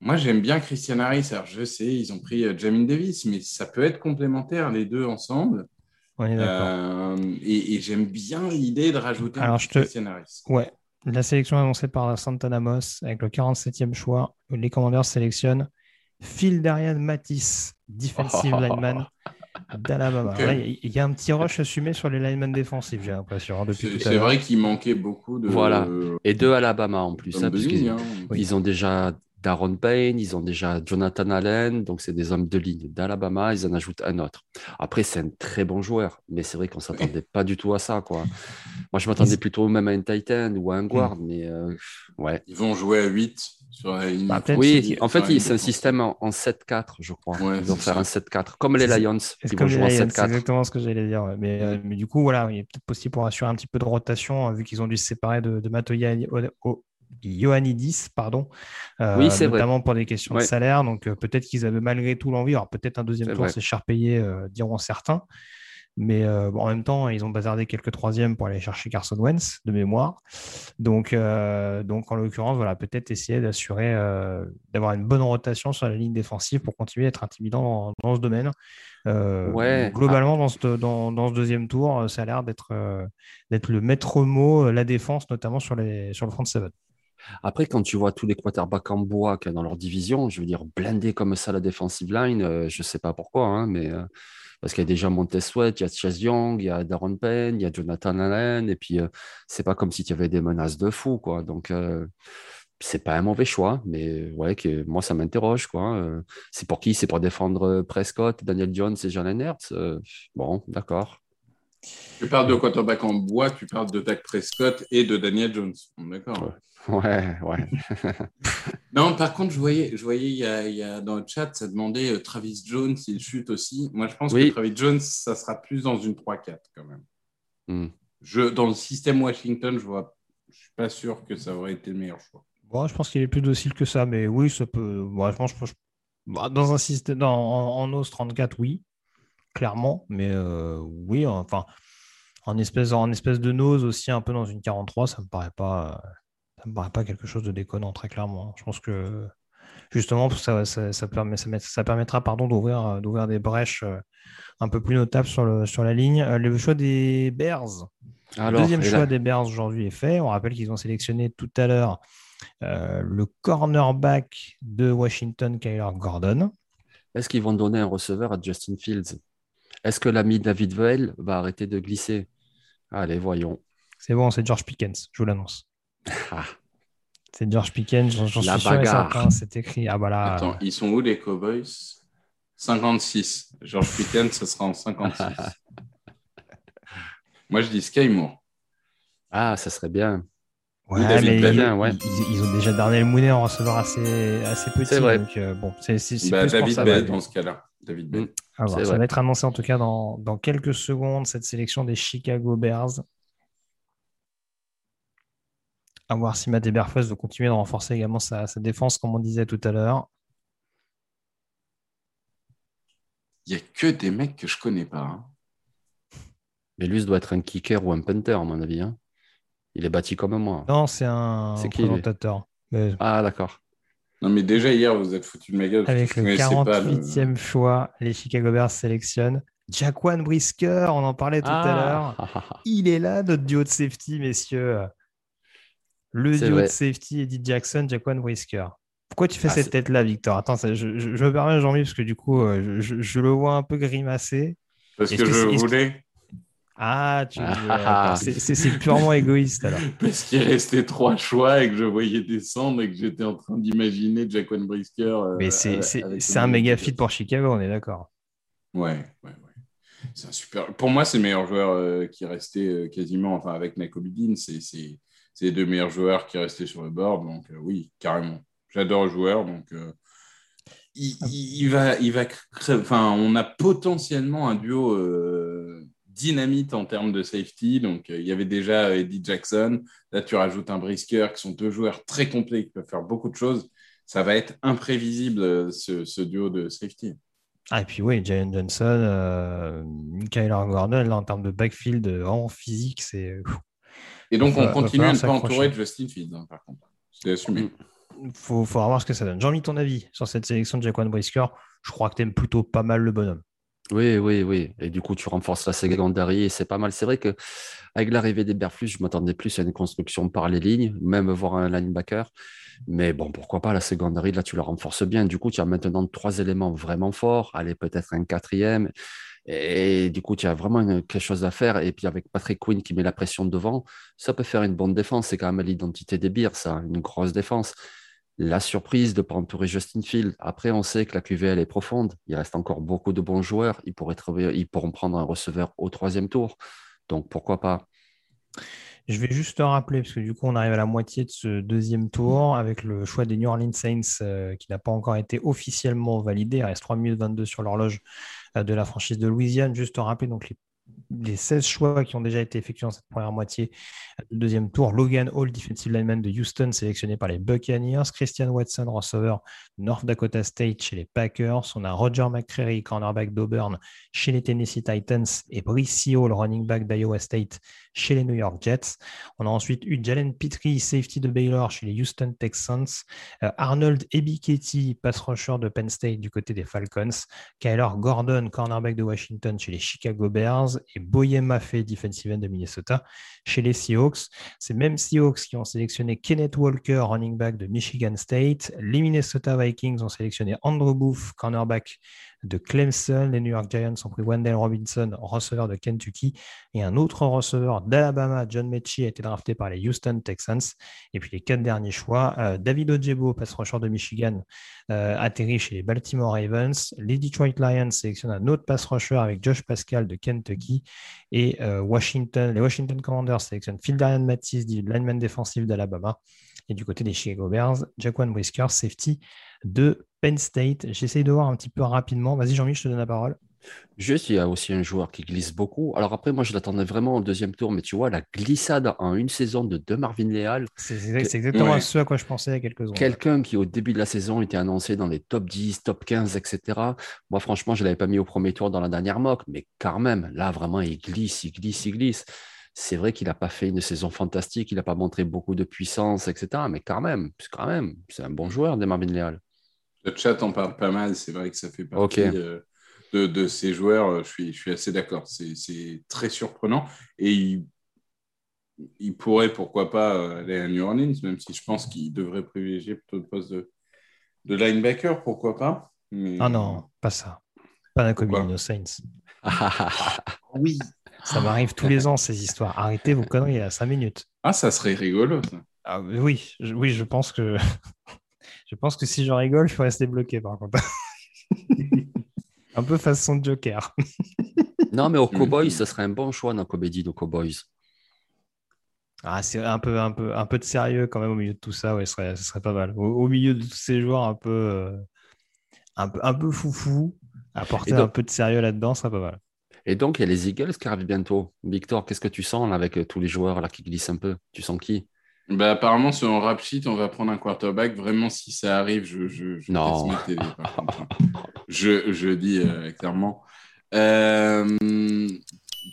moi, j'aime bien Christian Harris. Alors, je sais, ils ont pris euh, Jamin Davis, mais ça peut être complémentaire, les deux ensemble. On est d'accord. Euh, et, et j'aime bien l'idée de rajouter Alors, un je petit te- Christian Harris. Ouais. La sélection annoncée par Santana Moss avec le 47e choix. Les Commanders sélectionnent Phil Darian Matisse, defensive lineman d'Alabama. Il y, a un petit rush assumé sur les linemen défensifs, j'ai l'impression, hein, depuis C'est tout à c'est l'heure. vrai qu'il manquait beaucoup de. Voilà. Et deux Alabama en plus. hein, de parce ligne, qu'ils- hein. Ils ont déjà Daron Payne, ils ont déjà Jonathan Allen, donc c'est des hommes de ligne d'Alabama, ils en ajoutent un autre. Après, c'est un très bon joueur, mais c'est vrai qu'on ne s'attendait pas du tout à ça. Quoi. Moi, je m'attendais Ils- plutôt même à un Titan ou à un Hmm. guard, mais euh, ouais. Ils vont jouer à 8 sur la ligne. Bah, Oui, en fait, c'est un système en, en 7-4, je crois. Ouais, ils vont faire ça. un 7-4, comme les Lions, C'est qui vont comme jouer les en Lions, c'est 7-4. exactement ce que j'allais dire. Mais, euh, mais du coup, voilà, il est peut-être possible pour assurer un petit peu de rotation, euh, vu qu'ils ont dû se séparer de, de Mato Ioanni- O- O- Ioannidis, pardon, euh, Oui, c'est vrai. notamment pour des questions Ouais. de salaire. Donc euh, peut-être qu'ils avaient malgré tout l'envie. Alors peut-être un deuxième tour, c'est cher payé, euh, diront certains. Mais euh, bon, en même temps, ils ont bazardé quelques troisièmes pour aller chercher Carson Wentz de mémoire. Donc, euh, donc en l'occurrence, voilà, peut-être essayer d'assurer, euh, d'avoir une bonne rotation sur la ligne défensive pour continuer à être intimidant dans, dans ce domaine. Ouais. donc, globalement, dans, ce, dans, dans ce deuxième tour, ça a l'air d'être le maître mot, la défense, notamment sur, les, sur le front seven. Après, quand tu vois tous les quarterbacks en bois qu'il y a dans leur division, je veux dire, blindés comme ça la defensive line, je ne sais pas pourquoi, hein, mais parce qu'il y a déjà Montez Sweat, il y a Chase Young, il y a Darren Payne, il y a Jonathan Allen, et puis euh, c'est pas comme si tu avais des menaces de fou, quoi. Donc, euh, c'est pas un mauvais choix, mais ouais, que, moi, ça m'interroge, quoi. Euh, c'est pour qui? C'est pour défendre euh, Prescott, Daniel Jones et Jalen Hurts? Euh, bon, d'accord. Tu parles de quarterback en bois, tu parles de Dak Prescott et de Daniel Jones. D'accord. Ouais, ouais. Non, par contre, je voyais, je voyais il, y a, il y a dans le chat, ça demandait euh, Travis Jones, il chute aussi. Moi, je pense Oui. que Travis Jones, ça sera plus dans une 3-4 quand même. Hmm. Je, dans le système Washington, je vois, je suis pas sûr que ça aurait été le meilleur choix. Bon, je pense qu'il est plus docile que ça, mais oui, ça peut. Bon, je pense, je pense- bah, dans un système, dans, en, en OS 34, oui, clairement, mais euh, oui, enfin, en espèce, en espèce de nose aussi, un peu dans une 43, ça me paraît pas, euh, ça me paraît pas quelque chose de déconnant, très clairement. hein. Je pense que justement, ça, ça, ça, permet, ça, met- ça permettra pardon, d'ouvrir, euh, d'ouvrir des brèches euh, un peu plus notables sur, le, sur la ligne. Euh, Le choix des Bears. Alors, le deuxième choix là- des Bears aujourd'hui est fait. On rappelle qu'ils ont sélectionné tout à l'heure euh, le cornerback de Washington, Kyler Gordon. Est-ce qu'ils vont donner un receveur à Justin Fields? Est-ce que l'ami David Veil va arrêter de glisser? Allez, voyons. C'est bon, c'est George Pickens, je vous l'annonce. Ah, C'est George Pickens, j'en suis sûr et certain, c'est écrit. Ah bah là, Attends, ils sont où les Cowboys? 56. George Pickens, ce sera en 56. Moi, je dis Sky Moore. ah, ça serait bien. ouais, mais ils, ouais. ils- ils ont déjà Darnell Mooney en receveur assez, assez petit. C'est vrai. Donc, euh, bon, c'est c'est- c'est Bah, David Bell, dans ce cas-là. David Bell. C'est Ça vrai. va être annoncé en tout cas dans, dans quelques secondes, cette sélection des Chicago Bears. À voir si Matt Eberflus veut continuer de renforcer également sa, sa défense, comme on disait tout à l'heure. Il n'y a que des mecs que je connais pas. hein. Mais lui, ça doit être un kicker ou un punter, à mon avis. hein. Il est bâti comme moi. Non, c'est un C'est qui, présentateur. Mais Ah, d'accord. Non, mais déjà, hier, vous êtes foutu de ma gueule. parce avec le connaissais pas le- 48e choix, les Chicago Bears sélectionnent Jaquan Brisker. On en parlait tout à l'heure. Ah, ah. Il est là, notre duo de safety, messieurs. Le duo vrai. de safety, Eddie Jackson, Jaquan Brisker. Pourquoi tu fais Ah, cette tête-là, Victor? Attends, ça, je, je- je me permets, Jean-Mi, parce que du coup, euh, je, je- je le vois un peu grimacer. Parce que, que je voulais. Ah, tu Ah, veux- ah. C'est- purement égoïste alors. Parce qu'il restait trois choix et que je voyais descendre et que j'étais en train d'imaginer Jaquan Brisker. euh, Mais c'est le un méga fit pour Chicago, on est d'accord. Ouais, ouais, ouais. C'est un super. Pour moi, c'est le meilleur joueur euh, qui restait euh, quasiment, enfin avec Nakobe Dean, c'est c'est les deux meilleurs joueurs qui restaient sur le board. Donc euh, oui, carrément. J'adore le joueur, donc euh, il, va, il va Enfin, on a potentiellement un duo euh, dynamite en termes de safety. Donc il y avait déjà Eddie Jackson. Là, tu rajoutes un Brisker, qui sont deux joueurs très complets qui peuvent faire beaucoup de choses. Ça va être imprévisible ce, duo de safety. Ah, et puis oui, Jalen Johnson, Kyler Gordon, là, en termes de backfield en physique, c'est. Et donc, on va continue à ne pas falloir entourer s'accrocher. de Justin Fields, hein, par contre. C'est assumé. Faut, faudra voir ce que ça donne. Jean-Mi, ton avis sur cette sélection de Jaquan Brisker? Je crois que tu aimes plutôt pas mal le bonhomme. Oui, oui, oui. Et du coup, tu renforces la secondary et c'est pas mal. C'est vrai que avec l'arrivée des Berflus, je m'attendais plus à une construction par les lignes, même voir un linebacker. Mais bon, pourquoi pas la secondary, là, tu la renforces bien. Du coup, tu as maintenant trois éléments vraiment forts. Allez, peut-être un quatrième. Et du coup, tu as vraiment une- quelque chose à faire. Et puis avec Patrick Quinn qui met la pression devant, ça peut faire une bonne défense. C'est quand même l'identité des Bears, ça, une grosse défense. La surprise de ne pas entourer Justin Field. Après, on sait que la QVL est profonde. Il reste encore beaucoup de bons joueurs. Ils, pourront prendre un receveur au troisième tour. Donc, pourquoi pas? Je vais juste te rappeler, parce que du coup, on arrive à la moitié de ce deuxième tour avec le choix des New Orleans Saints euh, qui n'a pas encore été officiellement validé. Il reste 3 minutes 22 sur l'horloge euh, de la franchise de Louisiane. Juste te rappeler donc les, les 16 choix qui ont déjà été effectués dans cette première moitié deuxième tour. Logan Hall, defensive lineman de Houston, sélectionné par les Buccaneers. Christian Watson, receveur North Dakota State chez les Packers. On a Roger McCreary, cornerback d'Auburn chez les Tennessee Titans. Et Brice Hall, running back d'Iowa State chez les New York Jets. On a ensuite eu Jalen Petrie, safety de Baylor chez les Houston Texans. Euh, Arnold Ebiketie, pass rusher de Penn State du côté des Falcons. Kyler Gordon, cornerback de Washington chez les Chicago Bears. Et Boye Maffei, defensive end de Minnesota chez les Seahawks. Ces mêmes Seahawks qui ont sélectionné Kenneth Walker, running back de Michigan State. Les Minnesota Vikings ont sélectionné Andrew Booth, cornerback de Clemson. Les New York Giants ont pris Wendell Robinson, receveur de Kentucky. Et un autre receveur d'Alabama, John Mechie, a été drafté par les Houston Texans. Et puis les quatre derniers choix, euh, David Ojebo, pass rusher de Michigan, euh, atterri chez les Baltimore Ravens. Les Detroit Lions sélectionnent un autre pass rusher avec Josh Pascal de Kentucky. Et euh, Washington, les Washington Commanders sélectionnent Phildarian Matisse, dit lineman défensif d'Alabama. Et du côté des Chicago Bears, Jaquan Brisker, safety de Penn State. J'essaye de voir un petit peu rapidement. Vas-y, Jean-Michel, je te donne la parole. Juste, il y a aussi un joueur qui glisse beaucoup. Alors après, moi, je l'attendais vraiment au deuxième tour, mais tu vois, la glissade en une saison de De Marvin Leal, C'est exactement Ouais. ce à quoi je pensais il y a quelques secondes. quelqu'un qui au début de la saison était annoncé dans les top 10, top 15, etc. Moi, franchement, je ne l'avais pas mis au premier tour dans la dernière mock, mais quand même, là, vraiment, il glisse, il glisse, il glisse. C'est vrai qu'il n'a pas fait une saison fantastique, il n'a pas montré beaucoup de puissance, etc. Mais quand même, c'est quand même, c'est un bon joueur, De Marvin Leal. Le chat en parle pas mal. C'est vrai que ça fait partie euh, de, de ces joueurs. euh, Je suis, je suis assez d'accord. C'est très surprenant. Et il, il pourrait, pourquoi pas, euh, aller à New Orleans, même si je pense qu'il devrait privilégier plutôt le poste de, de linebacker. Pourquoi pas Mais- Ah non, pas ça. Pas Pourquoi? Nos Saints. Oui. Ça m'arrive tous les ans, ces histoires. Arrêtez vos conneries à 5 minutes. Ah, ça serait rigolo. ça. Ah, oui, je, oui, je pense que je pense que si je rigole, je peux rester bloqué par contre. un peu façon Joker. non, mais aux Mhm. Cowboys, ce serait un bon choix, dans Cowboys, aux Cowboys. Ah, c'est un peu, un, peu, un peu de sérieux quand même au milieu de tout ça, ouais, ce serait, ce serait pas mal. Au, au milieu de tous ces joueurs un peu, euh, un peu, un peu foufou, apporter donc- un peu de sérieux là-dedans, ce serait pas mal. Et donc, il y a les Eagles qui arrivent bientôt. Victor, qu'est-ce que tu sens là, avec euh, tous les joueurs là, qui glissent un peu? Tu sens qui? Bah, apparemment, sur un rap sheet, on va prendre un quarterback. Vraiment, si ça arrive, je, je, je Non. casse ma télé, je, je dis euh, clairement. Euh,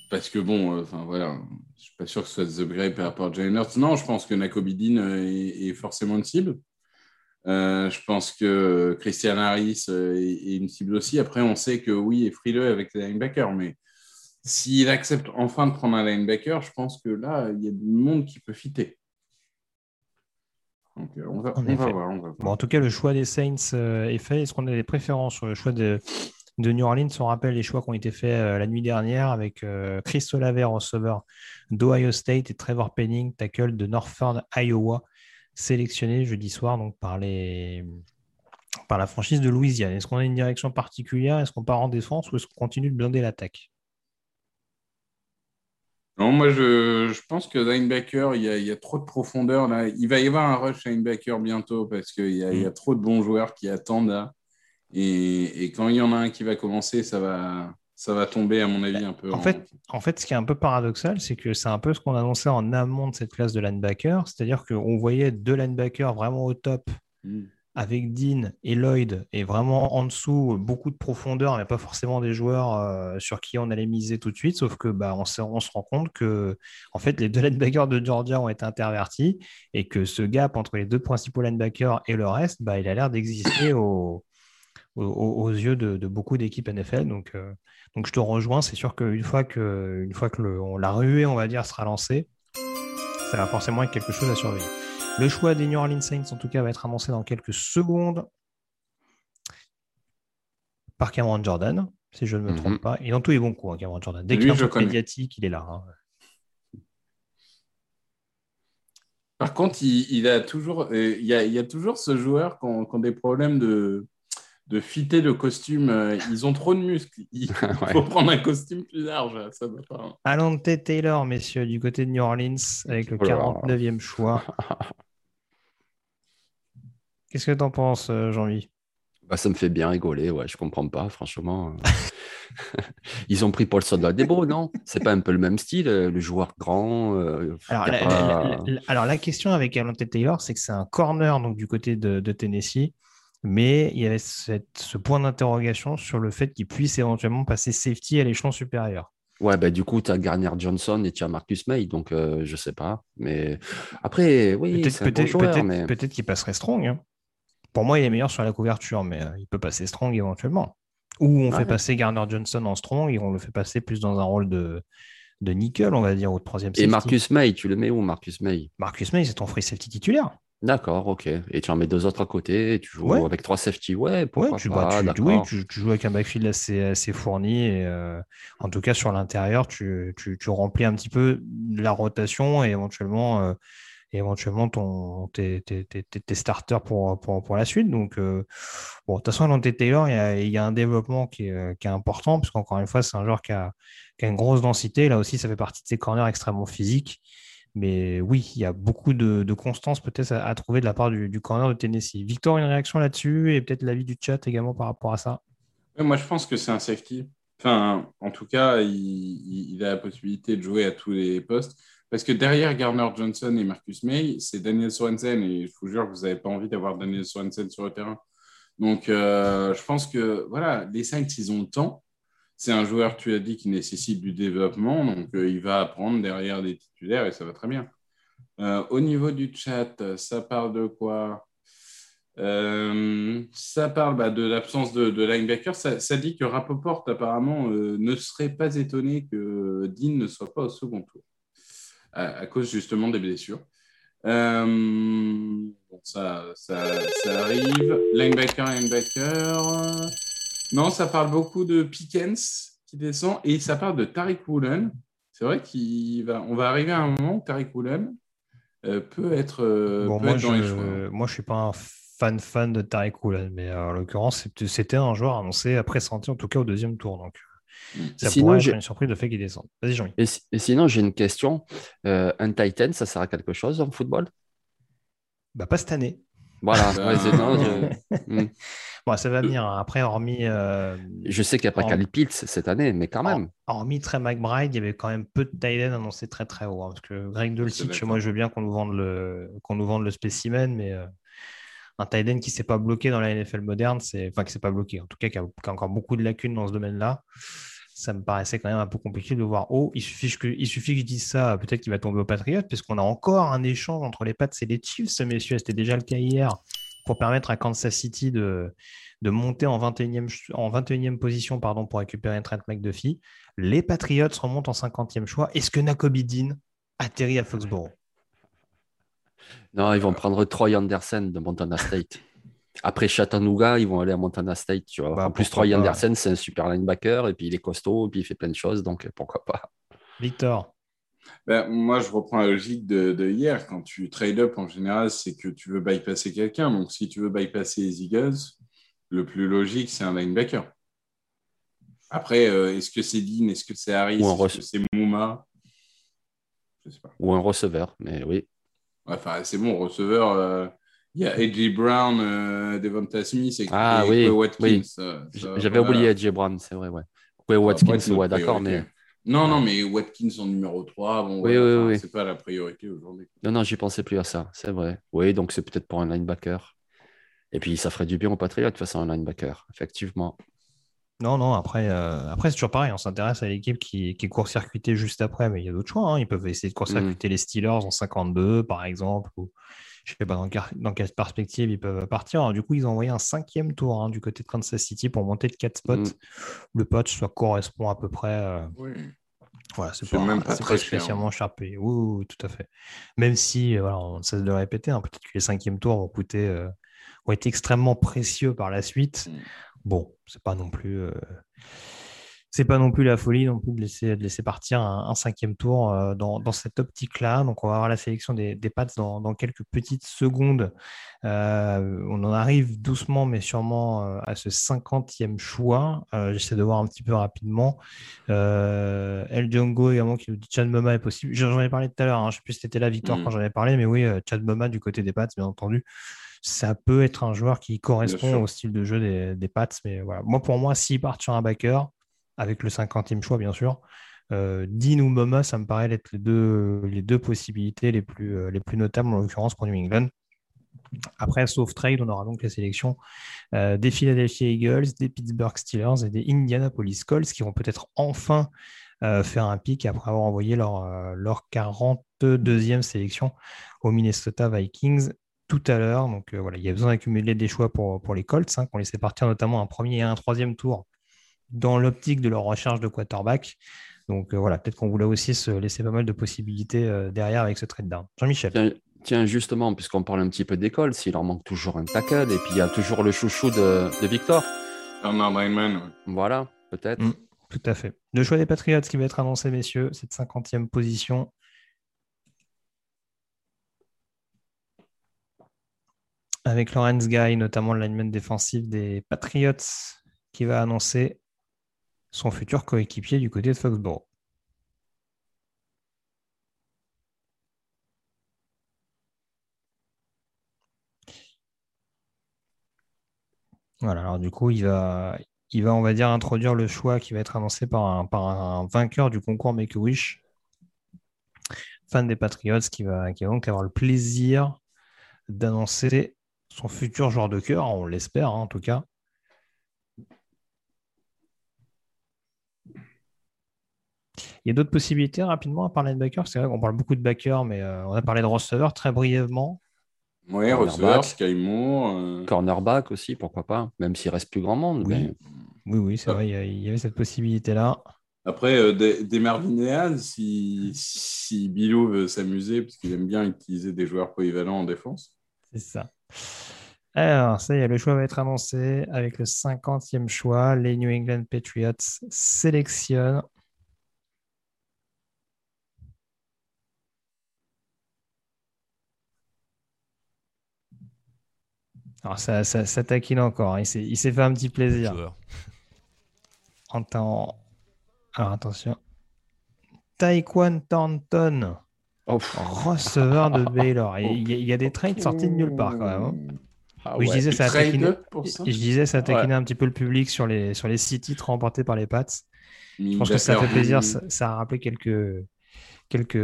parce que bon, euh, enfin voilà, je suis pas sûr que ce soit The Upgrade par rapport à Jalen Hurts. Non, je pense que Nakobe Dean euh, est, est forcément une cible. Euh, je pense que Christian Harris euh, est, est une cible aussi. Après, on sait que oui, il est frileux avec les linebackers, mais s'il accepte enfin de prendre un linebacker, je pense que là, il y a du monde qui peut fitter. Donc, on, va, on va voir, on va voir. Bon, en tout cas, le choix des Saints euh, est fait. Est-ce qu'on a des préférences sur le choix de, de New Orleans? On rappelle les choix qui ont été faits euh, la nuit dernière avec euh, Chris Olaver, receveur d'Ohio State, et Trevor Penning, tackle de Northern Iowa, sélectionné jeudi soir donc par, les, par la franchise de Louisiane. Est-ce qu'on a une direction particulière? Est-ce qu'on part en défense ou est-ce qu'on continue de blinder l'attaque? Non, moi, je, je pense que linebacker, il y, a, il y a trop de profondeur. Là. Il va y avoir un rush linebacker bientôt parce qu'il y, a- y a trop de bons joueurs qui attendent là. Et, et quand il y en a un qui va commencer, ça va, ça va tomber, à mon avis, un peu. En fait, en fait, ce qui est un peu paradoxal, c'est que c'est un peu ce qu'on annonçait en amont de cette classe de linebacker, c'est-à-dire qu'on voyait deux linebackers vraiment au top Mm. Avec Dean et Lloyd, et vraiment en dessous, beaucoup de profondeur, mais pas forcément des joueurs euh, sur qui on allait miser tout de suite, sauf que bah, on, se, rend compte que en fait, les deux linebackers de Georgia ont été intervertis et que ce gap entre les deux principaux linebackers et le reste, bah, il a l'air d'exister au- au- au- aux yeux de, de beaucoup d'équipes NFL. Donc, euh, donc je te rejoins, c'est sûr qu'une fois que, une fois que le- on- la ruée, on va dire, sera lancée, ça va forcément être quelque chose à surveiller. Le choix des New Orleans Saints, en tout cas, va être annoncé dans quelques secondes par Cameron Jordan, si je ne me Mhm. trompe pas. Et dans tous les bons coups, hein, Cameron Jordan. Dès qu'il a connais. médiatique, il est là. hein. Par contre, il, il a toujours, euh, il, y a, il y a toujours ce joueur qui ont des problèmes de, de fitter le costume. Euh, Ils ont trop de muscles. Il Ouais. faut prendre un costume plus large. Ça va pas. Alante Taylor, messieurs, du côté de New Orleans, avec le Oh là là. 49e choix. Qu'est-ce que tu en penses, euh, Jean-Louis Bah, ça me fait bien rigoler, ouais, je comprends pas, franchement. Ils ont pris Paulson Debo, non? C'est pas un peu le même style, euh, le joueur grand. euh, Alors la, pas- la- la- la- alors, la question avec Alante Taylor, c'est que c'est un corner donc, du côté de, de Tennessee, mais il y avait cette- ce point d'interrogation sur le fait qu'il puisse éventuellement passer safety à l'échelon supérieur. Ouais, bah, du coup, tu as Garner Johnson et tu as Marcus May, donc euh, je sais pas. Mais après, oui, Peut-être bon mais peut-être qu'il passerait strong. hein. Pour moi, il est meilleur sur la couverture, mais euh, il peut passer strong éventuellement. Ou on fait passer Garner Johnson en strong et on le fait passer plus dans un rôle de, de nickel, on va dire, de troisième Et safety. Marcus May, tu le mets où, Marcus May? Marcus May, c'est ton free safety titulaire. D'accord, ok. Et tu en mets deux autres à côté, et tu joues Ouais. avec trois safety, ouais, Ouais, pourquoi tu, pas, bah, tu- oui, tu, tu joues avec un backfield assez, assez fourni. Et, euh, en tout cas, sur l'intérieur, tu, tu- tu remplis un petit peu la rotation et éventuellement, euh, et éventuellement ton, tes, tes- tes- tes- starters pour, pour, pour la suite. Donc, euh, bon, de toute façon, dans tes Taylor, il y a, y a un développement qui est, euh, qui est important, puisqu'encore une fois, c'est un joueur qui a, qui a une grosse densité. Là aussi, ça fait partie de ses corners extrêmement physiques. Mais oui, il y a beaucoup de, constance peut-être à, trouver de la part du, corner de Tennessee. Victor, une réaction là-dessus et peut-être l'avis du chat également par rapport à ça? Moi, je pense que c'est un safety. Enfin, en tout cas, il, a la possibilité de jouer à tous les postes. Parce que derrière Garner Johnson et Marcus May, c'est Daniel Sorensen. Et je vous jure vous n'avez pas envie d'avoir Daniel Sorensen sur le terrain. Donc, euh, je pense que voilà, les Saints, ils ont le temps. C'est un joueur, tu as dit, qui nécessite du développement. Donc, euh, il va apprendre derrière des titulaires et ça va très bien. Euh, au niveau du chat, ça parle de quoi? Euh, ça parle bah, de l'absence de, linebacker. Ça, dit que Rapoport, apparemment, ne serait pas étonné que Dean ne soit pas au second tour, à, cause justement des blessures. Ça arrive. Linebacker, linebacker. Non, ça parle beaucoup de Pickens qui descend et ça parle de Tariq Woolen. C'est vrai qu'on va, on va arriver à un moment où Tariq Woolen euh, peut être, euh, Bon, peut moi, être je, dans les choix. moi, je suis pas un fan fan de Tariq Woolen, mais euh, en l'occurrence, c'était- un joueur annoncé à pressenti, en tout cas au deuxième tour. Donc, euh, ça Sinon, pourrait j'ai- être une surprise le fait qu'il descende. Vas-y, Jean-Louis. Et, si- et sinon, j'ai une question. Euh, un Titan, ça sert à quelque chose en football? Bah, pas cette année. Voilà, Ben, non, je, Hmm. Bon, ça va venir. hein. Après, hormis, euh, Je sais qu'il n'y a pas Pitts cette année, mais quand même. hormis Trey McBride, il y avait quand même peu de ends annoncés très très haut. hein, parce que Greg Dulcich, moi, je veux bien qu'on nous vende le, qu'on nous vende le spécimen, mais euh, un end qui ne s'est pas bloqué dans la NFL moderne, c'est, enfin, qui ne s'est pas bloqué, en tout cas, qui a, qui a encore beaucoup de lacunes dans ce domaine-là. Ça me paraissait quand même un peu compliqué de le voir haut. Il suffit que, il suffit que je dise ça, peut-être qu'il va tomber au Patriot, puisqu'on a encore un échange entre les Pats et les Chiefs, messieurs. C'était déjà le cas hier, pour permettre à Kansas City de, de monter en 21e, ch- en 21e position pardon, pour récupérer Trent McDuffie. Les Patriots remontent en 50e choix. Est-ce que Nakobe Dean atterrit à Foxborough? Non, ils vont prendre Troy Anderson de Montana State. Après Chattanooga, ils vont aller à Montana State, tu vois. Bah, en plus, Troy pas. Anderson, c'est un super linebacker, et puis il est costaud, et puis il fait plein de choses, donc pourquoi pas. Victor. Ben, moi, je reprends la logique de, de hier. Quand tu trade up, en général, c'est que tu veux bypasser quelqu'un. Donc, si tu veux bypasser les Eagles, le plus logique, c'est un linebacker. Après, euh, est-ce que c'est Dean? Est-ce que c'est Harris? Est-ce que c'est Mouma? Je sais pas. Ou un receveur, mais oui. Ouais, Enfin, c'est bon, receveur. euh, Il y a AJ Brown, euh, Devonta Smith et, Ah et oui, Watkins. oui. J'avais voilà. oublié AJ Brown, c'est vrai, ouais. Ouais, Watkins, notre ouais, d'accord, mais. Non, non, mais Watkins en numéro 3, bon, Oui, oui, c'est pas la priorité aujourd'hui. Non, non, j'y pensais plus à ça, c'est vrai. Oui, donc c'est peut-être pour un linebacker. Et puis ça ferait du bien aux Patriots, de toute façon, un linebacker, effectivement. Non, non, après, euh, après c'est toujours pareil. On s'intéresse à l'équipe qui, qui est court-circuitée juste après, mais il y a d'autres choix. hein. Ils peuvent essayer de court-circuiter les Steelers en 52, par exemple, ou je sais pas dans, quelle- dans quelle perspective ils peuvent partir. Alors, du coup, ils ont envoyé un cinquième tour hein, du côté de Kansas City pour monter de 4 spots. Mm. Le patch, ça correspond à peu près. euh, Oui. voilà, c'est pas, même pas c'est très pas cher. spécialement cher payé. Oui, tout à fait. Même si, euh, voilà, on ne cesse de le répéter, hein, peut-être que les cinquièmes tours vont coûter, euh, ont été extrêmement précieux par la suite. Mm. Bon, c'est pas non plus, euh, c'est pas non plus la folie non plus de laisser, de laisser partir un, un cinquième tour euh, dans, dans cette optique-là. Donc, on va avoir la sélection des, des Pats dans, dans quelques petites secondes. Euh, on en arrive doucement, mais sûrement euh, à ce cinquantième choix. Euh, J'essaie de voir un petit peu rapidement. El Django également qui nous dit Chad Moma est possible. J'en ai parlé tout à l'heure. hein. Je ne sais plus si c'était là, Victor, Mm. quand j'en ai parlé, mais oui, Chad Moma du côté des Pats, bien entendu. Ça peut être un joueur qui correspond au style de jeu des, des Pats, mais voilà. Moi, pour moi, s'ils partent sur un backer, avec le 50e choix, bien sûr, euh, Dean ou Moma, ça me paraît être les deux, possibilités les plus, euh, les plus notables, en l'occurrence pour New England. Après, sauf trade, on aura donc la sélection euh, des Philadelphia Eagles, des Pittsburgh Steelers et des Indianapolis Colts qui vont peut-être enfin euh, faire un pic après avoir envoyé leur, leur 42e sélection aux Minnesota Vikings tout à l'heure. Donc voilà, il y a besoin d'accumuler des choix pour, les Colts, hein, qui ont laissé partir notamment un premier et un troisième tour dans l'optique de leur recherche de quarterback. Donc euh, voilà, peut-être qu'on voulait aussi se laisser pas mal de possibilités euh, derrière avec ce trade down. Jean-Michel. Tiens, tiens, justement, puisqu'on parle un petit peu d'école, s'il leur manque toujours un tackle, et puis il y a toujours le chouchou de, de Victor. Lineman, ouais. Voilà, peut-être. Mm. Tout à fait. Le choix des Patriots qui va être annoncé, messieurs, cette 50e position. Avec Lawrence Guy, notamment le lineman défensif des Patriots, qui va annoncer son futur coéquipier du côté de Foxborough. Voilà, alors du coup, il va, il va, on va dire, introduire le choix qui va être annoncé par un, vainqueur du concours Make-A-Wish, fan des Patriots, qui va, qui va donc avoir le plaisir d'annoncer son futur joueur de cœur, on l'espère hein, en tout cas. Il y a d'autres possibilités rapidement à part linebacker, c'est vrai qu'on parle beaucoup de backer, mais euh, on a parlé de receveur très brièvement. Cornerback. receveur, Sky Moore. euh, Cornerback aussi, pourquoi pas, même s'il reste plus grand monde. Oui. mais- Oui, oui, c'est Ah. vrai, il y a- il y avait cette possibilité-là. Après, euh, des, des Marvin Leal, si, si Bilou veut s'amuser, parce qu'il aime bien utiliser des joueurs polyvalents en défense. C'est ça. Alors, ça y est, le choix va être annoncé avec le 50e choix. Les New England Patriots sélectionnent. Alors, ça, ça, ça taquine encore. hein. Il s'est il s'est fait un petit plaisir. Joueur. En temps... Alors, attention. Taekwon Thornton, Oh, receveur de Baylor. Il y, a- il y a des trades sortis de nulle part quand même. hein. Ah je disais, ça taquiné, ça je disais, ça un petit peu le public sur les, sur les six titres remportés par les Pats. Je pense que a ça fait plaisir. Ça, ça a rappelé quelques, quelques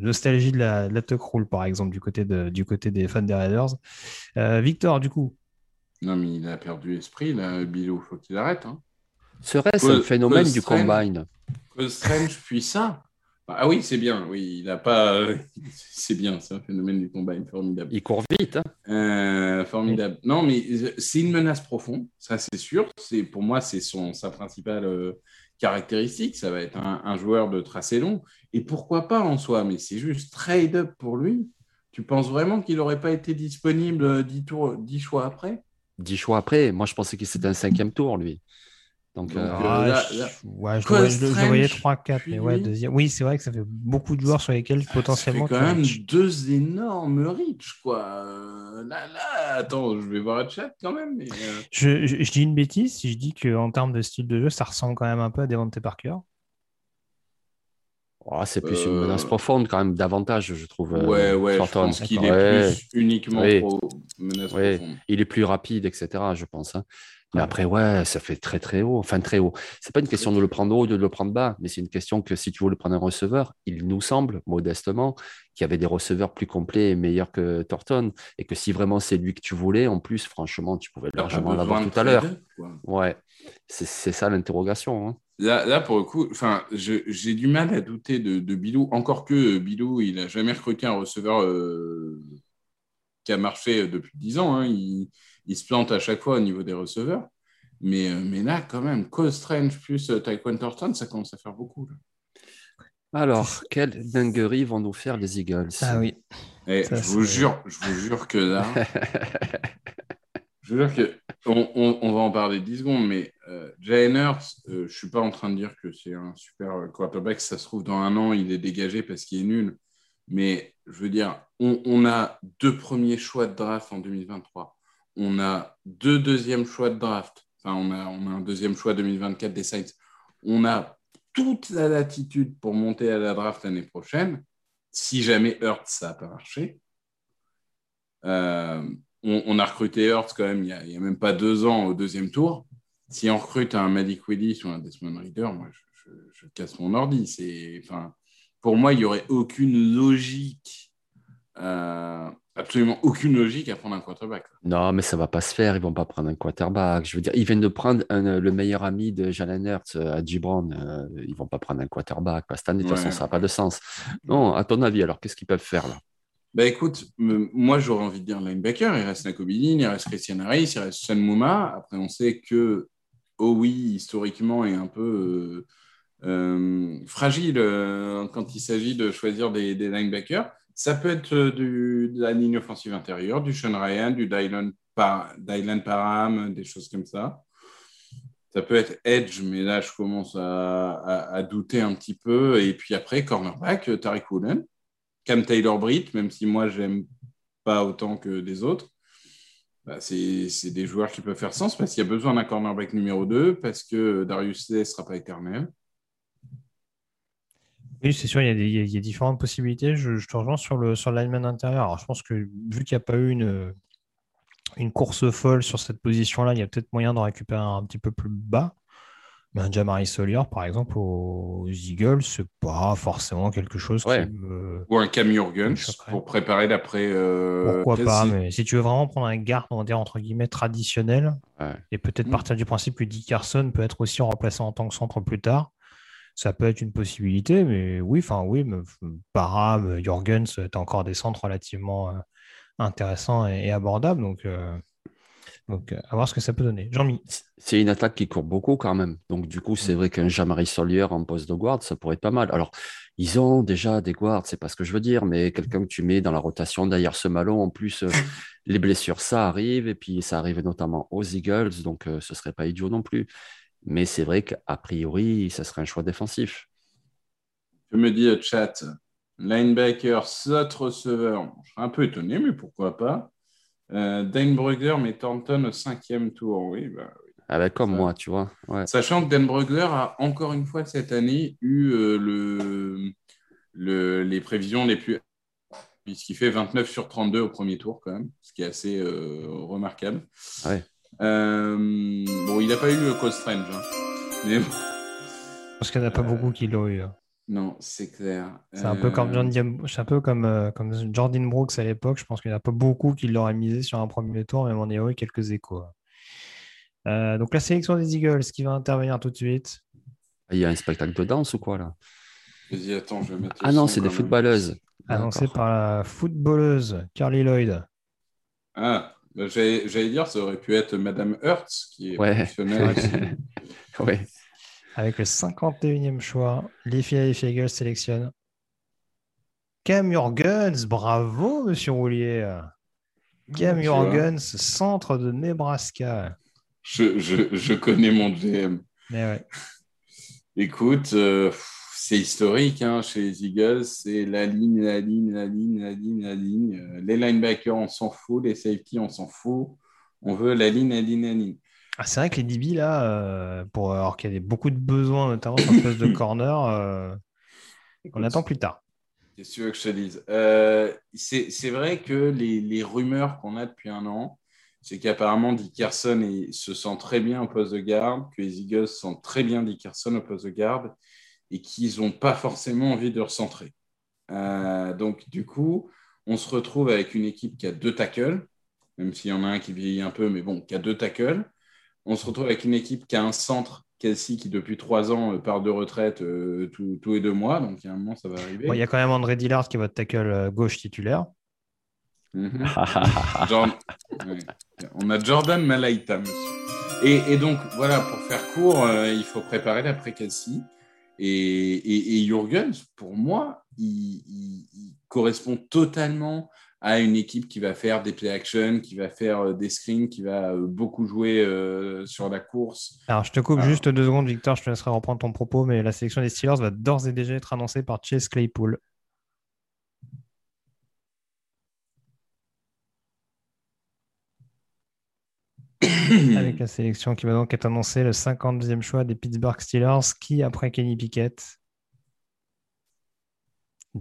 nostalgies de la, de la Tuck Rule, par exemple, du côté, de, du côté des fans des Raiders. Euh, Victor, du coup, Non, mais il a perdu esprit, là, Bilou. faut qu'il arrête. Hein. Serait-ce un phénomène du Strange. combine? Cause Strange, puis ça. Ah oui, c'est bien. Oui, il a pas. C'est bien, c'est un phénomène du combat formidable. Il court vite. hein. Euh, formidable. Non, mais c'est une menace profonde, ça c'est sûr. C'est pour moi, c'est son sa principale euh, caractéristique. Ça va être un, un joueur de tracé long. Et pourquoi pas en soi Mais c'est juste trade up pour lui. Tu penses vraiment qu'il n'aurait pas été disponible 10, tours, 10 choix après? 10 choix après. Moi, je pensais que c'était un cinquième tour, lui. Donc, Donc, euh, euh, Ah, là- je, là- ouais, je, Cole le voyais- je le- je le voyais Strange, 3-4, mais ouais, deuxième. Oui, c'est vrai que ça fait beaucoup de joueurs sur lesquels potentiellement. Fait quand même deux énormes reach, quoi. Euh, là, là, attends, je vais voir le chat quand même. Mais, euh, Je, je- je dis une bêtise si je dis qu'en termes de style de jeu, ça ressemble quand même un peu à Devante Parker. Oh, c'est plus une Euh, menace profonde, quand même, davantage, je trouve. euh, ouais, ouais, je pense qu'il est Ouais. plus uniquement Oui. pro menace Oui. profonde. Il est plus rapide, etc., je pense. hein. Mais après, ouais, ça fait très, très haut. Enfin, très haut. C'est pas une question de le prendre haut ou de le prendre bas, mais c'est une question que si tu veux le prendre un receveur, il nous semble, modestement, qu'il y avait des receveurs plus complets et meilleurs que Thornton. Et que si vraiment c'est lui que tu voulais, en plus, franchement, tu pouvais largement l'avoir tout à l'heure. Ouais. C'est ça l'interrogation. hein. Là, là, pour le coup, j'ai du mal à douter de, de Bilou, encore que Bilou, il n'a jamais recruté un receveur euh, qui a marché euh, depuis 10 ans. hein. Il, il se plante à chaque fois au niveau des receveurs. Mais, euh, mais là, quand même, Cole Strange plus euh, Tyquan Thornton, ça commence à faire beaucoup. là. Alors, quelle dinguerie vont nous faire les Eagles? Ah oui. Et Ça, je vous jure, je vous jure que là, je vous jure que on, on- on va en parler 10 secondes, mais euh, Jalen Hurts, euh, je suis pas en train de dire que c'est un super euh, quarterback. Ça se trouve dans un an, il est dégagé parce qu'il est nul. Mais je veux dire, on, on a deux premiers choix de draft en 2023. On a deux deuxièmes choix de draft. Enfin, on a, on a un deuxième choix 2024 des Saints. On a toute la latitude pour monter à la draft l'année prochaine. Si jamais Hurts, ça n'a pas marché. Euh, on, a recruté Hurts quand même il n'y a, même pas deux ans au deuxième tour. Si on recrute un Malik Willis ou un Desmond Reader, moi, je, je- je casse mon ordi. C'est, enfin, pour moi, il n'y aurait aucune logique, euh, absolument aucune logique à prendre un quarterback. Non, mais ça va pas se faire. Ils vont pas prendre un quarterback. Je veux dire, ils viennent de prendre un- le meilleur ami de Jalen Hurts, euh, à Gibran. Euh, ils vont pas prendre un quarterback. Cette année, de toute Ouais. façon, ça n'a pas de sens. Non, à ton avis, alors, qu'est-ce qu'ils peuvent faire là? Bah écoute, moi j'aurais envie de dire linebacker, il reste Nakobidin, il reste Christian Harris, il reste Sean Mouma. Après, on sait que oh oui, historiquement, est un peu euh, euh, fragile euh, quand il s'agit de choisir des, des linebackers. Ça peut être euh, de la ligne offensive intérieure, du Sean Ryan, du Dylan, Dylan Parham, des choses comme ça. Ça peut être Edge, mais là, je commence à, douter un petit peu. Et puis après, cornerback, euh, Tariq Woolen. Cam Taylor-Britt, même si moi, j'aime pas autant que des autres. Bah, c'est des joueurs qui peuvent faire sens parce qu'il y a besoin d'un cornerback numéro 2, parce que Darius Slay ne sera pas éternel. Oui, c'est sûr, il y, a des- il y a- il y a différentes possibilités. Je, je te rejoins sur le, sur le lineman intérieur. Alors, je pense que vu qu'il n'y a pas eu une, une course folle sur cette position-là, il y a peut-être moyen d'en récupérer un, petit peu plus bas. Mais un Jamari Solier, par exemple, aux Eagles, c'est pas forcément quelque chose Ouais. qui me. Ou un Cam Jurgens pour préparer d'après. euh, Pourquoi pas, mais si tu veux vraiment prendre un garde, on va dire entre guillemets traditionnel, Ouais. et peut-être Mm. partir du principe que Dick Carson peut être aussi remplaçant en tant que centre plus tard, ça peut être une possibilité, mais oui, enfin oui, Parham, Jorgens, tu as encore des centres relativement euh, intéressants et, et abordables, donc, euh, donc euh, à voir ce que ça peut donner. Jean-Mi, C'est une attaque qui court beaucoup quand même. Donc, du coup, c'est vrai qu'un Jamari Solier en poste de guard, ça pourrait être pas mal. Alors, ils ont déjà des guards, c'est pas ce que je veux dire, mais quelqu'un que tu mets dans la rotation derrière ce malon, en plus, euh, les blessures, ça arrive, et puis ça arrive notamment aux Eagles, donc euh, ce serait pas idiot non plus. Mais c'est vrai qu'a priori, ça serait un choix défensif. Je me dis, euh, chat, linebacker, slot receveur. Je serais un peu étonné, mais pourquoi pas. Euh, Dan Brugler, mais Thornton au cinquième tour. Oui, bah, oui. Ah ben, comme Ça- moi, tu vois. Ouais. Sachant que Dan Brugler a encore une fois cette année eu euh, le, le- les prévisions les plus. Puisqu'il fait 29 sur 32 au premier tour, quand même, ce qui est assez euh, remarquable. Ouais. Euh, bon, il n'a pas eu le Code Strange. hein. Mais bon, parce qu'il n'y en a pas beaucoup qui l'ont eu. hein. non, c'est clair. C'est un peu comme, Euh, John Diam- c'est un peu comme, euh, comme Jordan Brooks à l'époque. Je pense qu'il n'y en a pas beaucoup qui l'auraient misé sur un premier tour, mais on a eu quelques échos. Euh, donc la sélection des Eagles qui va intervenir tout de suite. Il y a un spectacle de danse ou quoi là? Vas-y, attends, je vais mettre. Ah non, c'est des même. footballeuses. Annoncé par la footballeuse Carly Lloyd. Ah, j'allais dire, ça aurait pu être Madame Hertz, qui est Ouais. Avec le 51e choix, les Philadelphia Eagles sélectionnent Cam Jurgens, bravo, monsieur Roulier. Cam Jurgens, centre de Nebraska. Je, je, je connais mon GM. Mais ouais. Écoute, euh, c'est historique hein, chez les Eagles. C'est la ligne, la ligne, la ligne, la ligne, la ligne. Les linebackers, on s'en fout. Les safety, on s'en fout. On veut la ligne, la ligne, la ligne. Ah, c'est vrai que les DB, là, euh, pour, alors qu'il y avait beaucoup de besoins, notamment sur le poste de corner, euh, on attend plus tard. Qu'est-ce que tu veux que je te dise Euh, C'est vrai que les, les rumeurs qu'on a depuis un an, c'est qu'apparemment Dickerson se sent très bien au poste de garde, que les Eagles sentent très bien Dickerson au poste de garde et qu'ils n'ont pas forcément envie de recentrer. Euh, donc, du coup, on se retrouve avec une équipe qui a deux tackles, même s'il y en a un qui vieillit un peu, mais bon, qui a deux tackles. On se retrouve avec une équipe qui a un centre, Kelsey, qui depuis trois ans euh, part de retraite euh, tous les deux mois. Donc, il y a un moment, ça va arriver. Bon, il y a quand même André Dillard qui est votre tackle euh, gauche titulaire. Mhm. Jordan- ouais. On a Jordan Malaita, monsieur. Et, et donc, voilà, pour faire court, il faut préparer l'après-Kelsey. Et, et, et Jurgens, pour moi, il, il- il correspond totalement à une équipe qui va faire des play-action, qui va faire euh, des screens, qui va euh, beaucoup jouer euh, sur la course. Alors, je te coupe juste deux secondes, Victor, je te laisserai reprendre ton propos, mais la sélection des Steelers va d'ores et déjà être annoncée par Chase Claypool. Avec la sélection qui va donc être annoncée le 52e choix des Pittsburgh Steelers, qui après Kenny Pickett?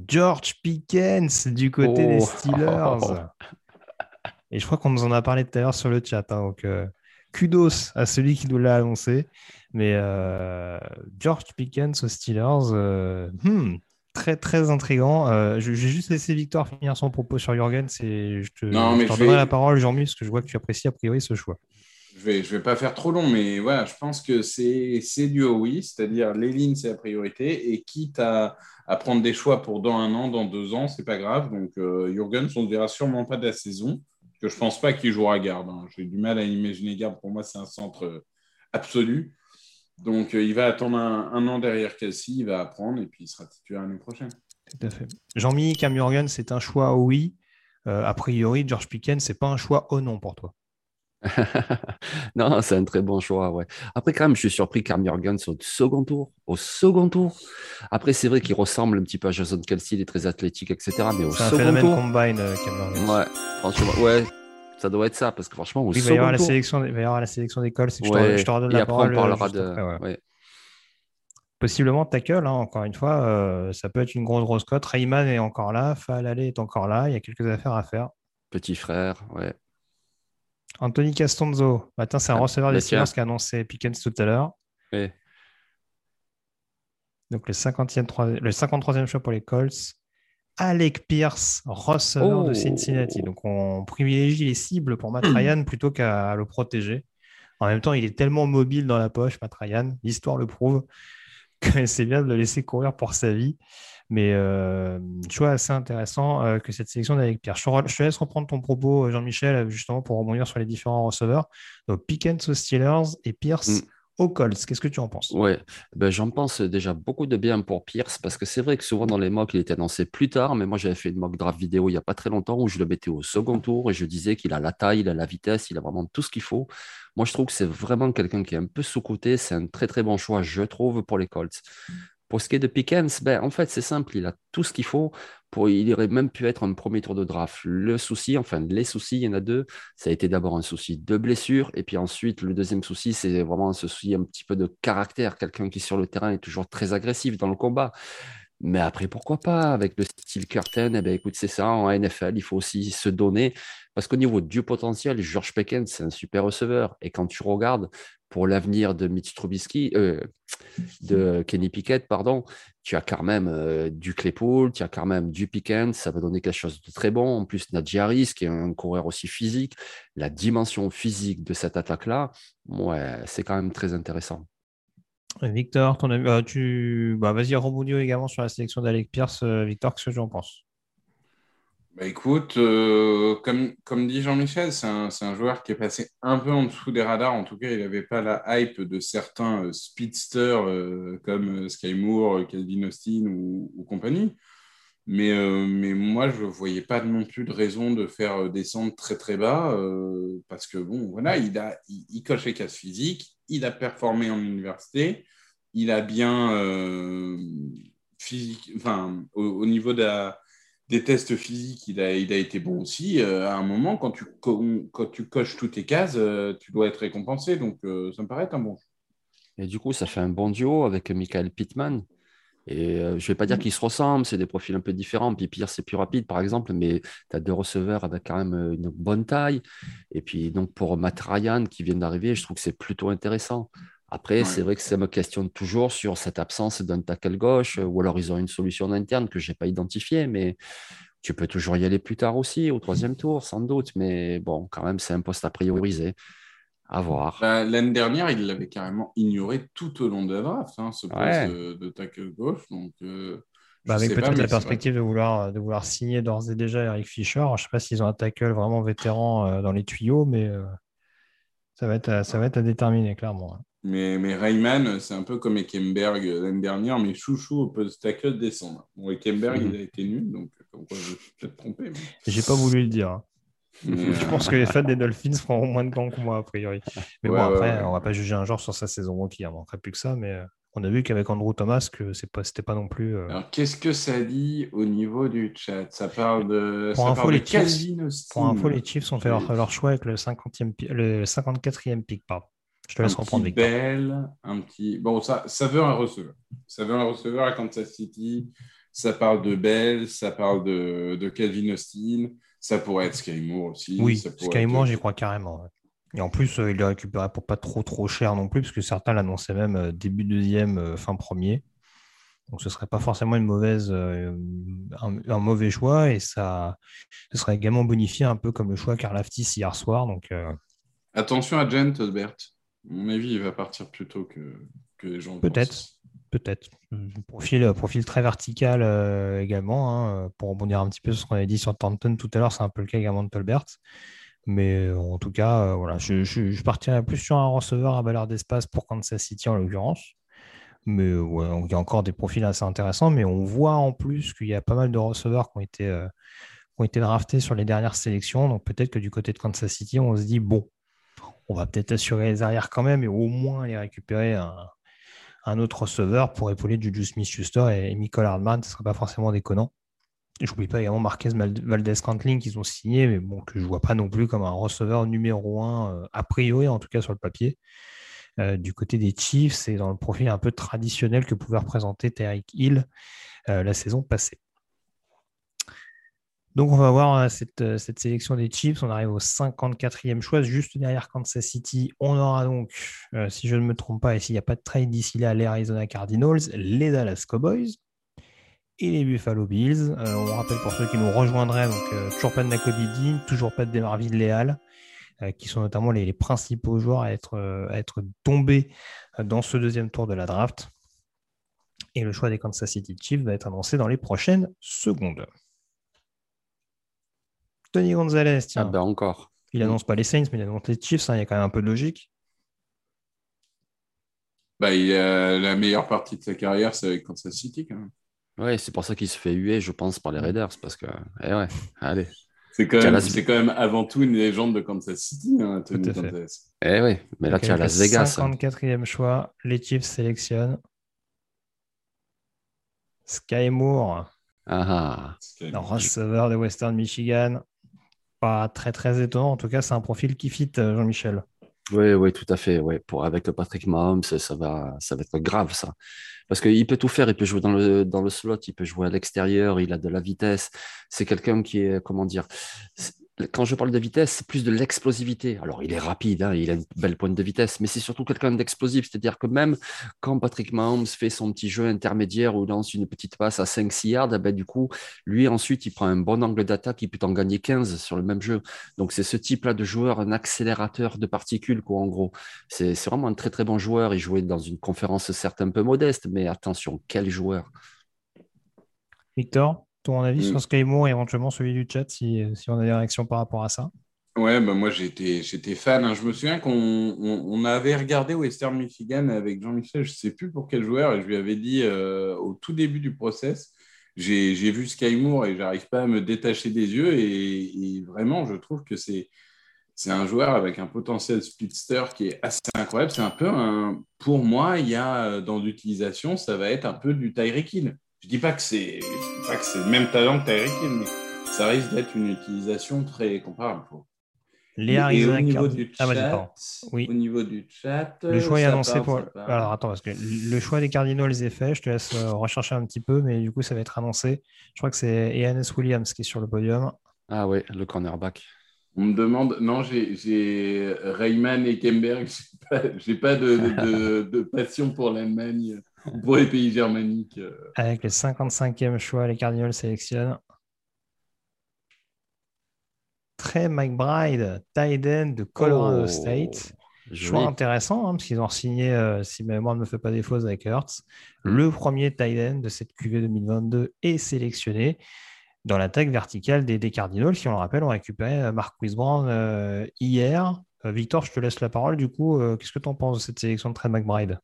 George Pickens du côté des Oh. Steelers. Et je crois qu'on nous en a parlé tout à l'heure sur le chat. hein, donc, euh, kudos à celui qui nous l'a annoncé. Mais euh, George Pickens aux Steelers, euh, hmm, très très intriguant. Euh, vais juste laisser Victor finir son propos sur Jurgens et je te, Non, je mais te je vais- la parole, Jean-Mi, parce que je vois que tu apprécies a priori ce choix. Je vais, je vais pas faire trop long, mais je pense que c'est c'est du oui, c'est-à-dire les lignes, c'est la priorité, et quitte à, prendre des choix pour dans un an, dans deux ans, c'est pas grave. Donc, euh, Jurgens, on ne verra sûrement pas de la saison, que je pense pas qu'il jouera garde. hein. J'ai du mal à imaginer garde. Pour moi, c'est un centre euh, absolu. Donc, euh, il va attendre un, an derrière Kelsey, il va apprendre, et puis il sera titulaire l'année prochaine. Tout à fait. Jean-Mi, Cam Jurgens, c'est un choix oui. Euh, a priori, George Pickens, c'est pas un choix au non pour toi. non, c'est un très bon choix, ouais. Après, quand même, je suis surpris Cam Jurgens au second tour. Au second tour. Après, c'est vrai qu'il ressemble un petit peu à Jason Kelsey, il est très athlétique, etc. Mais au C'est un second phénomène tour. combine, euh, Cam. Ouais, franchement, ouais, ça doit être ça, parce que franchement, au Oui, il va y second avoir la sélection, il va y avoir la sélection d'école. c'est que je, Ouais, te, je te redonne la après, parole. on euh, parlera de. après, ouais. ouais. Possiblement tackle, hein, encore une fois, euh, ça peut être une grosse grosse cote. Rayman est encore là, Falale est encore là, il y a quelques affaires à faire. Petit frère, ouais. Anthony Castonzo, matin, c'est un Ah, receveur bah des. Steelers qui a annoncé Pickens tout à l'heure. Donc le, 50e, troi- le 53e choix pour les Colts. Alec Pierce, receveur de Oh. Cincinnati. Donc on privilégie les cibles pour Matt Ryan plutôt qu'à le protéger. En même temps, il est tellement mobile dans la poche, Matt Ryan, l'histoire le prouve, que c'est bien de le laisser courir pour sa vie. Mais euh, choix assez intéressant euh, que cette sélection d'Alec Pierce. Je, te laisse reprendre ton propos, euh, Jean-Michel, justement pour rebondir sur les différents receveurs. Donc Pickens aux Steelers et Pierce Mm. aux Colts. Qu'est-ce que tu en penses? Ouais, ben, j'en pense déjà beaucoup de bien pour Pierce parce que c'est vrai que souvent dans les mocks, il était annoncé plus tard, mais moi j'avais fait une mock draft vidéo il n'y a pas très longtemps où je le mettais au second tour et je disais qu'il a la taille, il a la vitesse, il a vraiment tout ce qu'il faut. Moi je trouve que c'est vraiment quelqu'un qui est un peu sous-coté, c'est un très très bon choix, je trouve, pour les Colts. Pour ce qui est de Pickens, ben, en fait c'est simple, il a tout ce qu'il faut. Pour, il aurait même pu être un premier tour de draft. Le souci, enfin les soucis, il y en a deux. Ça a été d'abord un souci de blessure, et puis ensuite, le deuxième souci, c'est vraiment un souci un petit peu de caractère, quelqu'un qui sur le terrain est toujours très agressif dans le combat. Mais après, pourquoi pas? Avec le style Curtin, eh ben, écoute, c'est ça, en NFL, il faut aussi se donner. Parce qu'au niveau du potentiel, George Pickens, c'est un super receveur. Et quand tu regardes pour l'avenir de Mitch Trubisky, euh, de Kenny Pickett, pardon, tu as quand même euh, du Claypool, tu as quand même du Pickens, ça va donner quelque chose de très bon. En plus, Najee Harris, qui est un coureur aussi physique, la dimension physique de cette attaque-là, c'est quand même très intéressant. Victor, euh, tu... bah, vas-y, rebondis également sur la sélection d'Alec Pierce. Euh, Victor, qu'est-ce que tu en penses? Bah écoute, euh, comme, comme dit Jean-Michel, c'est un, un joueur qui est passé un peu en dessous des radars. En tout cas, il n'avait pas la hype de certains speedsters comme Sky Moore, Calvin Austin ou, compagnie. Mais, mais moi, je ne voyais pas non plus de raison de faire descendre très très bas parce que bon, voilà, il, a, il, coche les cases physiques, il a performé en université, il a bien physique, enfin, au, niveau des tests physiques, il a, été bon aussi. à un moment, quand tu, coches toutes tes cases, tu dois être récompensé. Donc, ça me paraît un bon Et du coup, ça fait un bon duo avec Michael Pittman. Et euh, je ne vais pas dire mm. qu'ils se ressemblent, c'est des profils un peu différents. Puis Pierre, c'est plus rapide, par exemple, mais tu as deux receveurs avec quand même euh, une bonne taille. Et puis, donc, pour Matt Ryan qui vient d'arriver, je trouve que c'est plutôt intéressant. Après, c'est vrai que ça me questionne toujours sur cette absence d'un tackle gauche, ou alors ils ont une solution interne que je n'ai pas identifiée, mais tu peux toujours y aller plus tard aussi, au troisième tour, sans doute. Mais bon, quand même, c'est un poste à prioriser. À voir. Bah, l'année dernière, il l'avait carrément ignoré tout au long de la draft, hein, ce poste de, tackle gauche. Donc, euh, bah, avec peut-être la perspective de vouloir, de vouloir signer d'ores et déjà Eric Fischer. Je ne sais pas s'ils ont un tackle vraiment vétéran euh, dans les tuyaux, mais euh, ça, va être à, ça va être à déterminer, clairement. Hein. Mais, mais Rayman, c'est un peu comme Ekemberg l'année dernière, mais chouchou au poste tackle descendre. Bon, Ekemberg, il a été nul, donc je vais peut-être tromper. Mais... J'ai pas voulu le dire. Hein. Je pense que les fans des Dolphins feront moins de temps que moi, a priori. Mais bon, après, on va pas juger un genre sur sa saison rookie. Il ne manquerait plus que ça. Mais euh, on a vu qu'avec Andrew Thomas, que ce n'était pas, non plus. Euh, Alors, qu'est-ce que ça dit au niveau du chat? Ça parle de. Pour, info, les Chiefs, pour info, les Chiefs ont fait leur, choix avec le, 50e, le 54e pick. Pardon. Je te laisse un reprendre. Petit Bell, un petit. Bon, ça, ça veut un receveur. Ça veut un receveur à Kansas City. Ça parle de Bell, ça parle de, de Calvin Austin. Ça pourrait être Sky aussi. Oui, Sky j'y crois carrément. Et en plus, euh, il l'a récupéré pour pas trop trop cher non plus, parce que certains l'annonçaient même euh, début deuxième, euh, fin premier. Donc ce serait pas forcément une mauvaise, un, mauvais choix et ça, ce serait également bonifié un peu comme le choix Karlaftis hier soir. Donc attention à Gent, Bert. À mon avis, il va partir plus tôt que, que les gens. Peut-être peut-être. Profil, profil très vertical euh, également. Hein, pour rebondir un petit peu sur ce qu'on avait dit sur Thornton tout à l'heure, c'est un peu le cas également de Tolbert. Mais euh, en tout cas, euh, voilà, je, je, partirais plus sur un receveur à valeur d'espace pour Kansas City en l'occurrence. Mais il y a encore des profils assez intéressants, mais on voit en plus qu'il y a pas mal de receveurs qui ont été, qui ont été draftés sur les dernières sélections. Donc peut-être que du côté de Kansas City, on se dit, bon, on va peut-être assurer les arrières quand même et au moins aller récupérer un, un autre receveur pour épauler Juju Smith-Schuster et, Michael Hardman, ce ne serait pas forcément déconnant. Je n'oublie pas également Marquez Valdez-Cantling qu'ils ont signé, mais bon, que je ne vois pas non plus comme un receveur numéro un, euh, a priori, en tout cas sur le papier. Euh, du côté des Chiefs, c'est dans le profil un peu traditionnel que pouvait représenter Tyreek Hill euh, la saison passée. Donc, on va voir euh, euh, cette, sélection des Chiefs. On arrive au 54e choix, juste derrière Kansas City. On aura donc, euh, si je ne me trompe pas, et s'il n'y a pas de trade d'ici là, les Arizona Cardinals, les Dallas Cowboys et les Buffalo Bills. on rappelle pour ceux qui nous rejoindraient, toujours pas de Nakobe Dean, toujours pas de Demarvin Léal, qui sont notamment les, principaux joueurs à être, à être tombés dans ce deuxième tour de la draft. Et le choix des Kansas City Chiefs va être annoncé dans les prochaines secondes. Tony Gonzalez, tiens. Ah ben encore. Il annonce pas les Saints, mais il annonce les Chiefs. Hein, il y a quand même un peu de logique. Bah, il a la meilleure partie de sa carrière, c'est avec Kansas City quand même. Oui, c'est pour ça qu'il se fait huer, je pense, par les Raiders. Parce que, eh ouais, allez. C'est quand, même, quand même avant tout une légende de Kansas City, hein, Tony Gonzalez. Eh oui, mais là, tu as Las Vegas. 54e choix, les Chiefs sélectionnent Sky Moore. Ah, ah. receveur de Western Michigan pas très très étonnant. En tout cas, c'est un profil qui fit, euh, Jean-Michel. Oui, oui, tout à fait. Ouais. Pour, avec Patrick Mahomes, ça va, ça va être grave, ça. Parce qu'il peut tout faire. Il peut jouer dans le, dans le slot, il peut jouer à l'extérieur, il a de la vitesse. C'est quelqu'un qui est, comment dire, quand je parle de vitesse, c'est plus de l'explosivité. Alors, il est rapide, hein, il a une belle pointe de vitesse, mais c'est surtout quelqu'un d'explosif. C'est-à-dire que même quand Patrick Mahomes fait son petit jeu intermédiaire ou lance une petite passe à 5-6 yards, eh ben, du coup, lui, ensuite, il prend un bon angle d'attaque, il peut en gagner 15 sur le même jeu. Donc, c'est ce type-là de joueur, un accélérateur de particules, quoi, en gros. C'est vraiment un très, très bon joueur. Il jouait dans une conférence certes un peu modeste, mais attention, quel joueur. Victor? Ton avis sur mm. Sky Moore et éventuellement celui du chat si, si on a des réactions par rapport à ça? Ouais, bah moi j'étais, j'étais fan. Hein. Je me souviens qu'on on, avait regardé Western Michigan avec Jean-Michel, je ne sais plus pour quel joueur, et je lui avais dit euh, au tout début du process, j'ai vu Sky Moore et j'arrive pas à me détacher des yeux. Et, vraiment, je trouve que c'est c'est un joueur avec un potentiel speedster qui est assez incroyable. C'est un peu un. Pour moi, il y a dans l'utilisation, ça va être un peu du Tyreek Hill. Je dis pas que c'est pas que c'est le même talent que Tyreek Hill, mais ça risque d'être une utilisation très comparable. Les Arizona au niveau du ah, chat, oui. au niveau du chat, le choix est annoncé pour. Alors attends, parce que le choix des Cardinals est fait. Je te laisse euh, rechercher un petit peu, mais du coup, ça va être annoncé. Je crois que c'est Eanes Williams qui est sur le podium. Ah oui, le cornerback. On me demande, non, j'ai Rayman et Kemberg. J'ai pas, pas de, de, de, passion pour l'Allemagne, pour les pays germaniques. Avec le 55e choix, les Cardinals sélectionnent Trey McBride, end de Colorado oh, State. Choix intéressant, hein, parce qu'ils ont signé, euh, si ma mémoire ne me fait pas défaut, avec Hertz. Le premier end de cette QV 2022 est sélectionné dans l'attaque verticale des, des, Cardinals, qui, on le rappelle, ont récupéré euh, Mark Wisbrand euh, hier. Victor, je te laisse la parole. Du coup, qu'est-ce que tu en penses de cette sélection de Trey McBride?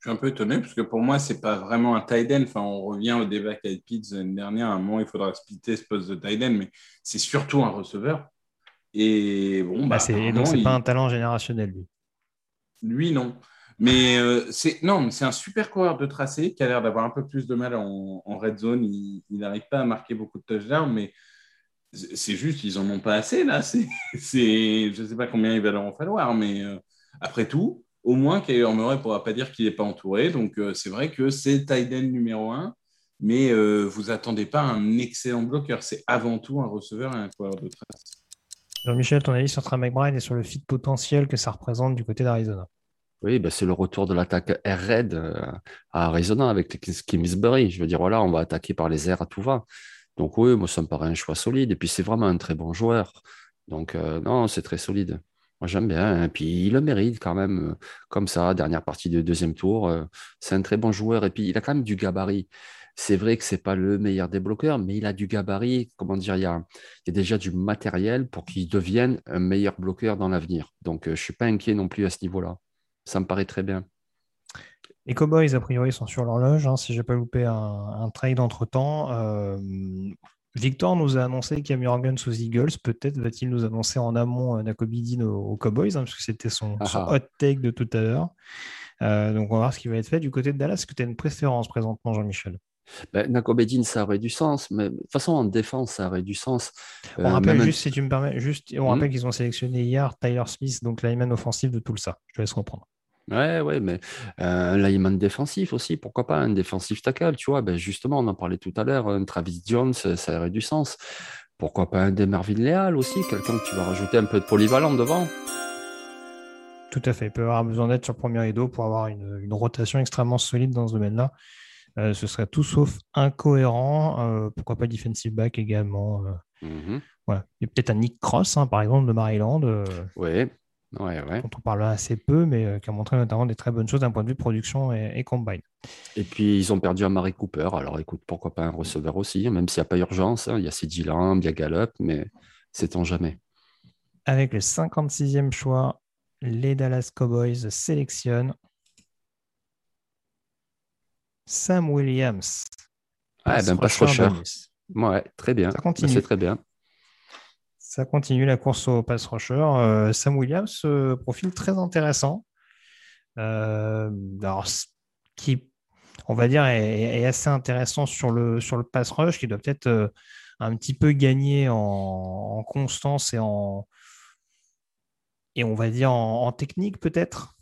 Je suis un peu étonné parce que pour moi, ce n'est pas vraiment un tight end. Enfin, on revient au débat avec Pitts l'année dernière. À un moment, il faudra splitter ce poste de tight end, mais c'est surtout un receveur. Et bon, bah, bah c'est, donc, c'est pas un talent générationnel, lui. Lui, non. Mais euh, c'est non, c'est un super coureur de tracé qui a l'air d'avoir un peu plus de mal en, red zone. Il n'arrive pas à marquer beaucoup de touchdowns, mais c'est juste, ils en ont pas assez là. C'est, c'est, je ne sais pas combien il va leur en falloir, mais euh, après tout, au moins Kyler Murray ne pourra pas dire qu'il n'est pas entouré. Donc, euh, c'est vrai que c'est Tiden numéro un, mais euh, vous attendez pas un excellent bloqueur. C'est avant tout un receveur et un coureur de trace. Jean-Michel, ton avis sur Trey McBride et sur le fit potentiel que ça représente du côté d'Arizona? Oui, bah, c'est le retour de l'attaque air raid euh, à Arizona avec Kingsbury. Je veux dire, voilà, on va attaquer par les airs à tout va. Donc oui, moi, ça me paraît un choix solide. Et puis, c'est vraiment un très bon joueur. Donc, non, c'est très solide. Moi, j'aime bien. Et hein. puis, il le mérite quand même, euh, comme ça, dernière partie de deuxième tour. Euh, c'est un très bon joueur. Et puis, il a quand même du gabarit. C'est vrai que ce n'est pas le meilleur des bloqueurs, mais il a du gabarit. Comment dire, il y a, déjà du matériel pour qu'il devienne un meilleur bloqueur dans l'avenir. Donc, euh, je ne suis pas inquiet non plus à ce niveau-là. Ça me paraît très bien. Les Cowboys, a priori, sont sur l'horloge. Hein, si je n'ai pas loupé un, trade entre-temps. Victor nous a annoncé Cam Jurgens aux Eagles. Peut-être va-t-il nous annoncer en amont euh, Nakobe Dean aux, Cowboys, hein, parce que c'était son, ah ah. hot take de tout à l'heure. Euh, donc on va voir ce qui va être fait. Du côté de Dallas, est-ce que tu as une préférence présentement, Jean-Michel? Ben, ça aurait du sens, mais de toute façon, en défense, ça aurait du sens. On euh, rappelle juste, si tu me permets, juste, on hmm. rappelle qu'ils ont sélectionné hier Tyler Smith, donc lineman offensif de tout ça. Je te laisse reprendre. Ouais, ouais, mais un lineman défensif aussi, pourquoi pas un défensif tackle, tu vois, ben justement, on en parlait tout à l'heure, un Travis Jones, ça aurait du sens. Pourquoi pas un Demarvin Leal aussi, quelqu'un que tu vas rajouter un peu de polyvalent devant? Tout à fait, il peut avoir besoin d'être sur le premier rideau pour avoir une, rotation extrêmement solide dans ce domaine-là. Euh, ce serait tout sauf incohérent. Euh, pourquoi pas defensive back également euh. Il y a peut-être un Nick Cross, hein, par exemple, de Maryland. Oui, Ouais, dont on parle assez peu, mais euh, qui a montré notamment des très bonnes choses d'un point de vue production et, combine. Et puis, ils ont perdu un Marie Cooper. Alors, écoute, pourquoi pas un receveur aussi, même s'il n'y a pas urgence. Hein. Il y a CD Lamb, il y a Gallup, mais c'est en jamais. Avec le 56e choix, les Dallas Cowboys sélectionnent Sam Williams. Ah, ben, pas trop cher. Ouais, très bien. Ça continue. C'est très bien. Ça continue la course au pass rusher. Euh, Sam Williams, euh, profil très intéressant. Euh, alors, qui, on va dire, est, assez intéressant sur le, sur le pass rush, qui doit peut-être un petit peu gagner en, constance et en, et on va dire en technique peut-être.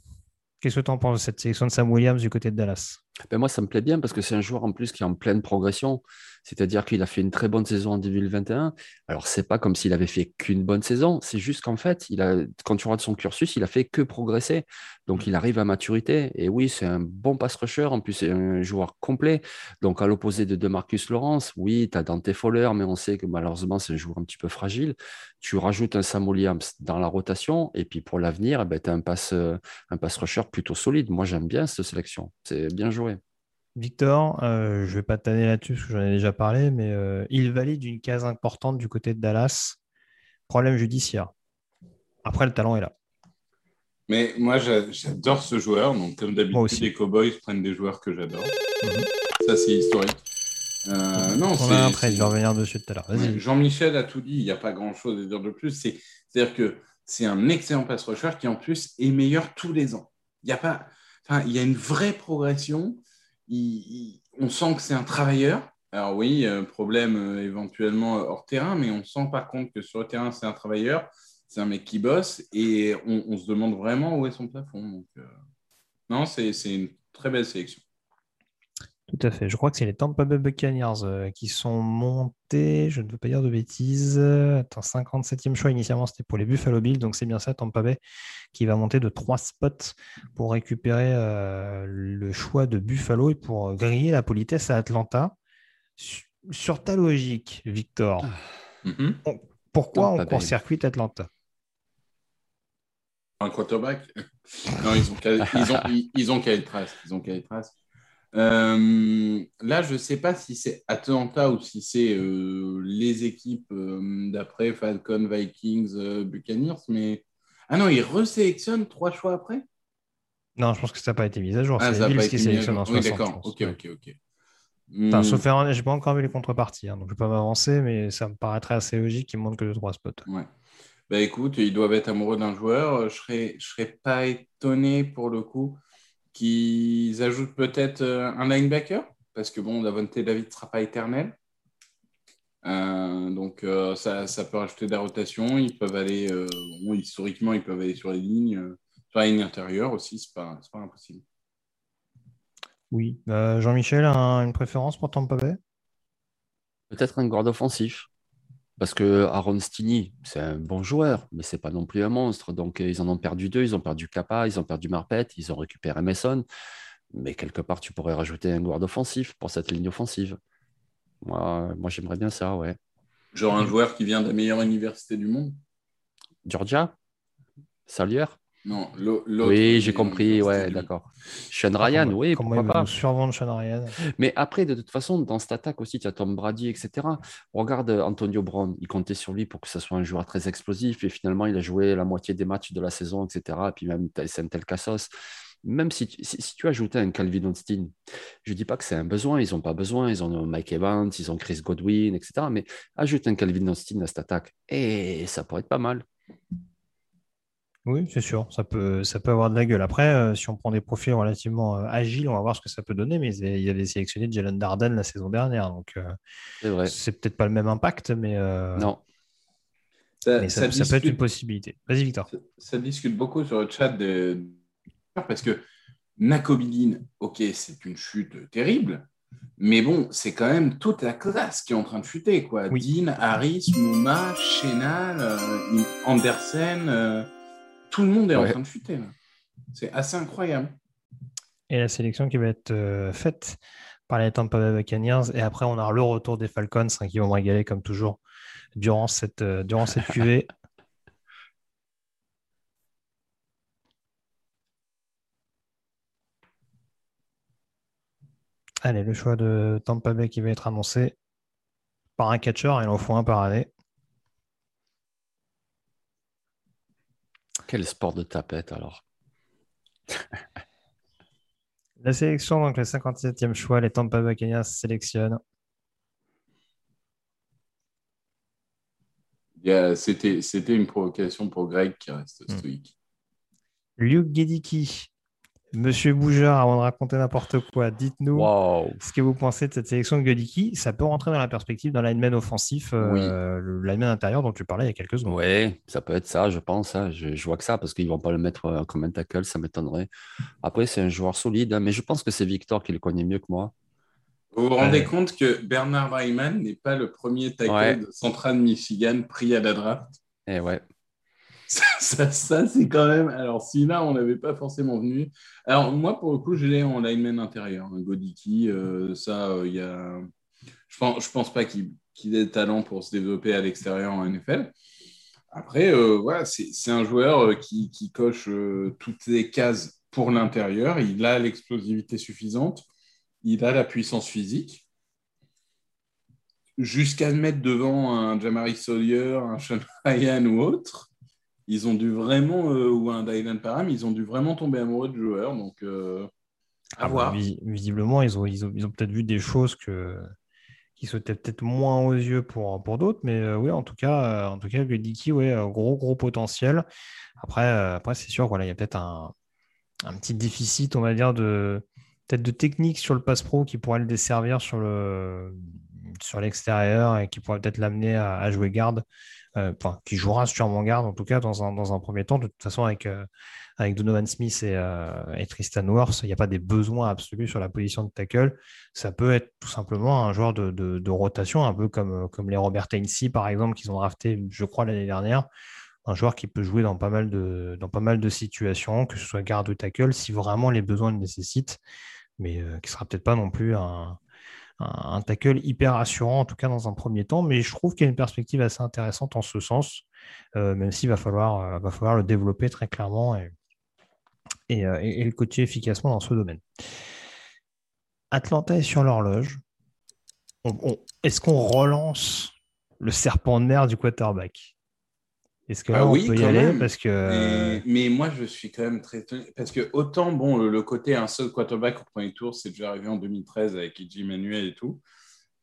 Qu'est-ce que tu en penses de cette sélection de Sam Williams du côté de Dallas? Ben moi, ça me plaît bien parce que c'est un joueur en plus qui est en pleine progression. C'est-à-dire qu'il a fait une très bonne saison en 2021. Alors, c'est pas comme s'il avait fait qu'une bonne saison. C'est juste qu'en fait, il a, quand tu regardes son cursus, il a fait que progresser. Donc, il arrive à maturité. Et oui, c'est un bon pass rusher. En plus, c'est un joueur complet. Donc, à l'opposé de Demarcus Lawrence, oui, tu as Dante Fowler, mais on sait que malheureusement, c'est un joueur un petit peu fragile. Tu rajoutes un Sam Williams dans la rotation. Et puis, pour l'avenir, eh ben, tu as un pass, un pass rusher plutôt solide. Moi, j'aime bien cette sélection. C'est bien joué. Victor, euh, je ne vais pas t'anner là-dessus parce que j'en ai déjà parlé, mais euh, il valide une case importante du côté de Dallas. Problème judiciaire. Après, le talent est là. Mais moi, j'adore ce joueur. Donc, comme d'habitude, les Cowboys prennent des joueurs que j'adore. Mhm. Ça, c'est historique. Euh, non, On a un trade, je vais revenir dessus tout à l'heure. Jean-Michel a tout dit, il n'y a pas grand-chose à dire de plus. C'est- C'est-à-dire que c'est un excellent pass rusher qui en plus est meilleur tous les ans. Il y a pas, enfin, il y a une vraie progression. On sent que c'est un travailleur. Alors oui, euh, problème euh, éventuellement hors terrain, mais on sent par contre que sur le terrain c'est un travailleur, c'est un mec qui bosse et on, se demande vraiment où est son plafond. Donc, euh, non, c'est une très belle sélection. Tout à fait. Je crois que c'est les Tampa Bay Buccaneers euh, qui sont montés, je ne veux pas dire de bêtises. Attends, 57e choix initialement, c'était pour les Buffalo Bills, donc c'est bien ça, Tampa Bay, qui va monter de trois spots pour récupérer euh, le choix de Buffalo et pour griller la politesse à Atlanta. Sur, ta logique, Victor, Mhm. pourquoi Tampa on court-circuite Atlanta? Un quarterback? Non, ils ont, ils ont, ils, ils ont Trask. Ils ont Trask. Euh, là, je ne sais pas si c'est Atlanta ou si c'est euh, les équipes euh, d'après Falcon, Vikings, Buccaneers, mais ah non, ils resélectionnent trois choix après? Non, je pense que ça n'a pas été mis à jour. Ah, c'est Bills qui sélectionnent en jour. Oui, 60. je d'accord. Ok, ok, ok. Enfin, Hmm. sauf erreur, j'ai pas encore vu les contreparties, hein, donc je ne vais pas m'avancer, mais ça me paraîtrait assez logique qu'ils montent que de trois spots. Ouais. Bah écoute, ils doivent être amoureux d'un joueur. Je serais, je serais pas étonné pour le coup qu'ils ajoutent peut-être euh, un linebacker, parce que bon, Davante David ne sera pas éternel. Euh, donc euh, ça, ça peut rajouter de la rotation. Ils peuvent aller, euh, bon, historiquement, ils peuvent aller sur les lignes, euh, sur la ligne intérieure aussi, c'est pas, c'est pas impossible. Oui. Euh, Jean-Michel, un- une préférence pour Tampa Bay? Peut-être un guard offensif. Parce que Aaron Stinney, c'est un bon joueur, mais c'est pas non plus un monstre. Donc, euh, ils en ont perdu deux. Ils ont perdu Kappa, ils ont perdu Marpet, ils ont récupéré Mason. Mais quelque part, tu pourrais rajouter un guard offensif pour cette ligne offensive. Moi, moi j'aimerais bien ça, ouais. Genre un joueur qui vient de la meilleure université du monde? Georgia? Salier? Non, l'autre. Oui, j'ai compris, ouais, d'accord. Sean Ryan, oui, Comment pourquoi pas. survendre Sean Ryan? Mais après, de toute façon, dans cette attaque aussi, tu as Tom Brady, etc. Regarde Antonio Brown, il comptait sur lui pour que ce soit un joueur très explosif, et finalement, il a joué la moitié des matchs de la saison, etc. Et puis même c'est un tel Cassos. Même si tu, si, si tu ajoutais un Calvin Austin, je ne dis pas que c'est un besoin, ils n'ont pas besoin, ils ont Mike Evans, ils ont Chris Godwin, etc. Mais ajoute un Calvin Austin à cette attaque, et ça pourrait être pas mal. Oui, c'est sûr, ça peut, ça peut avoir de la gueule. Après, euh, si on prend des profils relativement euh, agiles, on va voir ce que ça peut donner, mais ils, ils avaient sélectionné Jalen Darden la saison dernière, donc euh, C'est vrai. c'est peut-être pas le même impact, mais, euh, Non, Ça, mais ça, ça ça peut être une possibilité. Vas-y, Victor. ça, ça discute beaucoup sur le chat de... parce que Nakobidin, ok, c'est une chute terrible, mais bon, c'est quand même toute la classe qui est en train de chuter, quoi. Oui. Dean, Harris, Mouma, Chenal, euh, Andersen, euh, tout le monde est en train de chuter. là. C'est assez incroyable. Et la sélection qui va être euh, faite par les Tampa Bay Buccaneers, et après, on aura le retour des Falcons hein, qui vont me régaler comme toujours durant cette, euh, durant cette cuvée. Allez, le choix de Tampa Bay qui va être annoncé par un catcher, il en faut un par année. Quel sport de tapette alors. La sélection, donc le 57e choix, les Tampa Bay Buccaneers sélectionnent. C'était une provocation pour Greg qui reste Hmm. stoïque. Luke Gedicki, Monsieur Boujard, avant de raconter n'importe quoi, dites-nous ce que vous pensez de cette sélection de Gedicki. Ça peut rentrer dans la perspective d'un lineman offensif, euh, le lineman intérieur dont tu parlais il y a quelques secondes. Ouais, ça peut être ça, je pense. hein. Je, je vois que ça parce qu'ils vont pas le mettre euh, comme un tackle, ça m'étonnerait. Après, c'est un joueur solide, hein, mais je pense que c'est Victor qui le connaît mieux que moi. Vous vous rendez Ouais. compte que Bernard Reimann n'est pas le premier tackle Ouais. de Central Michigan pris à la draft? Eh ouais. Ça, ça, c'est quand même. Alors, si là, on n'avait pas forcément venu. Alors, moi, pour le coup, je l'ai en lineman intérieur. Godiki, euh, ça, euh, il y a. Je pense, je pense pas qu'il ait le talent pour se développer à l'extérieur en NFL. Après, euh, voilà, c'est un joueur qui, qui coche toutes les cases pour l'intérieur. Il a l'explosivité suffisante. Il a la puissance physique. Jusqu'à le mettre devant un Jamari Sawyer, un Sean Ryan ou autre ils ont dû vraiment, euh, ou un Dylan Parham, ils ont dû vraiment tomber amoureux du joueur. Donc, euh, à Ah bah, voir. vis- visiblement, ils ont, ils ont, ils ont peut-être vu des choses que, qui sautait peut-être moins aux yeux pour, pour d'autres, mais oui, en tout cas, en tout cas, ouais, gros, gros potentiel. Après, après c'est sûr, voilà, il y a peut-être un, un, petit déficit, on va dire, de peut-être de technique sur le pass pro qui pourrait le desservir sur le sur l'extérieur et qui pourrait peut-être l'amener à, jouer garde, euh, enfin, qui jouera sûrement garde en tout cas dans un, dans un premier temps. De toute façon, avec, euh, avec Donovan Smith et, euh, Tristan Worth, il n'y a pas des besoins absolus sur la position de tackle. Ça peut être tout simplement un joueur de, de, rotation, un peu comme, comme les Robert Hainsey, par exemple, qu'ils ont drafté, je crois, l'année dernière. Un joueur qui peut jouer dans pas, mal de, dans pas mal de situations, que ce soit garde ou tackle, si vraiment les besoins le nécessitent, mais qui ne sera peut-être pas non plus un, un, tackle hyper rassurant, en tout cas dans un premier temps. Mais je trouve qu'il y a une perspective assez intéressante en ce sens, euh, même s'il va falloir, euh, va falloir le développer très clairement et, et, euh, le coacher efficacement dans ce domaine. Atlanta est sur l'horloge. Est-ce qu'on relance le serpent de mer du quarterback? Est-ce que ah on peut y aller? parce que mais, moi je suis quand même très parce que autant bon le, côté un seul quarterback au premier tour c'est déjà arrivé en 2013 avec Iji Manuel et tout.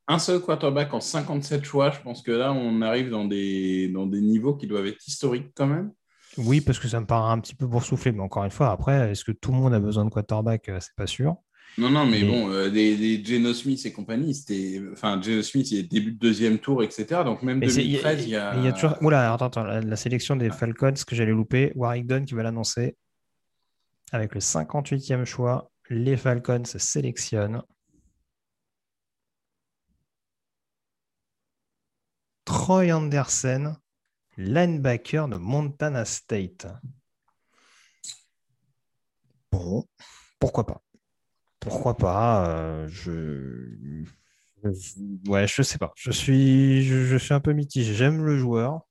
Un seul quarterback en 57 choix je pense que là on arrive dans des dans des niveaux qui doivent être historiques quand même. Oui parce que ça me paraît un petit peu boursouflé mais encore une fois après est-ce que tout le monde a besoin de quarterback? Euh, c'est pas sûr non, non, mais bon, euh, des, Geno Smith et compagnie, c'était. Enfin, Geno Smith, il est début de deuxième tour, etc. Donc, même 2013, il y, a. Il y a toujours. Oula, attends, attends, la, sélection des Falcons, ce que j'allais louper, Warwick Dunn qui va l'annoncer. Avec le 58e choix, les Falcons sélectionnent. Troy Anderson, linebacker de Montana State. Bon, pourquoi pas pourquoi pas euh, je... Ouais, je sais pas. Je suis, un peu mitigé. J'aime le joueur.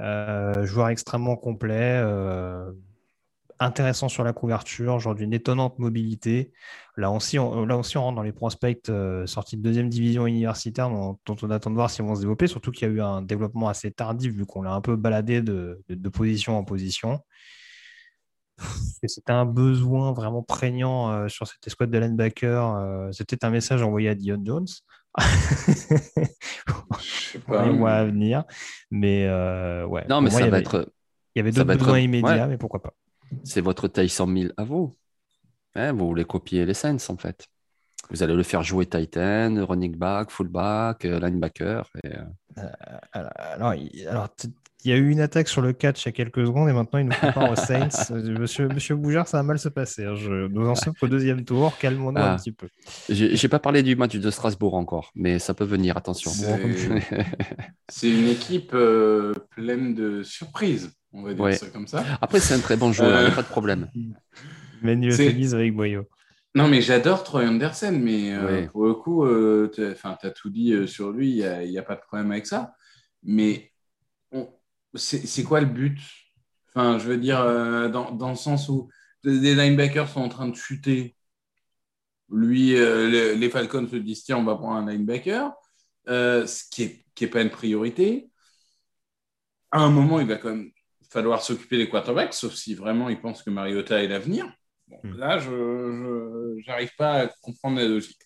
Euh, joueur extrêmement complet, euh, intéressant sur la couverture, genre d'une étonnante mobilité. Là aussi, on, là rentre dans les prospects sortis de deuxième division universitaire dont, on attend de voir s'ils vont se développer, surtout qu'il y a eu un développement assez tardif vu qu'on l'a un peu baladé de position en position c'était un besoin vraiment prégnant euh, sur cette escouade de linebacker. Euh, c'était un message envoyé à Dion Jones. Je sais pas. Les mois à venir. Mais euh, ouais. Non, mais ça va être. Il y avait d'autres besoins immédiats, mais pourquoi pas. C'est votre taille 100 000 à vous. vous voulez copier les Saints, en fait. Vous allez le faire jouer Titan, running back, fullback, linebacker. Et... alors, alors il y a eu une attaque sur le catch il y a quelques secondes et maintenant il nous compare aux Saints. Euh, monsieur, Monsieur Bougard, ça va mal se passer. Hein. Je, nous en sommes au deuxième tour. Calmons-nous un ah. petit peu. J'ai pas parlé du match de Strasbourg encore, mais ça peut venir. Attention. C'est une équipe euh, pleine de surprises. On va dire ça comme ça. Après, c'est un très bon joueur, il n'y a pas de problème. Menu avec Boyo. Non, mais j'adore Troy Anderson, mais euh, pour le coup, tu as, tout dit sur lui, il n'y a, a, pas de problème avec ça. Mais c'est quoi le but? Enfin, je veux dire, euh, dans, le sens où des linebackers sont en train de chuter. Lui, euh, les, Falcons se disent tiens, on va prendre un linebacker, euh, ce qui n'est qui est pas une priorité. À un moment, il va quand même falloir s'occuper des quarterbacks, sauf si vraiment ils pensent que Mariota est l'avenir. Hmm. Là, je n'arrive pas à comprendre la logique.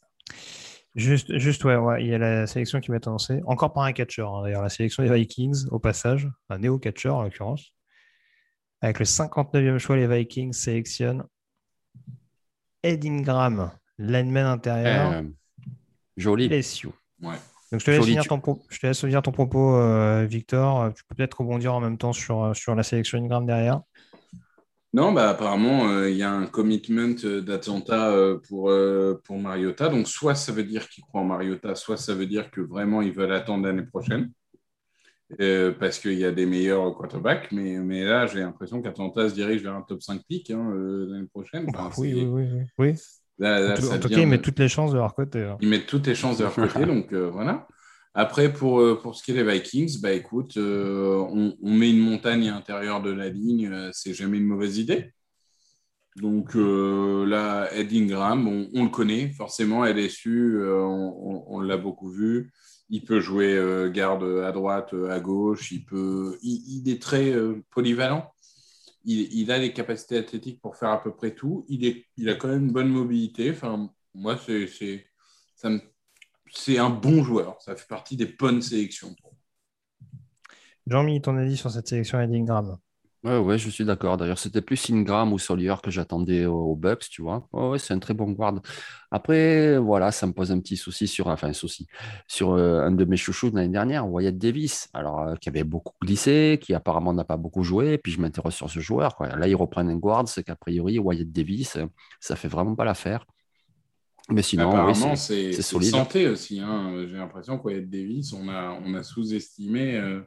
Juste, juste ouais, il y a la sélection qui va être annoncée. Encore par un catcheur, hein, d'ailleurs, la sélection des Vikings, au passage, un néo-catcheur en l'occurrence. Avec le 59e choix, les Vikings sélectionnent Ed Ingram, lineman intérieur. Euh, joli. LSU. Ouais. Donc, je te, laisse finir ton, je te laisse finir ton propos, euh, Victor. Tu peux peut-être rebondir en même temps sur, sur la sélection Ingram derrière. Non, bah, apparemment, euh, il y a un commitment euh, d'Atlanta euh, pour, pour Mariota. Donc, soit ça veut dire qu'ils croient en Mariota, soit ça veut dire que vraiment ils veulent attendre l'année prochaine. parce qu'il y a des meilleurs quarterbacks. Mais, mais là, j'ai l'impression qu'Atlanta se dirige vers un top 5 pick hein, l'année prochaine. oui, oui, oui, oui. en tout, cas, ils mettent toutes les chances de leur côté. Hein. Ils mettent toutes les chances de leur côté. donc, voilà. Après, pour, euh, pour ce qui est des Vikings, bah, écoute, euh, on, met une montagne à l'intérieur de la ligne, euh, c'est jamais une mauvaise idée. Donc là, Ed Ingram, on, le connaît forcément, LSU, on, l'a beaucoup vu. Il peut jouer garde à droite, à gauche, il, peut, il, est très polyvalent. Il, il, a les capacités athlétiques pour faire à peu près tout. Il, est, il a quand même une bonne mobilité. Enfin, moi, c'est, ça me c'est un bon joueur. Ça fait partie des bonnes sélections. Jean-Mi, ton avis sur cette sélection Ingram Ouais, ouais, je suis d'accord. D'ailleurs, c'était plus Ingram ou Solier que j'attendais aux Bucks, tu vois. Ouais, c'est un très bon guard. Après, voilà, ça me pose un petit souci sur, enfin, un souci, sur euh, un de mes chouchous de l'année dernière, Wyatt Davis, alors euh, qui avait beaucoup glissé, qui apparemment n'a pas beaucoup joué. Puis je m'interroge sur ce joueur. Quoi. Là, ils reprennent un guard, c'est qu'a priori, Wyatt Davis, ça fait vraiment pas l'affaire. Mais sinon, apparemment, c'est solide. santé aussi. Hein. J'ai l'impression que Wyatt Davis, on a, on a sous-estimé. Euh,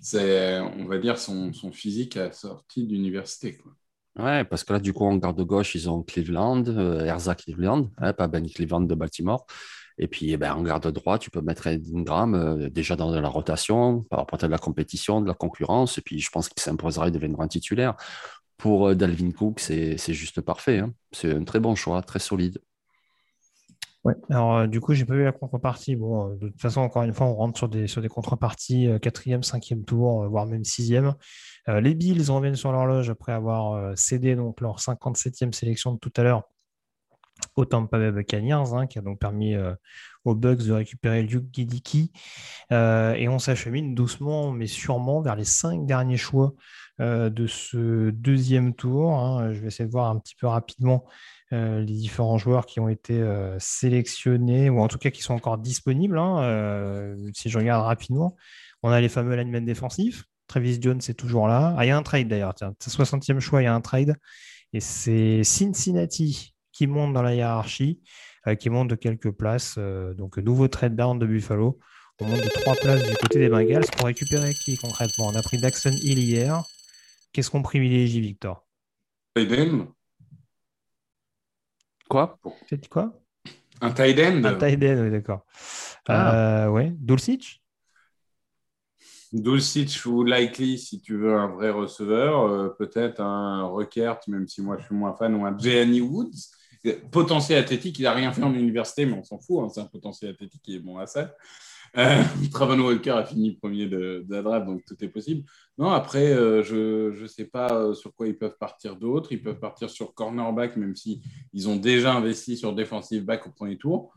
c'est, on va dire, son, son physique à sortie d'université. Ouais, parce que là, du coup, en garde gauche, ils ont Cleveland, euh, Erza Cleveland, hein, pas Ben Cleveland de Baltimore. Et puis, eh ben, en garde droit, tu peux mettre Ingram euh, déjà dans la rotation, par rapport à de la compétition, de la concurrence. Et puis, je pense qu'il s'imposera, il deviendra un titulaire. Pour euh, Dalvin Cook, c'est, juste parfait. Hein. C'est un très bon choix, très solide. Alors, euh, du coup, j'ai pas vu la contrepartie. Bon, euh, de toute façon, encore une fois, on rentre sur des, sur des contreparties euh, quatrième, cinquième tour, voire même sixième. les Bills reviennent sur l'horloge après avoir cédé donc leur 57e sélection de tout à l'heure au Tampa Bay Buccaneers, hein, qui a donc permis aux Bucks de récupérer Luke Gidicki. et on s'achemine doucement, mais sûrement, vers les cinq derniers choix de ce deuxième tour. Hein. Je vais essayer de voir un petit peu rapidement euh, les différents joueurs qui ont été euh, sélectionnés, ou en tout cas qui sont encore disponibles. Hein, euh, si je regarde rapidement, on a les fameux linemen défensifs. Travis Jones est toujours là. Ah, il y a un trade d'ailleurs. 60e choix, il y a un trade. Et c'est Cincinnati qui monte dans la hiérarchie, qui monte de quelques places. donc, nouveau trade down de Buffalo. On monte de trois places du côté des Bengals pour récupérer qui concrètement? On a pris Daxon Hill hier. Qu'est-ce qu'on privilégie, Victor? Quoi? C'est quoi? Un tight end? Un tight end, oui, d'accord. Ah. Euh, ouais. Dulcich? Dulcich ou Likely, si tu veux un vrai receveur. Euh, peut-être un Ruckert, même si moi je suis moins fan, ou un Jenny Woods. Potentiel athlétique, il n'a rien fait en université, mais on s'en fout. Hein, c'est un potentiel athlétique qui est bon à ça. Euh, Travon Walker a fini premier de, la draft, donc tout est possible. Non, après, euh, je ne sais pas euh, sur quoi ils peuvent partir d'autres. Ils peuvent partir sur cornerback, même si ils ont déjà investi sur defensive back au premier tour.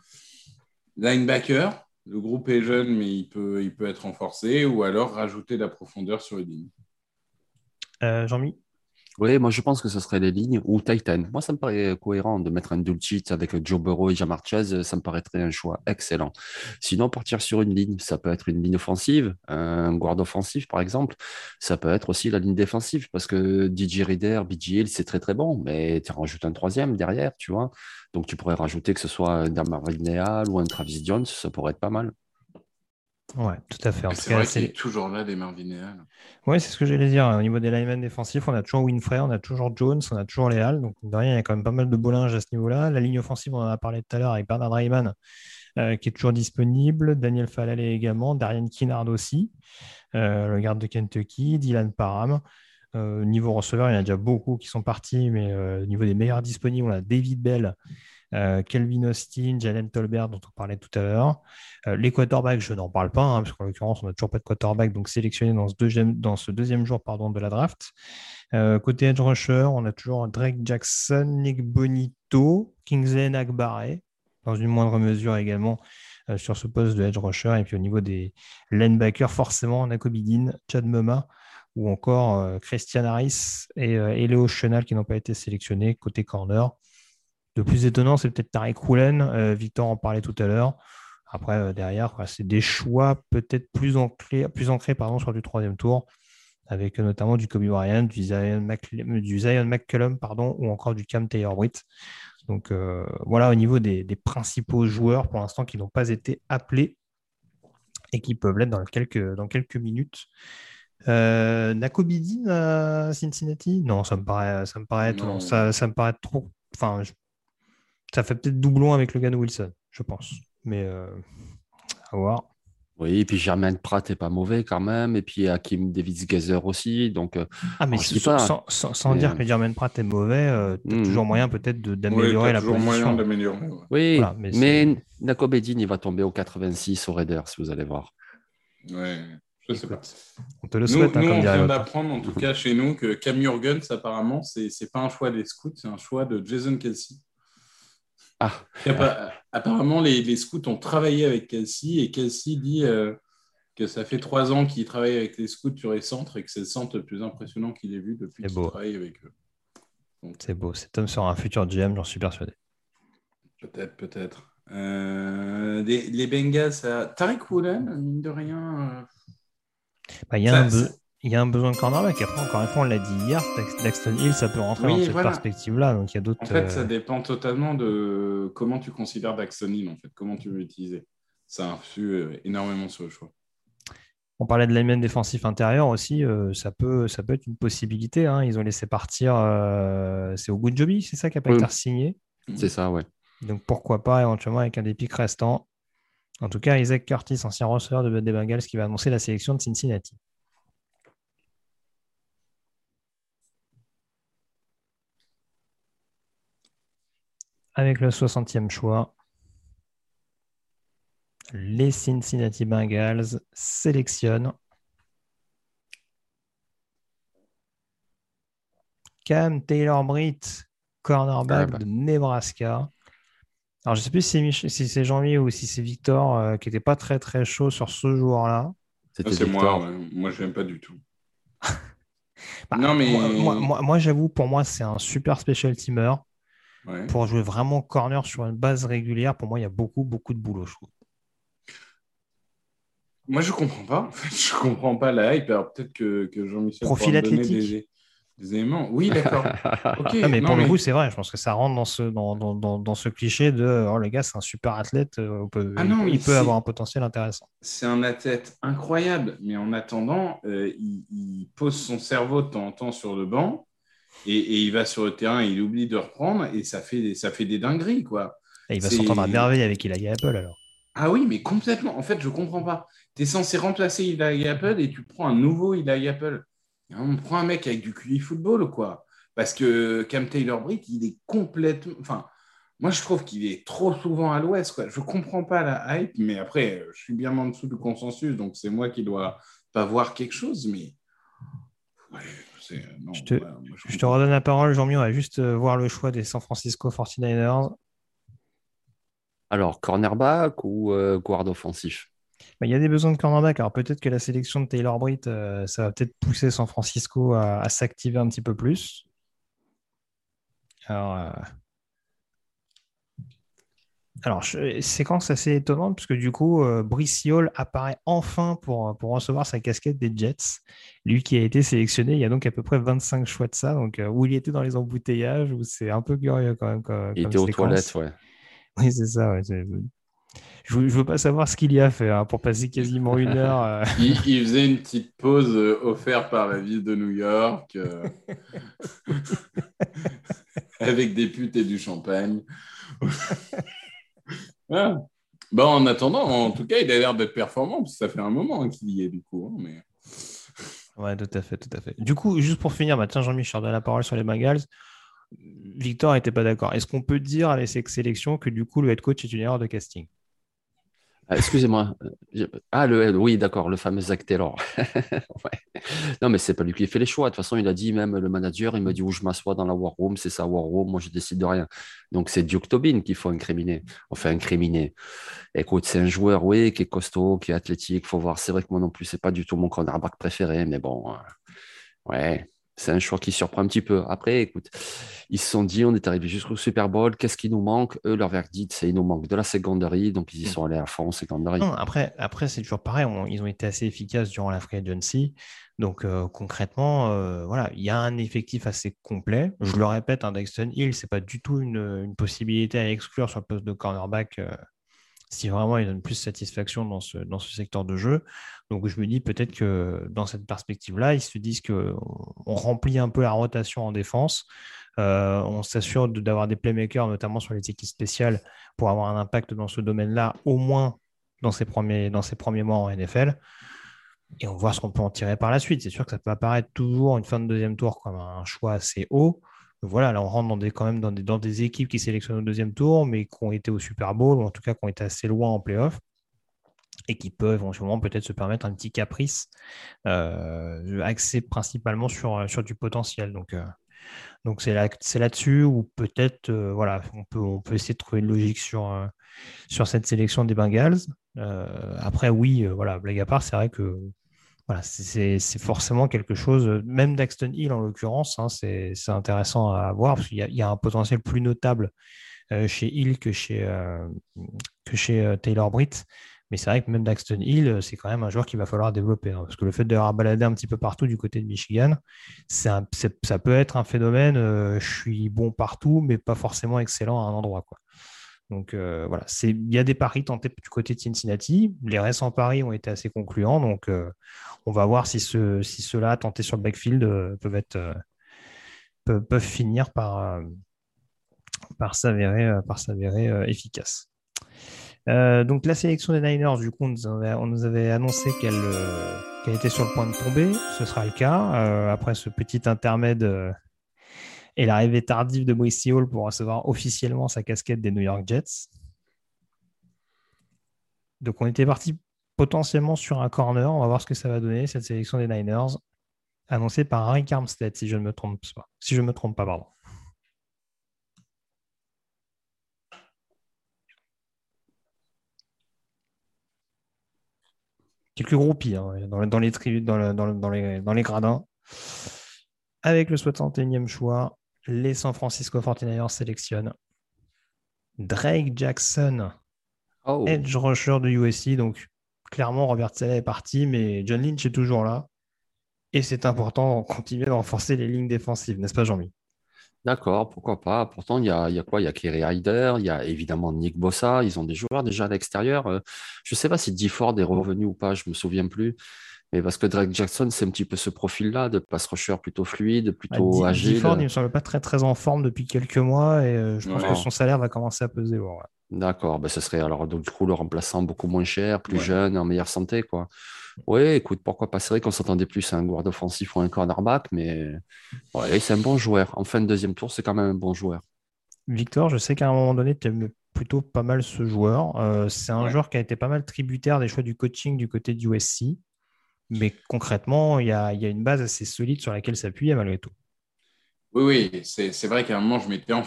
Linebacker, le groupe est jeune, mais il peut, il peut être renforcé, ou alors rajouter de la profondeur sur les lignes. Jean-Mi? Oui, moi je pense que ce serait les lignes ou Titan. Moi, ça me paraît cohérent de mettre un Dulcich avec Joe Burrow et Jamar Chase. Ça me paraîtrait un choix excellent. Sinon, partir sur une ligne, ça peut être une ligne offensive, un guard offensif par exemple. Ça peut être aussi la ligne défensive parce que DJ Reader, BG Hill, c'est très très bon, mais tu rajoutes un troisième derrière, tu vois. Donc tu pourrais rajouter que ce soit un Damar ou un Travis Jones, ça pourrait être pas mal. Ouais, tout à fait. C'est vrai qu'il est toujours là des Marvinéal. Oui, c'est ce que j'allais dire. Au niveau des linemen défensifs, on a toujours Winfrey, on a toujours Jones, on a toujours Léal. Donc, de rien, il y a quand même pas mal de beaux à ce niveau-là. La ligne offensive, on en a parlé tout à l'heure avec Bernard Rayman, euh, qui est toujours disponible. Daniel Falale également. Darian Kinnard aussi, euh, le garde de Kentucky. Dylan Parham. Euh, niveau receveur, il y en a déjà beaucoup qui sont partis, mais au niveau des meilleurs disponibles, on a David Bell. Euh, Kelvin Austin, Jalen Tolbert, dont on parlait tout à l'heure. Euh, les quarterbacks, je n'en parle pas, hein, parce qu'en l'occurrence, on n'a toujours pas de quarterback, donc sélectionné dans ce deuxième, dans ce deuxième jour pardon, de la draft. Euh, côté edge rusher, on a toujours Drake Jackson, Nick Bonito, Kingsley Nagbare, dans une moindre mesure également sur ce poste de edge rusher. Et puis au niveau des linebackers, forcément, Nakobidin, Chad Muma ou encore Christian Harris et, et Léo Chenal qui n'ont pas été sélectionnés côté corner. Le plus étonnant, c'est peut-être Tarek Roulen. Euh, Victor en parlait tout à l'heure. Après, euh, derrière, c'est des choix peut-être plus ancrés, plus ancrés pardon, sur du troisième tour, avec notamment du Kobe Bryant, du Zion, McCullum pardon, ou encore du Cam Taylor-Britt. Donc euh, voilà au niveau des, principaux joueurs pour l'instant qui n'ont pas été appelés et qui peuvent l'être dans quelques, dans quelques minutes. Euh, Nakobidin à Cincinnati? Non, ça me paraît, ça me paraît, ça, ça, me paraît trop. Enfin, ça fait peut-être doublon avec Logan Wilson, je pense. Mais euh, à voir. Oui, et puis Germaine Pratt est pas mauvais quand même, et puis Hakim Davis Gazer aussi. Donc, euh, ah, mais sans, sans, dire que Germaine Pratt est mauvais, euh, tu as hmm. toujours moyen peut-être d'améliorer la toujours position. moyen d'améliorer. Oui, mais, mais Nako Bedin, il va tomber au 86 au Raiders, vous allez voir. Ouais. Je sais pas. On te le souhaite. Nous, hein, on vient d'apprendre, en tout cas chez nous, que Cam Jurgens, apparemment, c'est pas un choix des scouts, c'est un choix de Jason Kelsey. Ah. Apparemment, les, les, scouts ont travaillé avec Kelsey et Kelsey dit euh, que ça fait trois ans qu'il travaille avec les scouts sur les centres et que c'est le centre le plus impressionnant qu'il ait vu depuis qu'il travaille avec eux. C'est beau. Cet homme sera un futur GM, j'en suis persuadé. Peut-être, peut-être. Euh, les, Bengals, ça... Tariq Woolen, mine de rien. Euh, bah, il y, a un besoin de cornerback. Après, encore une fois, on l'a dit hier, Daxton Hill, ça peut rentrer dans cette perspective-là. Donc, il y a d'autres. En fait, ça euh, dépend totalement de comment tu considères Daxton Hill, en fait, comment tu veux l'utiliser. Ça influe énormément sur le choix. On parlait de l'alimen défensif intérieur aussi, ça, peut, ça peut être une possibilité. Hein. Ils ont laissé partir, c'est au Joby, c'est ça qui n'a pas été signé C'est ça, ouais. Donc pourquoi pas éventuellement avec un des pics restants. En tout cas, Isaac Curtis, ancien receveur de des Bengals, qui va annoncer la sélection de Cincinnati. Avec le 60e choix, les Cincinnati Bengals sélectionnent Cam Taylor-Britt, cornerback ah bah. de Nebraska. Alors, je ne sais plus si, c'est Jean-Mi ou si c'est Victor euh, qui n'était pas très très chaud sur ce joueur-là. C'est moi, moi je n'aime pas du tout. Bah, non, mais... Moi, j'avoue, pour moi, c'est un super special teamer. Pour jouer vraiment corner sur une base régulière, pour moi, il y a beaucoup, beaucoup de boulot, je trouve. Moi, je comprends pas. je comprends pas la hype. Alors, peut-être que, que Jean-Michel. Profil athlétique. Des éléments. Oui, d'accord. mais pour le coup, c'est vrai. Je pense que ça rentre dans ce, dans, dans, dans, ce cliché de oh, le gars, c'est un super athlète. Euh, ah il, peut avoir un potentiel intéressant. C'est un athlète incroyable. Mais en attendant, euh, il, pose son cerveau de temps en temps sur le banc et, et, il va sur le terrain, il oublie de reprendre et ça fait des, ça fait des dingueries. Quoi. Et il va s'entendre à merveille avec Eli Apple alors. Ah oui, mais complètement. En fait, je comprends pas. Tu es censé remplacer Eli Apple et tu prends un nouveau Eli Apple. On prend un mec avec du QI football, quoi. Parce que Cam Taylor-Britt, il est complètement. Enfin, moi, je trouve qu'il est trop souvent à l'ouest, quoi. Je comprends pas la hype, mais après, je suis bien en dessous du consensus, donc c'est moi qui dois pas voir quelque chose, mais. Je, te, redonne la parole, Jean-Mi. On va juste euh, voir le choix des San Francisco 49ers. Alors, cornerback ou euh, guard offensif? Bah, il y a des besoins de cornerback. Alors peut-être que la sélection de Taylor Britt, euh, ça va peut-être pousser San Francisco à, s'activer un petit peu plus. Alors, euh, Alors séquence assez étonnante, puisque du coup, euh, Brice apparaît enfin pour, pour recevoir sa casquette des Jets. Lui qui a été sélectionné il y a donc à peu près 25 choix de ça, donc où il était dans les embouteillages, où c'est un peu curieux quand même. il était aux toilettes, ouais. Oui, c'est ça. Ouais je ne veux pas savoir ce qu'il y a à faire hein, pour passer quasiment une heure. Euh. Il, faisait une petite pause euh, offerte par la ville de New York euh, avec des putes et du champagne. Ah. Bon, en attendant, en tout cas, il a l'air d'être performant, parce que ça fait un moment qu'il y est du coup. Hein, mais... Ouais, tout à fait, tout à fait. Du coup, juste pour finir, bah, tiens, Jean-Michel, donne la parole sur les Bengals. Victor n'était pas d'accord. Est-ce qu'on peut dire avec cette sélection que du coup, le head coach est une erreur de casting? Ah, excusez-moi. Ah, le, oui, d'accord, le fameux Zach Taylor. Non, mais c'est pas lui qui fait les choix. De toute façon, il a dit même le manager, il me dit où je m'assois dans la War Room, c'est ça, War Room, moi je décide de rien. Donc c'est Duke Tobin qu'il faut incriminer. Enfin, incriminer. Écoute, c'est un joueur, oui, qui est costaud, qui est athlétique, faut voir. C'est vrai que moi non plus, c'est pas du tout mon cornerback préféré, mais bon, euh, ouais c'est un choix qui surprend un petit peu. Après, écoute, ils se sont dit, on est arrivé jusqu'au Super Bowl, qu'est-ce qui nous manque? Eux, leur verdict, c'est il nous manque de la secondaire, donc ils y mm. sont allés à fond, secondaire. Non, après, après c'est toujours pareil, ils ont été assez efficaces durant la free agency. Donc euh, concrètement, euh, voilà, il y a un effectif assez complet. Je le répète, un hein, Dexton Hill, c'est pas du tout une, possibilité à exclure sur le poste de cornerback. Euh, si vraiment il donne plus satisfaction dans ce, dans ce secteur de jeu. Donc je me dis peut-être que dans cette perspective-là, ils se disent qu'on remplit un peu la rotation en défense. Euh, on s'assure d'avoir des playmakers, notamment sur les équipes spéciales, pour avoir un impact dans ce domaine-là, au moins dans ces premiers, premiers mois en NFL. Et on voit ce qu'on peut en tirer par la suite. C'est sûr que ça peut apparaître toujours une fin de deuxième tour comme un choix assez haut. Voilà, là on rentre quand même dans des, équipes qui sélectionnent au deuxième tour, mais qui ont été au Super Bowl, ou en tout cas qui ont été assez loin en playoff et qui peuvent éventuellement peut-être se permettre un petit caprice euh, axé principalement sur, euh, sur du potentiel. Donc, euh, c'est là, là-dessus où peut-être voilà, on peut, on peut essayer de trouver une logique sur, sur cette sélection des Bengals. après, oui, voilà, blague à part, c'est vrai que voilà, c'est forcément quelque chose, même Daxton Hill en l'occurrence, hein, c'est intéressant à voir parce qu'il y, a un potentiel plus notable euh, chez Hill que chez, euh, que chez euh, Taylor Britt. Mais c'est vrai que même Daxton Hill, c'est quand même un joueur qu'il va falloir développer. Hein, parce que le fait d'avoir baladé un petit peu partout du côté de Michigan, ça peut être un phénomène. je suis bon partout, mais pas forcément excellent à un endroit. Quoi. Donc euh, voilà, il y a des paris tentés du côté de Cincinnati. Les récents paris ont été assez concluants. Donc euh, on va voir si, ce, si ceux-là tentés sur le backfield euh, peuvent, finir par, s'avérer, efficaces. donc la sélection des Niners, du coup, on nous avait, annoncé qu'elle était sur le point de tomber. Ce sera le cas. après ce petit intermède et l'arrivée tardive de Brice Hall pour recevoir officiellement sa casquette des New York Jets. Donc on était parti potentiellement sur un corner. On va voir ce que ça va donner, cette sélection des Niners, annoncée par Harry Armstead, si je ne me trompe pas. Si je me trompe pas, pardon. Quelques groupies hein, dans, les, dans, dans, les, dans les gradins. Avec le 61e choix, les San Francisco 49ers sélectionnent Drake Jackson, oh. edge rusher de USC. Donc, clairement, Robert Saleh est parti, mais John Lynch est toujours là. Et c'est important de continuer de renforcer les lignes défensives, n'est-ce pas, Jean-Mi? D'accord, pourquoi pas. Pourtant, il y a, quoi? Il y a Kerry Ryder, il y a évidemment Nick Bossa. Ils ont des joueurs déjà à l'extérieur. Euh, je ne sais pas si D Ford est revenu ou pas, je ne me souviens plus parce que Drake Jackson, c'est un petit peu ce profil-là de pass rusher plutôt fluide, plutôt bah, agile. Ford, il me semble pas très très en forme depuis quelques mois et euh, je pense que son salaire va commencer à peser. D'accord, ben, ce serait alors donc du coup le remplaçant beaucoup moins cher, plus jeune, en meilleure santé, quoi. Oui, écoute, pourquoi pas C'est vrai qu'on s'attendait plus à un guard offensif ou un cornerback, mais c'est un bon joueur. En fin de deuxième tour, c'est quand même un bon joueur. Victor, je sais qu'à un moment donné, tu aimes plutôt pas mal ce joueur. Euh, c'est un joueur qui a été pas mal tributaire des choix du coaching du côté du USC. Mais concrètement, il y a, une base assez solide sur laquelle s'appuyer malgré tout. Oui, oui, c'est vrai qu'à un moment, je m'étais en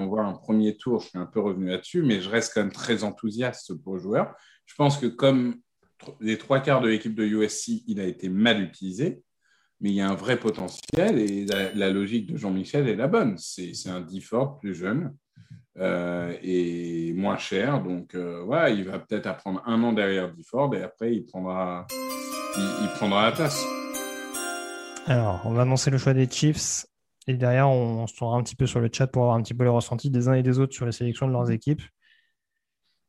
on voit un premier tour, je suis un peu revenu là-dessus, mais je reste quand même très enthousiaste pour le joueur. Je pense que comme les trois quarts de l'équipe de USC, il a été mal utilisé, mais il y a un vrai potentiel et la, logique de Jean-Michel est la bonne. C'est un D-Ford plus jeune euh, et moins cher. Donc, euh, il va peut-être apprendre un an derrière D-Ford et après, il prendra il, prendra la place. Alors, on va annoncer le choix des Chiefs. Et derrière, on, se tournera un petit peu sur le chat pour avoir un petit peu les ressentis des uns et des autres sur les sélections de leurs équipes.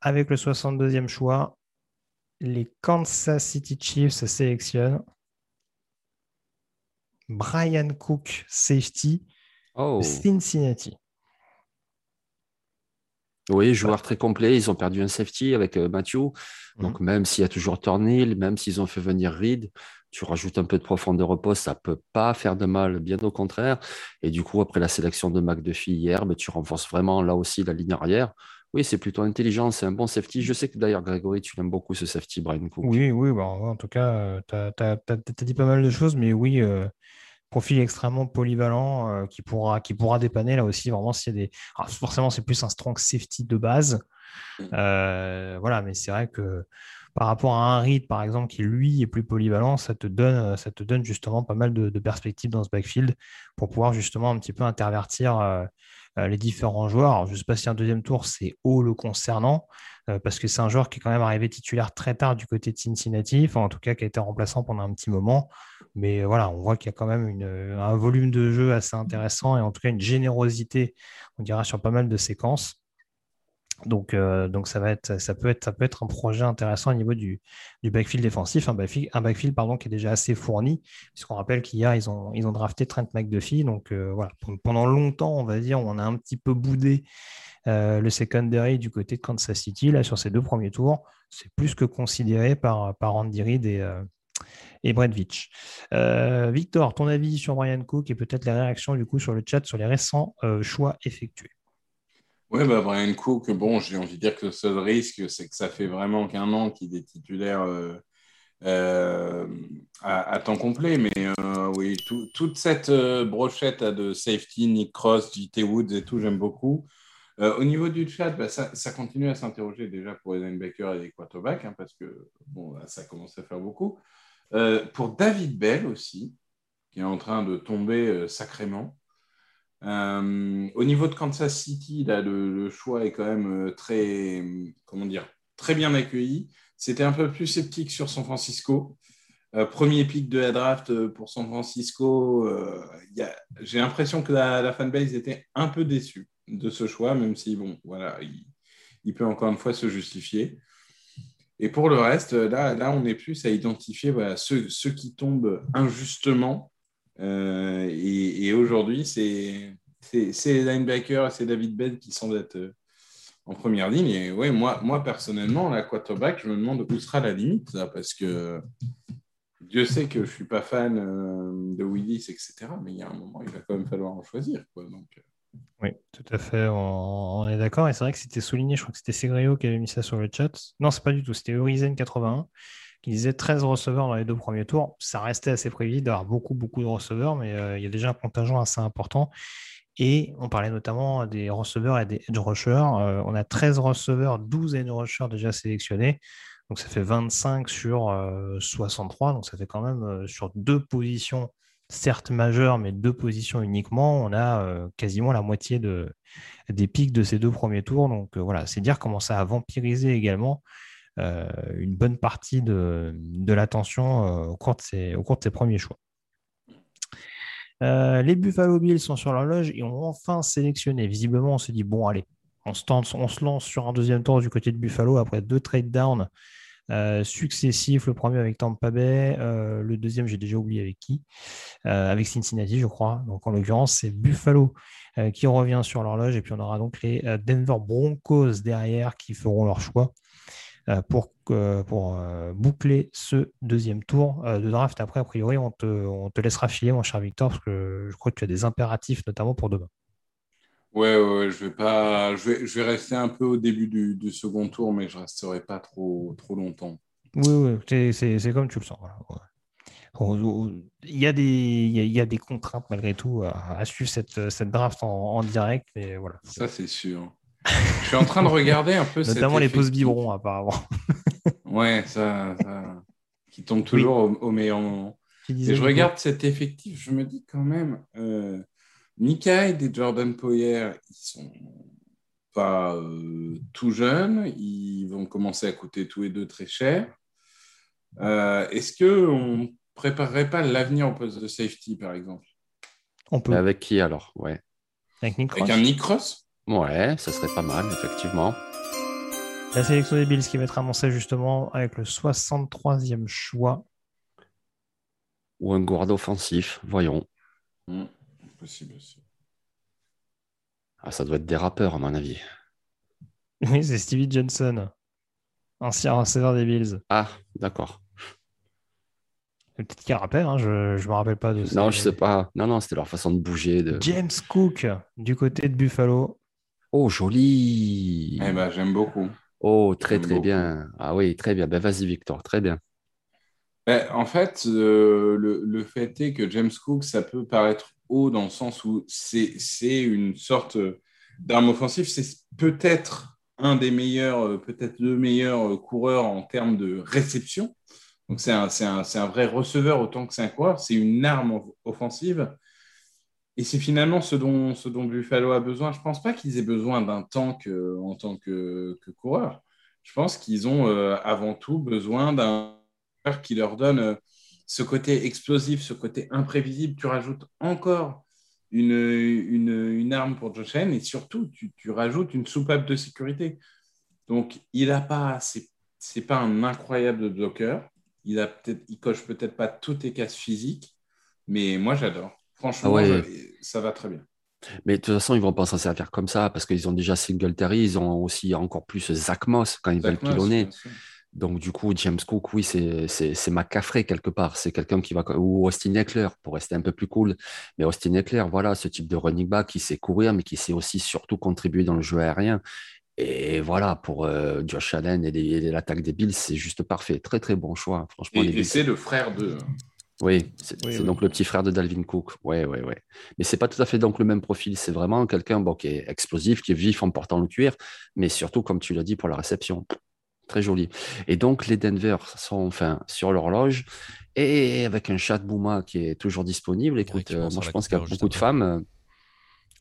Avec le 62e choix, les Kansas City Chiefs sélectionnent Brian Cook, safety, oh. Cincinnati. Oui, joueur très complet. Ils ont perdu un safety avec euh, Matthew. Donc, mhm. même s'il y a toujours Tornil, même s'ils ont fait venir Reed, tu rajoutes un peu de profondeur de repos, ça ne peut pas faire de mal, bien au contraire. Et du coup, après la sélection de McDuffie hier, mais ben, tu renforces vraiment là aussi la ligne arrière. Oui, c'est plutôt intelligent, c'est un bon safety. Je sais que d'ailleurs, Grégory, tu aimes beaucoup ce safety, Brian Cook. Oui, oui, bah, en tout cas, euh, tu as, dit pas mal de choses, mais oui, euh, profil extrêmement polyvalent euh, qui, pourra, qui pourra dépanner là aussi vraiment s'il y a des. forcément, c'est plus un strong safety de base. Mm. Euh, voilà, mais c'est vrai que par rapport à un read, par exemple, qui lui est plus polyvalent, ça te donne, ça te donne justement pas mal de, perspectives dans ce backfield pour pouvoir justement un petit peu intervertir euh, les différents joueurs. Alors, je ne sais pas si un deuxième tour, c'est haut le concernant, parce que c'est un joueur qui est quand même arrivé titulaire très tard du côté de Cincinnati, en tout cas qui a été remplaçant pendant un petit moment. Mais voilà, on voit qu'il y a quand même un volume de jeu assez intéressant et en tout cas une générosité, on dira, sur pas mal de séquences. Donc, euh, donc ça, va être, ça, peut être, ça peut être un projet intéressant au niveau du, backfield défensif, un backfield, pardon, qui est déjà assez fourni, puisqu'on rappelle qu'hier, ils ont, ils ont drafté Trent McDuffie. Donc euh, voilà, pendant longtemps, on va dire, on a un petit peu boudé euh, le secondary du côté de Kansas City. Là, sur ces deux premiers tours, c'est plus que considéré par, Andy Reid et, et Brett euh, Victor, ton avis sur Brian Cook et peut-être les réactions du coup sur le chat sur les récents euh, choix effectués? Oui, bah Brian Cook, bon, j'ai envie de dire que le seul risque, c'est que ça fait vraiment qu'un an qu'il est titulaire euh, à, temps complet. Mais oui, toute cette brochette de safety, Nick Cross, JT Woods et tout, j'aime beaucoup. Au niveau du chat, bah, ça, continue à s'interroger déjà pour les linebackers et les hein, parce que bon, ça commence à faire beaucoup. pour David Bell aussi, qui est en train de tomber sacrément. Euh, au niveau de Kansas City, le, choix est quand même euh, très, comment dire, très bien accueilli. C'était un peu plus sceptique sur San Francisco. Euh, premier pic de la draft pour San Francisco. J'ai l'impression que la, fanbase était un peu déçue de ce choix, même si, bon, voilà, il, peut encore une fois se justifier. Et pour le reste, là, là on est plus à identifier ceux, ceux qui tombent injustement euh, et, aujourd'hui, c'est les linebackers c'est David Bell qui semblent être euh, en première ligne. Et ouais, moi, moi personnellement, la quarterback, je me demande où sera la limite, parce que Dieu sait que je ne suis pas fan euh, de Willis, etc. Mais il y a un moment, il va quand même falloir en choisir. Quoi, donc... Oui, tout à fait, on, est d'accord. Et c'est vrai que c'était souligné, je crois que c'était Segrio qui avait mis ça sur le chat. Non, c'est pas du tout, c'était Horizon81 qui disait 13 receveurs dans les deux premiers tours. Ça restait assez prévisible d'avoir beaucoup, beaucoup de receveurs, mais euh, il y a déjà un contingent assez important. Et on parlait notamment des receveurs et des edge rushers. Euh, on a 13 receveurs, 12 edge rushers déjà sélectionnés. Donc ça fait 25 sur 63. Euh, Donc ça fait quand même sur deux positions, certes majeures, mais deux positions uniquement, on a quasiment la moitié de, des pics de ces deux premiers tours. Donc voilà, c'est dire comment ça a vampirisé également euh, une bonne partie de, l'attention euh, au, cours de ses, au cours de premiers choix. Euh, les Buffalo Bills sont sur l'horloge et ont enfin sélectionné. Visiblement, on se dit bon, allez, on se, on se lance sur un deuxième tour du côté de Buffalo après deux trade downs successifs. Le premier avec Tampa Bay, le deuxième, j'ai déjà oublié avec qui, avec Cincinnati, je crois. Donc en l'occurrence, c'est Buffalo qui revient sur l'horloge et puis on aura donc les Denver Broncos derrière qui feront leur choix. Euh, pour, pour euh, boucler ce deuxième tour euh, de draft. Après, a priori, on te, on te laissera filer, mon cher Victor, parce que je crois que tu as des impératifs, notamment pour demain. Ouais, ouais, je vais pas, je vais, je vais rester un peu au début du, du second tour, mais je resterai pas trop, trop longtemps. Oui, oui, c'est comme tu le sens. Il y, a des, il, y a, des contraintes malgré tout à, suivre cette, cette draft en, en, direct, mais voilà. Ça, c'est sûr. Je suis en train de regarder un peu. Notamment les pauses biberons, apparemment. ouais, ça, qui tombe toujours au, meilleur moment. Et je regarde cet effectif, je me dis quand même, euh, Nikai et Jordan Poyer, ils sont pas euh, tout jeunes, ils vont commencer à coûter tous les deux très cher. Euh, est-ce qu'on préparerait pas l'avenir au poste de safety, par exemple? On peut. Avec qui alors? Ouais. Avec, Nick Avec un Nick Cross? Ouais, ça serait pas mal, effectivement. La sélection des Bills qui va être annoncée justement avec le 63e choix. Ou un guard offensif, voyons. Hmm, possible aussi. Ah, ça doit être des rappeurs, à mon avis. Oui, c'est Stevie Johnson, ancien receveur des Bills. Ah, d'accord. Peut-être qu'il rappelle, hein, je ne me rappelle pas de ça. Non, je sais pas. Non, non, c'était leur façon de bouger. De... James Cook, du côté de Buffalo. Oh, joli. Eh ben, j'aime beaucoup. Oh, très, très bien. Ah oui, très bien. Ben, vas-y, Victor, très bien. Ben, en fait, euh, le, fait est que James Cook, ça peut paraître dans le sens où c'est une sorte d'arme offensive. C'est peut-être un des meilleurs, euh, peut-être le meilleur euh, coureur en termes de réception. Donc, c'est un, vrai receveur autant que c'est un coureur. C'est une arme offensive. Et c'est finalement ce dont, Buffalo a besoin. Je ne pense pas qu'ils aient besoin d'un tank euh, en tant que, coureur. Je pense qu'ils ont avant tout besoin d'un coureur qui leur donne ce côté explosif, ce côté imprévisible. Tu rajoutes encore une, une, arme pour Josh Allen et surtout, tu, tu, rajoutes une soupape de sécurité. Donc, il a pas, c'est pas un incroyable bloqueur. Il a peut-être, il coche peut-être pas toutes les cases physiques, mais moi j'adore. Franchement, ah ça va très bien. Mais de toute façon, ils vont pas s'en servir comme ça parce qu'ils ont déjà Singletary, ils ont aussi encore plus Zach Moss quand ils veulent pilonner. Donc, du coup, James Cook, oui, c'est McCaffrey quelque part. C'est quelqu'un qui va. Ou Austin Eckler pour rester un peu plus cool. Mais Austin Eckler, voilà, ce type de running back qui sait courir, mais qui sait aussi surtout contribuer dans le jeu aérien. Et voilà, pour euh, Josh Allen et, l'attaque des Bills, c'est juste parfait. Très, très bon choix. Franchement, et, c'est le frère de. Oui, c'est donc le petit frère de Dalvin Cook. Ouais, ouais, ouais. Mais c'est pas tout à fait donc le même profil. C'est vraiment quelqu'un bon, qui est explosif, qui est vif en portant le cuir, mais surtout, comme tu l'as dit, pour la réception. Très joli. Et donc, les Denver sont enfin sur l'horloge et avec un chat Bouma qui est toujours disponible. Écoute, euh, moi, je pense qu'il y a beaucoup de femmes. Euh,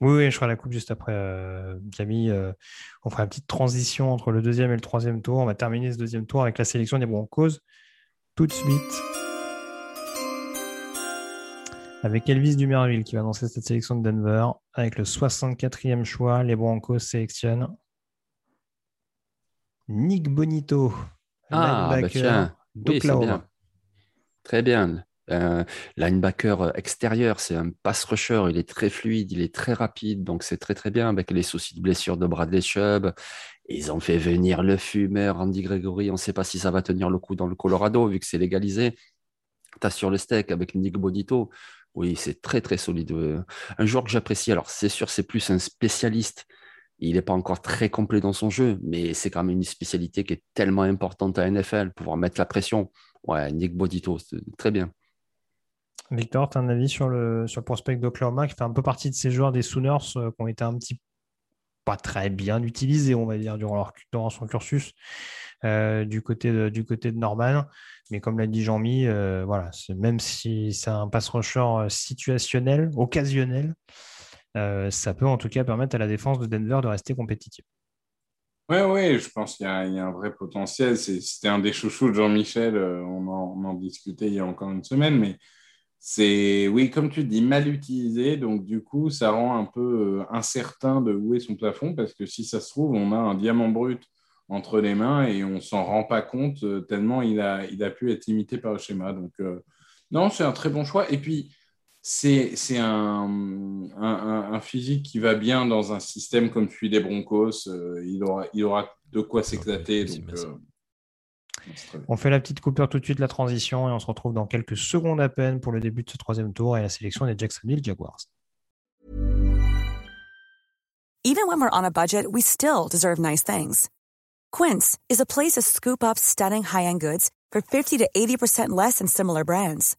oui, oui, je ferai la coupe juste après, euh, Camille. on fera une petite transition entre le deuxième et le troisième tour. On va terminer ce deuxième tour avec la sélection des Broncos tout de suite. Avec Elvis Dumerville qui va lancer cette sélection de Denver. Avec le 64e choix, les Broncos sélectionnent Nick Bonito, ah, bah linebacker d'Oklahoma. Très bien. Euh, linebacker extérieur, c'est un pass rusher, il est très fluide, il est très rapide, donc c'est très très bien avec les soucis de blessure de Bradley Chubb. Ils ont fait venir le fumeur Andy Gregory, on ne sait pas si ça va tenir le coup dans le Colorado vu que c'est légalisé. Tu as sur le steak avec Nick Bonito, oui, c'est très très solide. Un joueur que j'apprécie, alors c'est sûr, c'est plus un spécialiste. Il n'est pas encore très complet dans son jeu, mais c'est quand même une spécialité qui est tellement importante à NFL, pouvoir mettre la pression. Ouais, Nick Bodito, très bien. Victor, tu as un avis sur le, sur le prospect d'Oklahoma qui fait un peu partie de ces joueurs des Sooners euh, qui ont été un petit pas très bien utilisés, on va dire, durant son cursus. Euh, du, côté de, du côté de Norman. Mais comme l'a dit Jean-Mi, euh, voilà, même si c'est un pass rusher euh, situationnel, occasionnel, ça peut en tout cas permettre à la défense de Denver de rester compétitive. Oui, oui, je pense qu'il y, a un vrai potentiel. C'était un des chouchous de Jean-Michel, on en, on en, discutait il y a encore une semaine, mais c'est, oui, comme tu dis, mal utilisé. Donc, du coup, ça rend un peu incertain de où est son plafond, parce que si ça se trouve, on a un diamant brut entre les mains et on s'en rend pas compte euh, tellement il a, il a pu être imité par le schéma. Donc, euh, non, c'est un très bon choix. Et puis, c'est un, un, physique qui va bien dans un système comme celui des Broncos. Euh, il, aura, il aura de quoi s'éclater. on fait la petite coupure tout de suite, la transition, et on se retrouve dans quelques secondes à peine pour le début de ce troisième tour et la sélection des Jacksonville Jaguars. Even when we're on a budget, we still deserve nice things. Quince is a place to scoop up stunning high-end goods for 50 to 80% less than similar brands.